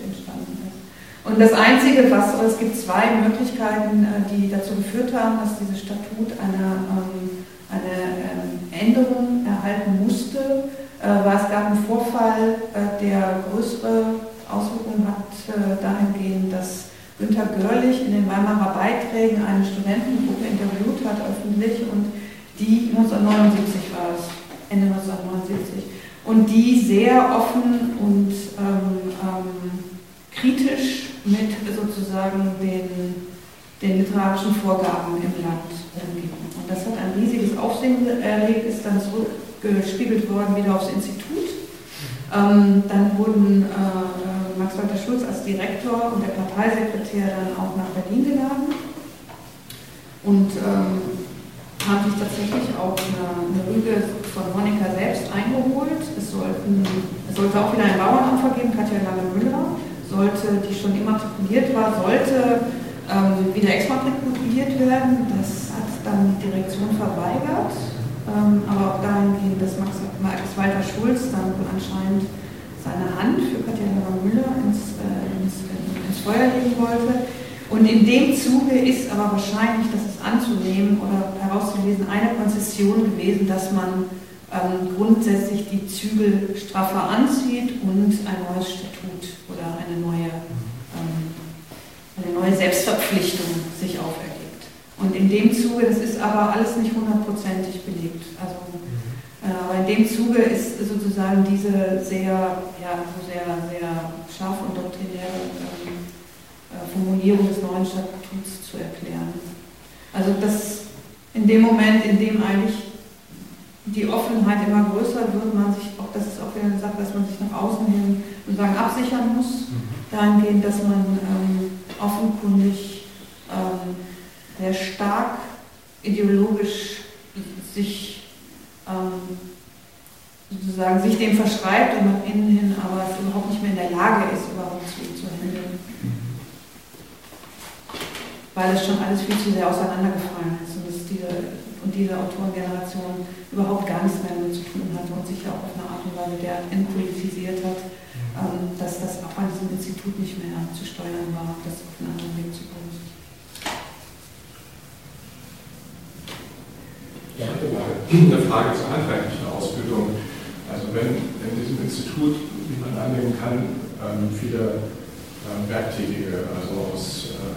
Und das Einzige, was, es gibt zwei Möglichkeiten, äh, die dazu geführt haben, dass dieses Statut eine, ähm, eine ähm, Änderung erhalten musste, äh, war es gab einen Vorfall, äh, der größere Auswirkungen hat dahingehend, dass Günter Görlich in den Weimarer Beiträgen eine Studentengruppe interviewt hat öffentlich und die 1979 war es, Ende 1979, und die sehr offen und ähm, ähm, kritisch mit sozusagen den, den literarischen Vorgaben im Land umgehen. Und das hat ein riesiges Aufsehen erregt, ist dann zurückgespiegelt worden wieder aufs Institut. Ähm, dann wurden äh, Max Walter Schulz als Direktor und der Parteisekretär dann auch nach Berlin geladen und ähm, haben sich tatsächlich auch eine, eine Rüge von Monika selbst eingeholt. Es, sollten, es sollte auch wieder ein Bauernamt vergeben, Katja Lange-Müller sollte, die schon immatrikuliert war, sollte ähm, wieder exmatrikuliert werden. Das hat dann die Direktion verweigert, ähm, aber auch dahingehend, dass Max, Max Walter Schulz dann wohl anscheinend seine Hand für Katharina Müller ins, äh, ins, ins Feuer legen wollte. Und in dem Zuge ist aber wahrscheinlich, das ist anzunehmen oder herauszulesen, eine Konzession gewesen, dass man ähm, grundsätzlich die Zügel straffer anzieht und ein neues Statut oder eine neue, ähm, eine neue Selbstverpflichtung sich auferlegt. Und in dem Zuge, das ist aber alles nicht hundertprozentig belegt. Also, äh, aber in dem Zuge ist sozusagen diese sehr, ja, so sehr, sehr scharfe und doktrinäre ähm, äh, Formulierung des neuen Statuts zu erklären. Also das in dem Moment, in dem eigentlich die Offenheit immer größer wird, man sich auch, das ist auch wieder eine Sache, dass man sich nach außen hin sozusagen absichern muss, mhm. dahingehend, dass man ähm, offenkundig ähm, sehr stark ideologisch sich ähm, sozusagen sich dem verschreibt und nach innen hin aber es überhaupt nicht mehr in der Lage ist, überhaupt zu, zu handeln. Mhm. Weil es schon alles viel zu sehr auseinandergefallen ist und es diese und diese Autorengeneration überhaupt gar nichts mehr damit zu tun hatte und sich ja auch auf eine Art und Weise der entpolitisiert hat, ähm, dass das auch an diesem Institut nicht mehr zu steuern war, das auf einen anderen Weg zu bringen. Ja, eine Frage zur handwerklichen Ausbildung. Also wenn in diesem Institut, wie man annehmen kann, ähm, viele ähm, Werktätige, also aus äh,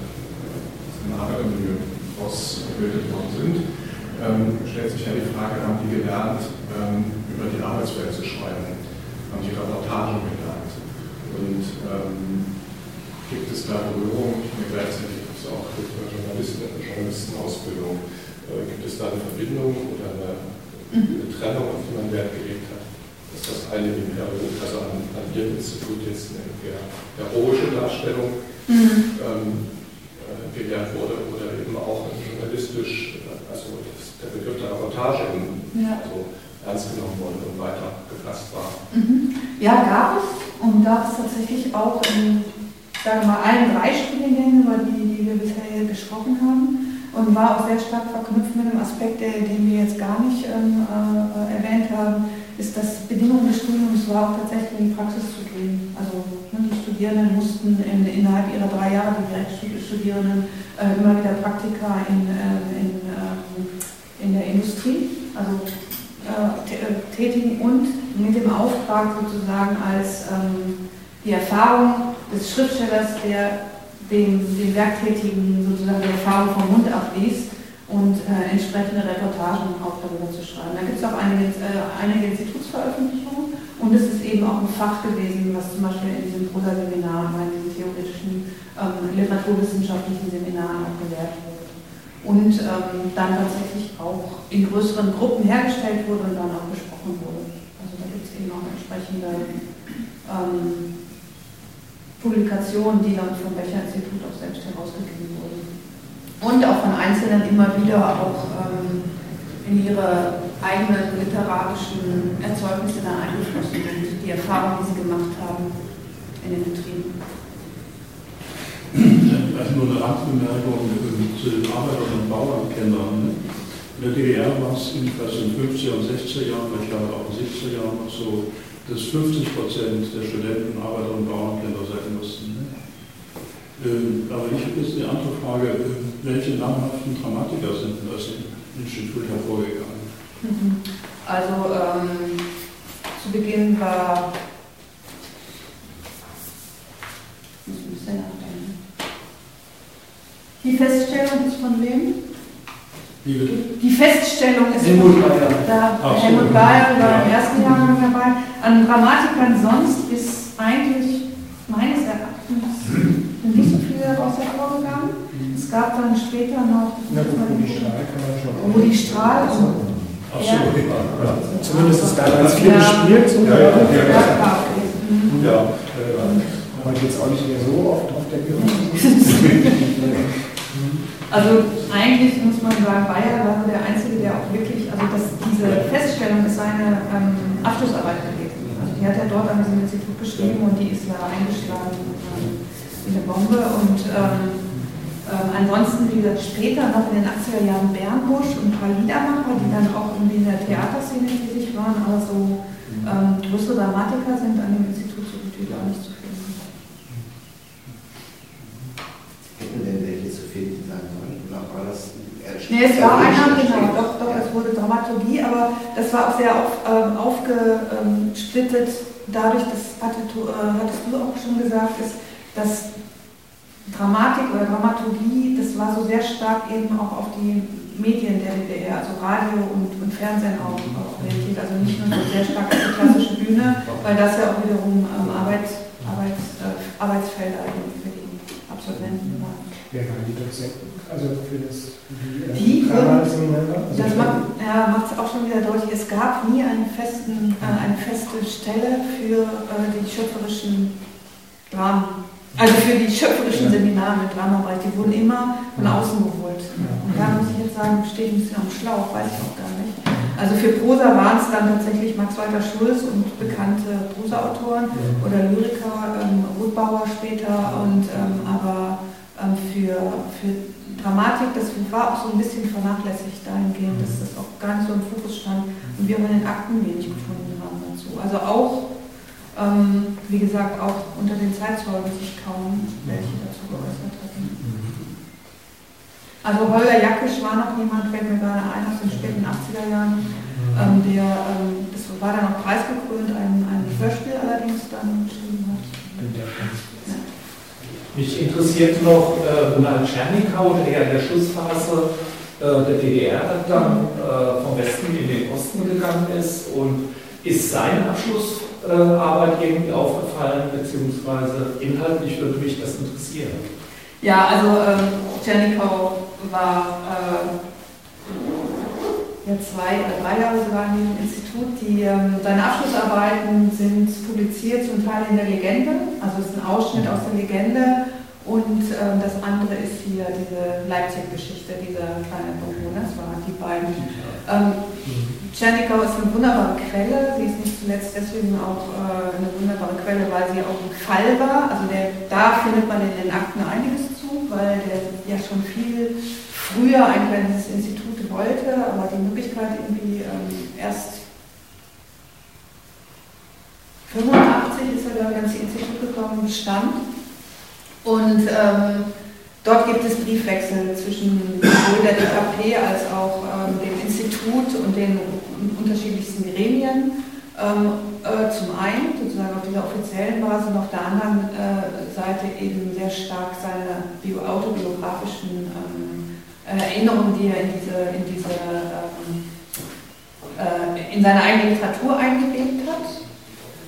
dem Arbeitermilieu ausgebildet worden sind, ähm, stellt sich ja die Frage, haben die gelernt, ähm, über die Arbeitswelt zu schreiben? Haben die Reportagen gelernt? Und ähm, gibt es da Berührung? Ich gleichzeitig gibt es auch Journalisten, Journalistenausbildung. Äh, gibt es da eine Verbindung oder eine, mhm. eine, Trennung, auf die man Wert gelegt hat? Dass das eine im also an, an Ihrem Institut jetzt eine heroische Darstellung mhm. ähm, äh, gelehrt wurde oder eben auch journalistisch also der Begriff der Reportage ja. also ernst genommen wurde und weiter gefasst war. Mhm. Ja, gab es und gab es tatsächlich auch in sagen wir mal, allen drei Studiengängen, über die, die wir bisher gesprochen haben und war auch sehr stark verknüpft mit einem Aspekt, den wir jetzt gar nicht ähm, äh, erwähnt haben, ist, dass Bedingungen des Studiums war auch tatsächlich in die Praxis zu gehen. Also ne, die Studierenden mussten in, innerhalb ihrer drei Jahre, die Direktstudierenden, äh, immer wieder Praktika in, äh, in, ähm, in der Industrie, also äh, tätigen und mit dem Auftrag sozusagen als ähm, die Erfahrung des Schriftstellers, der dem, den Werktätigen sozusagen die Erfahrung vom Mund abliest und äh, entsprechende Reportagen auch darüber zu schreiben. Da gibt es auch einige, äh, einige Institutsveröffentlichungen und es ist eben auch ein Fach gewesen, was zum Beispiel in diesem Prosa-Seminar, in diesen theoretischen ähm, literaturwissenschaftlichen Seminaren auch gelehrt wurde. Und ähm, dann tatsächlich auch in größeren Gruppen hergestellt wurde und dann auch besprochen wurde. Also da gibt es eben auch entsprechende ähm, Publikationen, die dann vom Becher-Institut auch selbst herausgegeben wurden. Und auch von Einzelnen immer wieder auch ähm, in ihre eigenen literarischen Erzeugnisse dann eingeflossen sind, die Erfahrungen, die sie gemacht haben in den Betrieben. Also nur eine Randbemerkung zu den Arbeitern und Bauernkennern. In der DDR war es in den 50er und 60er Jahren, ich glaube auch in den 70er Jahren noch so, dass 50 Prozent der Studenten Arbeiter und Bauernkinder sein mussten. Ne? Ähm, aber ich habe jetzt eine andere Frage. Welche namhaften Dramatiker sind denn aus dem Institut hervorgegangen? Mhm. Also ähm, zu Beginn war die Feststellung ist von wem? Die Feststellung ist Helmut Bayer. Da, Ach so. Helmut Bayer war Ja. im ersten Jahrgang dabei. An Grammatikern sonst ist eigentlich meines Erachtens nicht so viele daraus hervorgegangen. Es gab dann später noch gut, Rudi Strahl kann man schon. Rudi Strahl Ach so, Ja. ja. Zumindest ist damals viel Ja. gespielt. So Ja, ja, ja. ja, okay. Mhm. Ja, Heute jetzt auch nicht mehr so oft auf der Bühne. Also eigentlich muss man sagen, Bayer war der Einzige, der auch wirklich, also dass diese Feststellung ist seine ähm, Abschlussarbeit gewesen. Also die hat er dort an diesem Institut geschrieben und die ist ja eingeschlagen ähm, wie eine Bombe. Und ähm, ähm, ansonsten, wie gesagt, später noch in den 80er Jahren Bernbusch und ein paar Liedermacher, die dann auch irgendwie in der Theaterszene tätig waren, aber so ähm, größere Dramatiker sind an dem Institut so gut wie gar nicht zu finden welche zu finden sein sollen? Oder war das eher Nee, es war einer, genau, doch, doch, es wurde Dramaturgie, aber das war auch sehr auf, ähm, aufgesplittet dadurch, das hatte, du, äh, hattest du auch schon gesagt, ist, dass Dramatik oder Dramaturgie, das war so sehr stark eben auch auf die Medien der DDR, also Radio und, und Fernsehen auch orientiert, also nicht nur so sehr stark auf die klassische Bühne, weil das ja auch wiederum ähm, Arbeits, Arbeits, äh, Arbeitsfelder für die Absolventen waren. Wer waren die Dozenten? Also für das die, äh, Die Drama-Seminar? Also Das macht ja, es auch schon wieder deutlich. Es gab nie einen festen, äh, eine feste Stelle für äh, die schöpferischen Dramen. Also für die schöpferischen Seminare mit Dramaarbeit. Die wurden immer von außen geholt. Und da muss ich jetzt sagen, stehe ich ein bisschen am Schlauch, weiß ich auch gar nicht. Also für Prosa waren es dann tatsächlich Max Walter Schulz und bekannte Prosaautoren oder Lyriker, ähm, Ruth später. Und, ähm, aber ähm, für, für Dramatik, das war auch so ein bisschen vernachlässigt dahingehend, dass das auch gar nicht so im Fokus stand und wir auch in den Akten wenig gefunden haben dazu. Also auch, ähm, wie gesagt, auch unter den Zeitzeugen sich kaum welche dazu geäußert hatten. Also Holger Jackisch war noch jemand, fällt mir gerade ein, aus den späten 80er Jahren, ähm, der, ähm, das war dann auch preisgekrönt, ein, ein Hörspiel allerdings dann geschrieben hat. Mich interessiert noch äh, Ronald Tschernikau, der in der Schlussphase äh, der DDR dann äh, vom Westen in den Osten gegangen ist. Und ist seine Abschlussarbeit irgendwie aufgefallen, beziehungsweise inhaltlich würde mich das interessieren. Ja, also ähm, Tschernikau war äh, ja, zwei oder drei Jahre sogar in diesem Institut. Die, ähm, seine Abschlussarbeiten sind publiziert, zum Teil in der Legende, also es ist ein Ausschnitt aus der Legende. Und ähm, das andere ist hier diese Leipzig-Geschichte, dieser kleine Bewohner, das waren die beiden. Ähm, Tschernikau ist eine wunderbare Quelle. Sie ist nicht zuletzt deswegen auch äh, eine wunderbare Quelle, weil sie auch ein Fall war. Also der, da findet man in den Akten einiges zu, weil der ja schon viel früher an dieses Institut wollte, aber die Möglichkeit irgendwie ähm, erst 85 ist er, glaube ich, ans Institut gekommen, bestand. Und ähm, dort gibt es Briefwechsel zwischen sowohl der DKP als auch ähm, dem Institut und den unterschiedlichsten Gremien. Ähm, äh, zum einen sozusagen auf dieser offiziellen Basis und auf der anderen äh, Seite eben sehr stark seine bio autobiografischen ähm, Erinnerungen, die er in diese, in diese ähm, äh, in seine eigene Literatur eingelebt hat.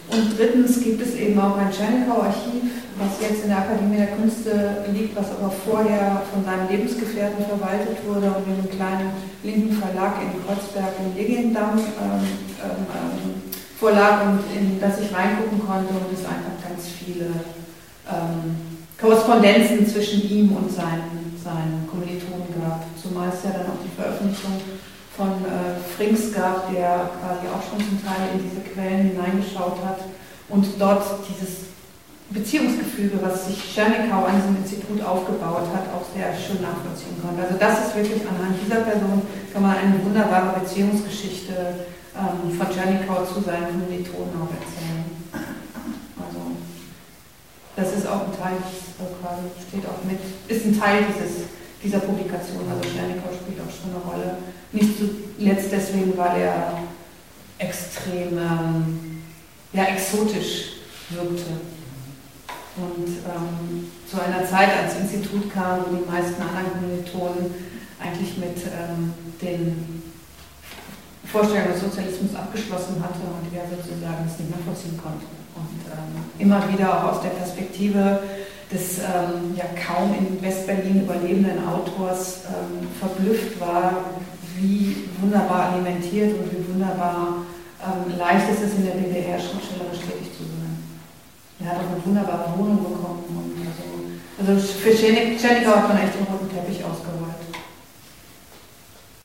Und drittens gibt es eben auch ein Tschernikau-Archiv, was jetzt in der Akademie der Künste liegt, was aber vorher von seinem Lebensgefährten verwaltet wurde und in einem kleinen linken Verlag in Kreuzberg im Legiendamm ähm, ähm, vorlag und in das ich reingucken konnte und es einfach ganz viele ähm, Korrespondenzen zwischen ihm und seinen, seinen Kommilitonen gab. Zumal es ja dann auch die Veröffentlichung von äh, Frings gab, der quasi auch schon zum Teil in diese Quellen hineingeschaut hat und dort dieses Beziehungsgefüge, was sich Tschernikau an diesem Institut aufgebaut hat, auch sehr schön nachvollziehen konnte. Also das ist wirklich anhand dieser Person, kann man eine wunderbare Beziehungsgeschichte ähm, von Tschernikau zu seinen Kommilitonen auch erzählen. Das ist auch ein Teil, äh, quasi steht auch mit, ist ein Teil dieses, dieser Publikation. Also Chernikau spielt auch schon eine Rolle. Nicht zuletzt deswegen, weil er extrem ähm, ja, exotisch wirkte. Und ähm, zu einer Zeit ans Institut kam, wo die meisten anderen Kommilitonen eigentlich mit ähm, den Vorstellungen des Sozialismus abgeschlossen hatte und er sozusagen es nicht nachvollziehen konnte und ähm, immer wieder auch aus der Perspektive des ähm, ja kaum in Westberlin überlebenden Autors ähm, verblüfft war, wie wunderbar alimentiert und wie wunderbar ähm, leicht ist es in der DDR schriftstellerisch tätig zu sein. Er hat auch eine wunderbare Wohnung bekommen. Und also, also für Tschernikow hat man echt eine